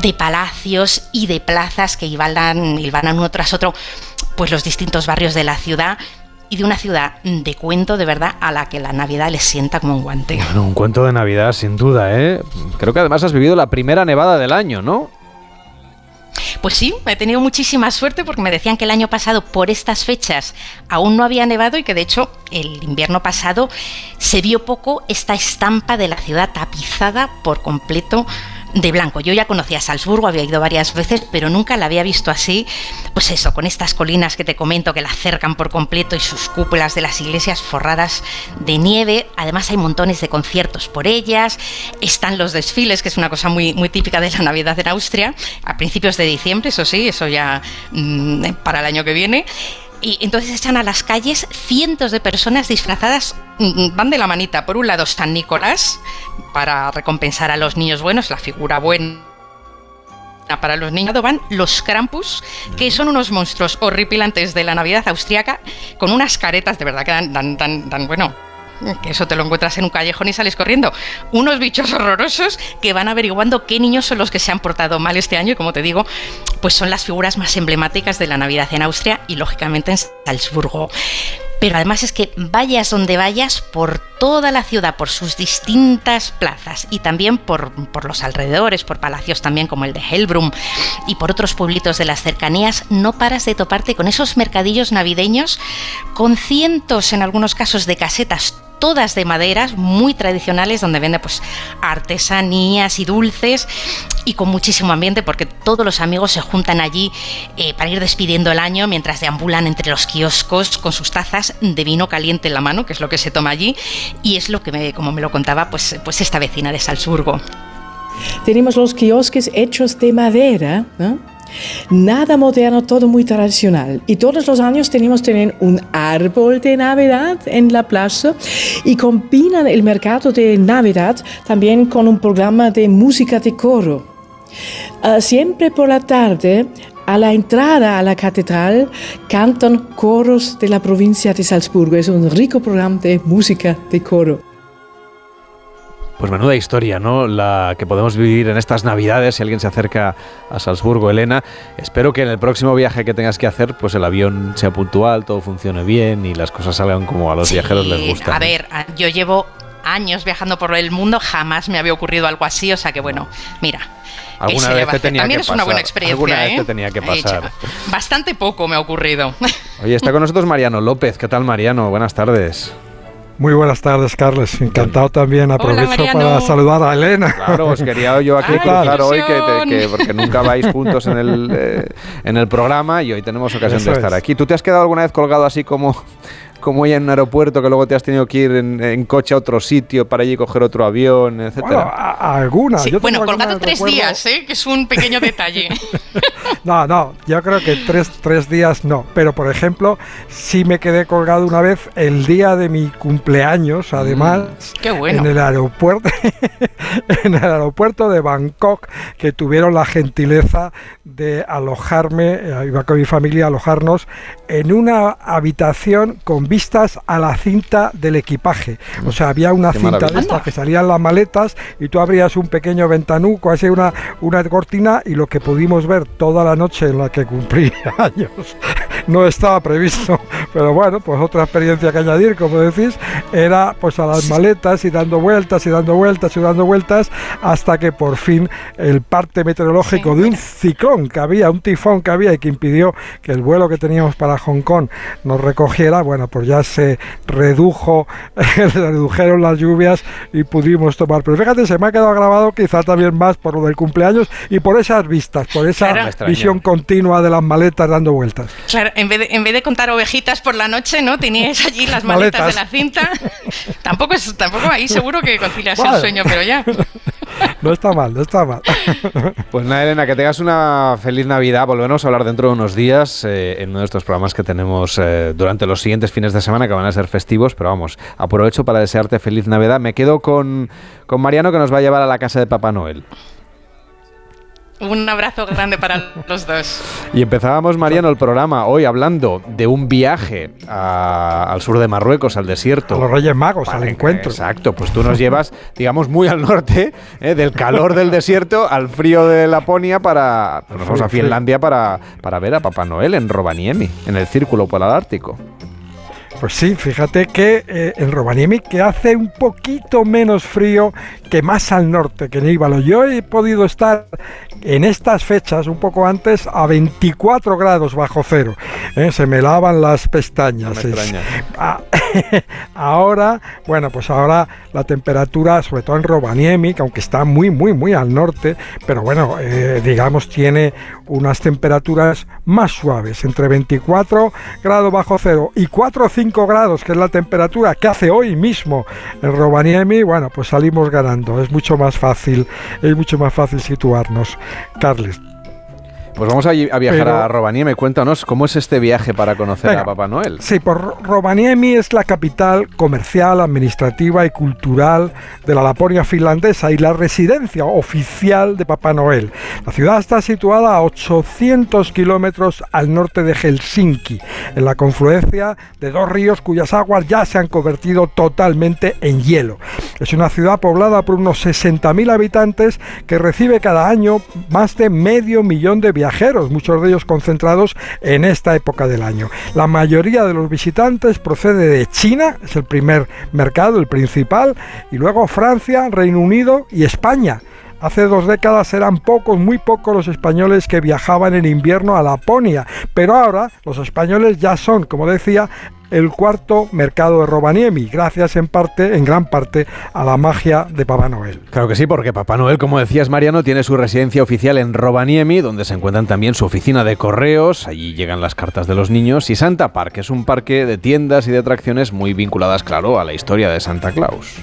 de palacios y de plazas que iban uno tras otro pues los distintos barrios de la ciudad y de una ciudad de cuento de verdad a la que la Navidad les sienta como un guante. Un cuento de Navidad sin duda, ¿eh? Creo que además has vivido la primera nevada del año, ¿no? Pues sí, he tenido muchísima suerte porque me decían que el año pasado por estas fechas aún no había nevado y que de hecho el invierno pasado se vio poco esta estampa de la ciudad tapizada por completo de blanco. Yo ya conocía Salzburgo, había ido varias veces, pero nunca la había visto así, pues eso, con estas colinas que te comento que la cercan por completo y sus cúpulas de las iglesias forradas de nieve. Además hay montones de conciertos por ellas, están los desfiles, que es una cosa muy, muy típica de la Navidad en Austria, a principios de diciembre, eso sí, eso ya mm, para el año que viene y entonces echan a las calles cientos de personas disfrazadas, mm, mm, van de la manita. Por un lado San Nicolás, para recompensar a los niños buenos, la figura buena para los niños van los Krampus, que son unos monstruos horripilantes de la Navidad austriaca, con unas caretas de verdad que dan, dan, dan bueno, que eso te lo encuentras en un callejón y sales corriendo. Unos bichos horrorosos que van averiguando qué niños son los que se han portado mal este año y como te digo, pues son las figuras más emblemáticas de la Navidad en Austria y lógicamente en Salzburgo. Pero además es que vayas donde vayas por toda la ciudad, por sus distintas plazas y también por, por, los alrededores, por palacios también como el de Hellbrum y por otros pueblitos de las cercanías, no paras de toparte con esos mercadillos navideños con cientos en algunos casos de casetas todas de maderas, muy tradicionales, donde vende pues artesanías y dulces y con muchísimo ambiente porque todos los amigos se juntan allí eh, para ir despidiendo el año mientras deambulan entre los kioscos con sus tazas de vino caliente en la mano, que es lo que se toma allí y es lo que, me, como me lo contaba, pues, pues esta vecina de Salzburgo. Tenemos los kiosques hechos de madera. Nada moderno, todo muy tradicional. Y todos los años tenemos tener un árbol de Navidad en la plaza y combinan el mercado de Navidad también con un programa de música de coro. Uh, siempre por la tarde a la entrada a la catedral cantan coros de la provincia de Salzburgo. Es un rico programa de música de coro. Pues menuda historia, ¿no? La que podemos vivir en estas Navidades si alguien se acerca a Salzburgo, Elena. Espero que en el próximo viaje que tengas que hacer, pues el avión sea puntual, todo funcione bien y las cosas salgan como a los viajeros les gusta. A ver, yo llevo años viajando por el mundo, jamás me había ocurrido algo así, o sea que bueno, mira. Alguna vez te tenía También que es una buena experiencia. Alguna vez ¿eh? te tenía que pasar. Bastante poco me ha ocurrido. Oye, está con nosotros Mariano López. ¿Qué tal, Mariano? Buenas tardes. Muy buenas tardes, Carles. Encantado también. Aprovecho para saludar a Elena. Claro, os quería yo aquí cruzar hoy, que, que, porque nunca vais juntos en el, eh, en el programa y hoy tenemos ocasión Eso de estar es. aquí. ¿Tú te has quedado alguna vez colgado así como, como ella en un aeropuerto, que luego te has tenido que ir en, en coche a otro sitio para allí coger otro avión, Bueno, etcétera? a- a alguna. Sí, Yo bueno, alguna colgado tres recuerdo- días, ¿eh? que es un pequeño detalle. No, no, yo creo que tres, tres días no. Pero, por ejemplo, sí me quedé colgado una vez el día de mi cumpleaños, además, Mm, qué bueno. en el aeropuerto, en el aeropuerto de Bangkok, que tuvieron la gentileza de alojarme, eh, iba con mi familia a alojarnos en una habitación con vistas a la cinta del equipaje. O sea, había una Qué cinta de estas que salían las maletas y tú abrías un pequeño ventanuco, así una, una cortina y lo que pudimos ver toda la noche en la que cumplí años no estaba previsto. Pero bueno, pues otra experiencia que añadir, como decís, era pues a las maletas y dando vueltas y dando vueltas y dando vueltas hasta que por fin el parte meteorológico de un ciclón que había, un tifón que había y que impidió que el vuelo que teníamos para Hong Kong nos recogiera, bueno, pues ya se redujo, se redujeron las lluvias y pudimos tomar. Pero fíjate, se me ha quedado grabado quizá también más por lo del cumpleaños y por esas vistas, por esa Claro. Visión continua de las maletas dando vueltas. Claro, en vez, de, en vez de contar ovejitas por la noche, ¿no? Teníais allí las maletas, Maletas. de la cinta. tampoco es, tampoco ahí seguro que concilias Vale. el sueño, pero ya. No está mal, no está mal. Pues nada, Elena, que tengas una feliz Navidad. Volvemos a hablar dentro de unos días eh, en uno de estos programas que tenemos eh, durante los siguientes fines de semana, que van a ser festivos. Pero vamos, aprovecho para desearte feliz Navidad. Me quedo con, con Mariano, que nos va a llevar a la casa de Papá Noel. Un abrazo grande para los dos. Y empezábamos, Mariano, el programa hoy hablando de un viaje a- al sur de Marruecos, al desierto. A los Reyes Magos, al encuentro. Exacto, pues tú nos llevas, digamos, muy al norte, ¿eh? del calor del desierto al frío de Laponia para... nos vamos a Finlandia para, para ver a Papá Noel en Rovaniemi, en el Círculo Polar Ártico. Pues sí, fíjate que eh, en Rovaniemi que hace un poquito menos frío que más al norte, que en Íbalo. Yo he podido estar en estas fechas, un poco antes, a 24 grados bajo cero. ¿eh? Se me lavan las pestañas. No me Es- extraña. Ah, ahora, bueno, pues ahora la temperatura, sobre todo en Rovaniemi, que aunque está muy, muy, muy al norte, pero bueno, eh, digamos, tiene unas temperaturas más suaves, entre 24 grados bajo cero y 4 o 5 grados, que es la temperatura que hace hoy mismo en Rovaniemi, bueno, pues salimos ganando. Es mucho más fácil, es mucho más fácil situarnos. Carles. Pues vamos a, a viajar Pero- a Rovaniemi. Cuéntanos cómo es este viaje para conocer Venga. a Papá Noel. Sí, por Ro- Rovaniemi es la capital comercial, administrativa y cultural de la Laponia finlandesa y la residencia oficial de Papá Noel. La ciudad está situada a 800 kilómetros al norte de Helsinki, en la confluencia de dos ríos cuyas aguas ya se han convertido totalmente en hielo. Es una ciudad poblada por unos 60.000 habitantes que recibe cada año más de medio millón de viajeros, muchos de ellos concentrados en esta época del año. La mayoría de los visitantes procede de China, es el primer mercado, el principal, y luego Francia, Reino Unido y España. Hace dos décadas eran pocos, muy pocos los españoles que viajaban en invierno a Laponia, pero ahora los españoles ya son, como decía, el cuarto mercado de Rovaniemi, gracias en parte, en gran parte, a la magia de Papá Noel. Claro que sí, porque Papá Noel, como decías Mariano, tiene su residencia oficial en Rovaniemi, donde se encuentran también su oficina de correos, allí llegan las cartas de los niños, y Santa Park, que es un parque de tiendas y de atracciones muy vinculadas, claro, a la historia de Santa Claus.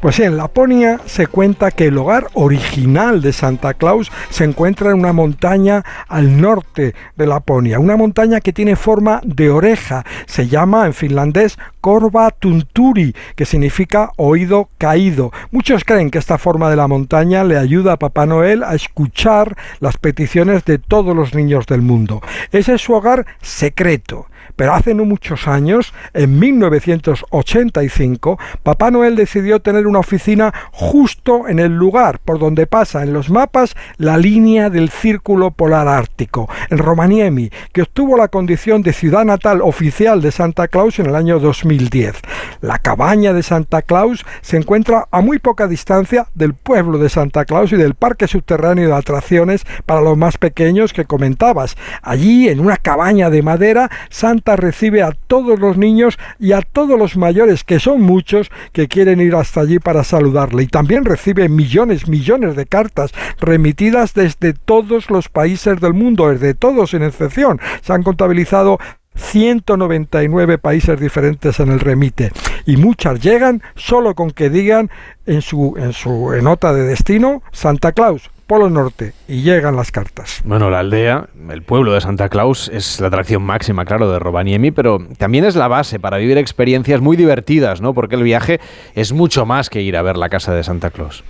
Pues en Laponia se cuenta que el hogar original de Santa Claus se encuentra en una montaña al norte de Laponia, una montaña que tiene forma de oreja, se llama en finlandés Korva Tunturi, que significa oído caído. Muchos creen que esta forma de la montaña le ayuda a Papá Noel a escuchar las peticiones de todos los niños del mundo. Ese es su hogar secreto. Pero hace no muchos años, en 1985, Papá Noel decidió tener una oficina justo en el lugar por donde pasa en los mapas la línea del Círculo Polar Ártico, en Romaniemi, que obtuvo la condición de ciudad natal oficial de Santa Claus en el año 2010. La cabaña de Santa Claus se encuentra a muy poca distancia del pueblo de Santa Claus y del parque subterráneo de atracciones para los más pequeños que comentabas. Allí, en una cabaña de madera, Santa recibe a todos los niños y a todos los mayores, que son muchos, que quieren ir hasta allí para saludarle. Y también recibe millones, millones de cartas remitidas desde todos los países del mundo, desde todos sin excepción. Se han contabilizado 199 países diferentes en el remite y muchas llegan solo con que digan en su en su nota de destino Santa Claus Polo Norte y llegan las cartas. Bueno, la aldea, el pueblo de Santa Claus, es la atracción máxima, claro, de Rovaniemi, pero también es la base para vivir experiencias muy divertidas, ¿no? Porque el viaje es mucho más que ir a ver la casa de Santa Claus.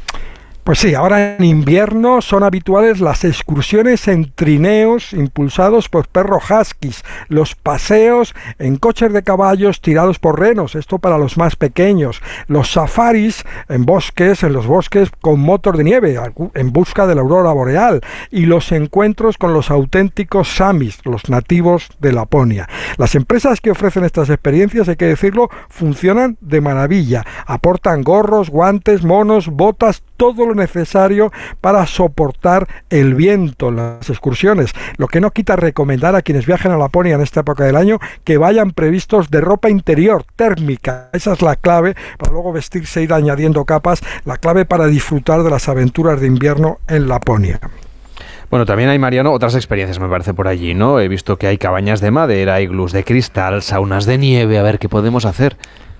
Pues sí, ahora en invierno son habituales las excursiones en trineos impulsados por perros huskies, los paseos en coches de caballos tirados por renos, esto para los más pequeños, los safaris en bosques, en los bosques con motor de nieve, en busca de la aurora boreal, y los encuentros con los auténticos samis, los nativos de Laponia. Las empresas que ofrecen estas experiencias, hay que decirlo, funcionan de maravilla, aportan gorros, guantes, monos, botas, todo lo necesario para soportar el viento en las excursiones, lo que no quita recomendar a quienes viajen a Laponia en esta época del año que vayan previstos de ropa interior térmica. Esa es la clave para luego vestirse e ir añadiendo capas, la clave para disfrutar de las aventuras de invierno en Laponia. Bueno, también hay, Mariano, otras experiencias, me parece, por allí, ¿no? He visto que hay cabañas de madera, iglús de cristal, saunas de nieve, a ver qué podemos hacer.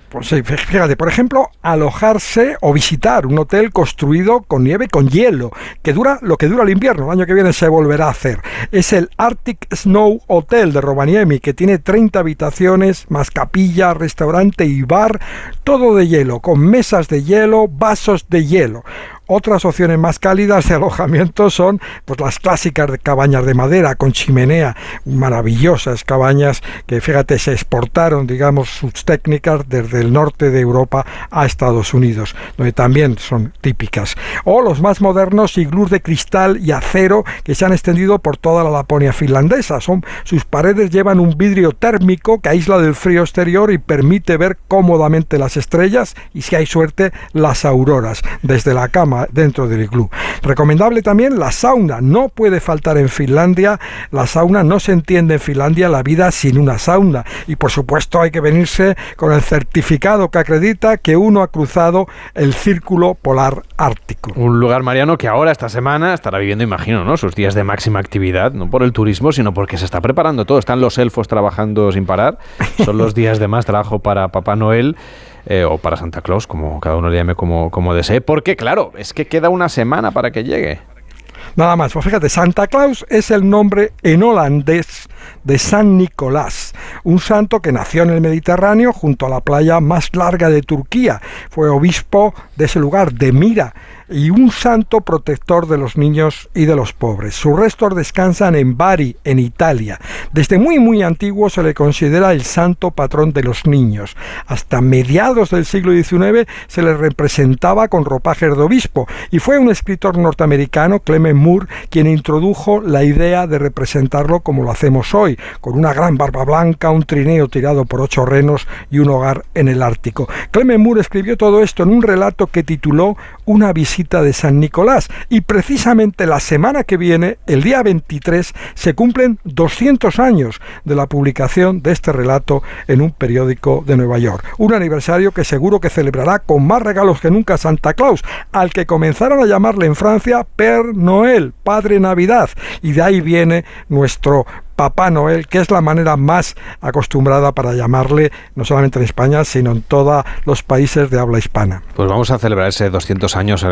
Pues fíjate, por ejemplo, alojarse o visitar un hotel construido con nieve, con hielo, que dura lo que dura el invierno, el año que viene se volverá a hacer. Es el Arctic Snow Hotel de Rovaniemi, que tiene 30 habitaciones, más capilla, restaurante y bar, todo de hielo, con mesas de hielo, vasos de hielo. Otras opciones más cálidas de alojamiento son pues las clásicas cabañas de madera con chimenea, maravillosas cabañas que fíjate se exportaron, digamos, sus técnicas desde el norte de Europa a Estados Unidos, donde también son típicas. O los más modernos iglús de cristal y acero que se han extendido por toda la Laponia finlandesa. Son, sus paredes llevan un vidrio térmico que aísla del frío exterior y permite ver cómodamente las estrellas y si hay suerte las auroras desde la cama dentro del iglú. Recomendable también la sauna, no puede faltar en Finlandia, la sauna no se entiende en Finlandia la vida sin una sauna y por supuesto hay que venirse con el certificado que acredita que uno ha cruzado el círculo polar ártico. Un lugar mariano que ahora esta semana estará viviendo, imagino, ¿no? sus días de máxima actividad, no por el turismo, sino porque se está preparando todo. Están los elfos trabajando sin parar. Son los días de más trabajo para Papá Noel. Eh, o para Santa Claus, como cada uno le llame como, como desee, porque claro, es que queda una semana para que llegue. Nada más, pues fíjate, Santa Claus es el nombre en holandés de San Nicolás, un santo que nació en el Mediterráneo junto a la playa más larga de Turquía. Fue obispo de ese lugar, de Mira, y un santo protector de los niños y de los pobres. Sus restos descansan en Bari, en Italia. Desde muy muy antiguo se le considera el santo patrón de los niños. Hasta mediados del siglo XIX se le representaba con ropajes de obispo y fue un escritor norteamericano, Clement Moore, quien introdujo la idea de representarlo como lo hacemos hoy, con una gran barba blanca, un trineo tirado por ocho renos y un hogar en el Ártico. Clement Moore escribió todo esto en un relato que tituló Una visita de San Nicolás y precisamente la semana que viene, el día 23, se cumplen 200 años de la publicación de este relato en un periódico de Nueva York. Un aniversario que seguro que celebrará con más regalos que nunca Santa Claus, al que comenzaron a llamarle en Francia Père Noël, Padre Navidad, y de ahí viene nuestro Papá Noel, que es la manera más acostumbrada para llamarle, no solamente en España, sino en todos los países de habla hispana. Pues vamos a celebrar ese 200 años,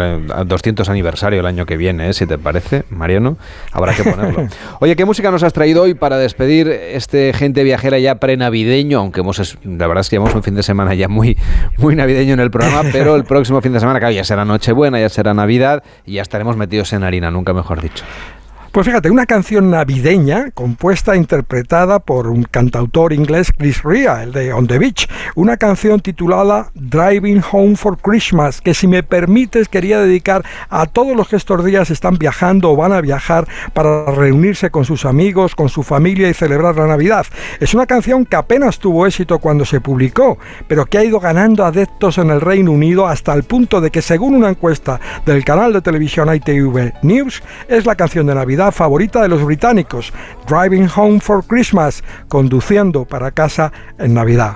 200 eh, aniversario el año que viene, ¿eh? si te parece, Mariano, habrá que ponerlo. Oye, ¿qué música nos has traído hoy para despedir este gente viajera ya prenavideño? Aunque hemos, la verdad es que llevamos un fin de semana ya muy, muy navideño en el programa, pero el próximo fin de semana, claro, ya será Nochebuena, ya será Navidad y ya estaremos metidos en harina, nunca mejor dicho. Pues fíjate, una canción navideña compuesta e interpretada por un cantautor inglés, Chris Rea, el de On the Beach. Una canción titulada Driving Home for Christmas, que si me permites quería dedicar a todos los que estos días están viajando o van a viajar para reunirse con sus amigos, con su familia y celebrar la Navidad. Es una canción que apenas tuvo éxito cuando se publicó, pero que ha ido ganando adeptos en el Reino Unido hasta el punto de que según una encuesta del canal de televisión ITV News, es la canción de Navidad favorita de los británicos, Driving Home for Christmas, conduciendo para casa en Navidad.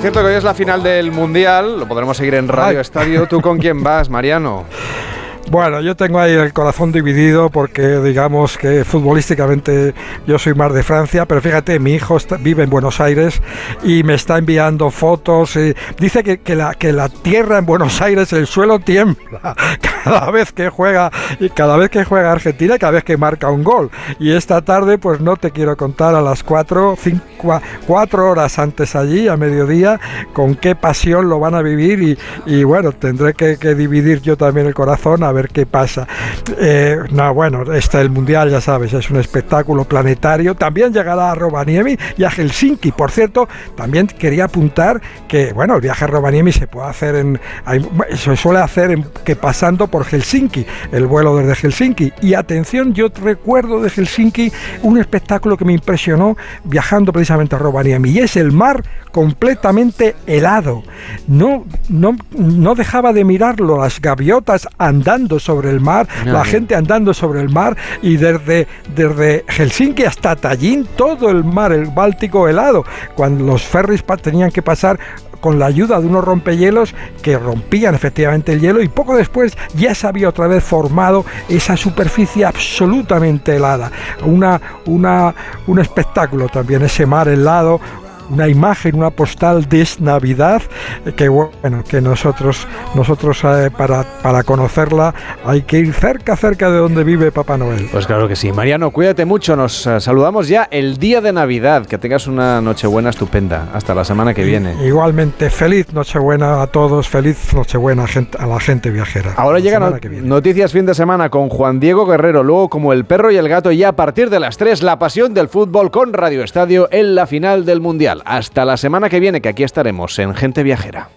Por cierto que hoy es la final del Mundial, lo podremos seguir en Radio Estadio. ¿Tú con quién vas, Mariano? Bueno, yo tengo ahí el corazón dividido porque digamos que futbolísticamente yo soy más de Francia, pero fíjate, mi hijo vive en Buenos Aires y me está enviando fotos. Y dice que, que, la, que la tierra en Buenos Aires, el suelo tiembla cada vez que juega y cada vez que juega Argentina, cada vez que marca un gol. Y esta tarde, pues no te quiero contar a las 4, 5, 4 horas antes allí, a mediodía, con qué pasión lo van a vivir y, y bueno, tendré que dividir yo también el corazón a ver qué pasa. Eh, no, bueno, está el Mundial, ya sabes, es un espectáculo planetario. También llegará a Rovaniemi y a Helsinki. Por cierto, también quería apuntar que, bueno, el viaje a Rovaniemi se puede hacer en... se suele hacer en, que pasando por Helsinki, el vuelo desde Helsinki. Y atención, yo recuerdo de Helsinki un espectáculo que me impresionó viajando precisamente a Rovaniemi y es el mar completamente helado. No, no, no dejaba de mirarlo, las gaviotas andando sobre el mar, la gente andando sobre el mar y desde, desde Helsinki hasta Tallinn todo el mar, el Báltico helado, cuando los ferries tenían que pasar con la ayuda de unos rompehielos que rompían efectivamente el hielo y poco después ya se había otra vez formado esa superficie absolutamente helada. Una, una, un espectáculo también, ese mar helado, una imagen, una postal de Navidad, que bueno, que nosotros, nosotros eh, para, para conocerla hay que ir cerca, cerca de donde vive Papá Noel. Pues claro que sí. Mariano, cuídate mucho, nos eh, saludamos ya el día de Navidad, que tengas una Nochebuena estupenda. Hasta la semana que viene. Igualmente, feliz Nochebuena a todos, feliz Nochebuena a la gente viajera. Ahora llegan noticias fin de semana con Juan Diego Guerrero, luego como el perro y el gato y a partir de las 3 la pasión del fútbol con Radio Estadio en la final del Mundial. Hasta la semana que viene, que aquí estaremos en Gente Viajera.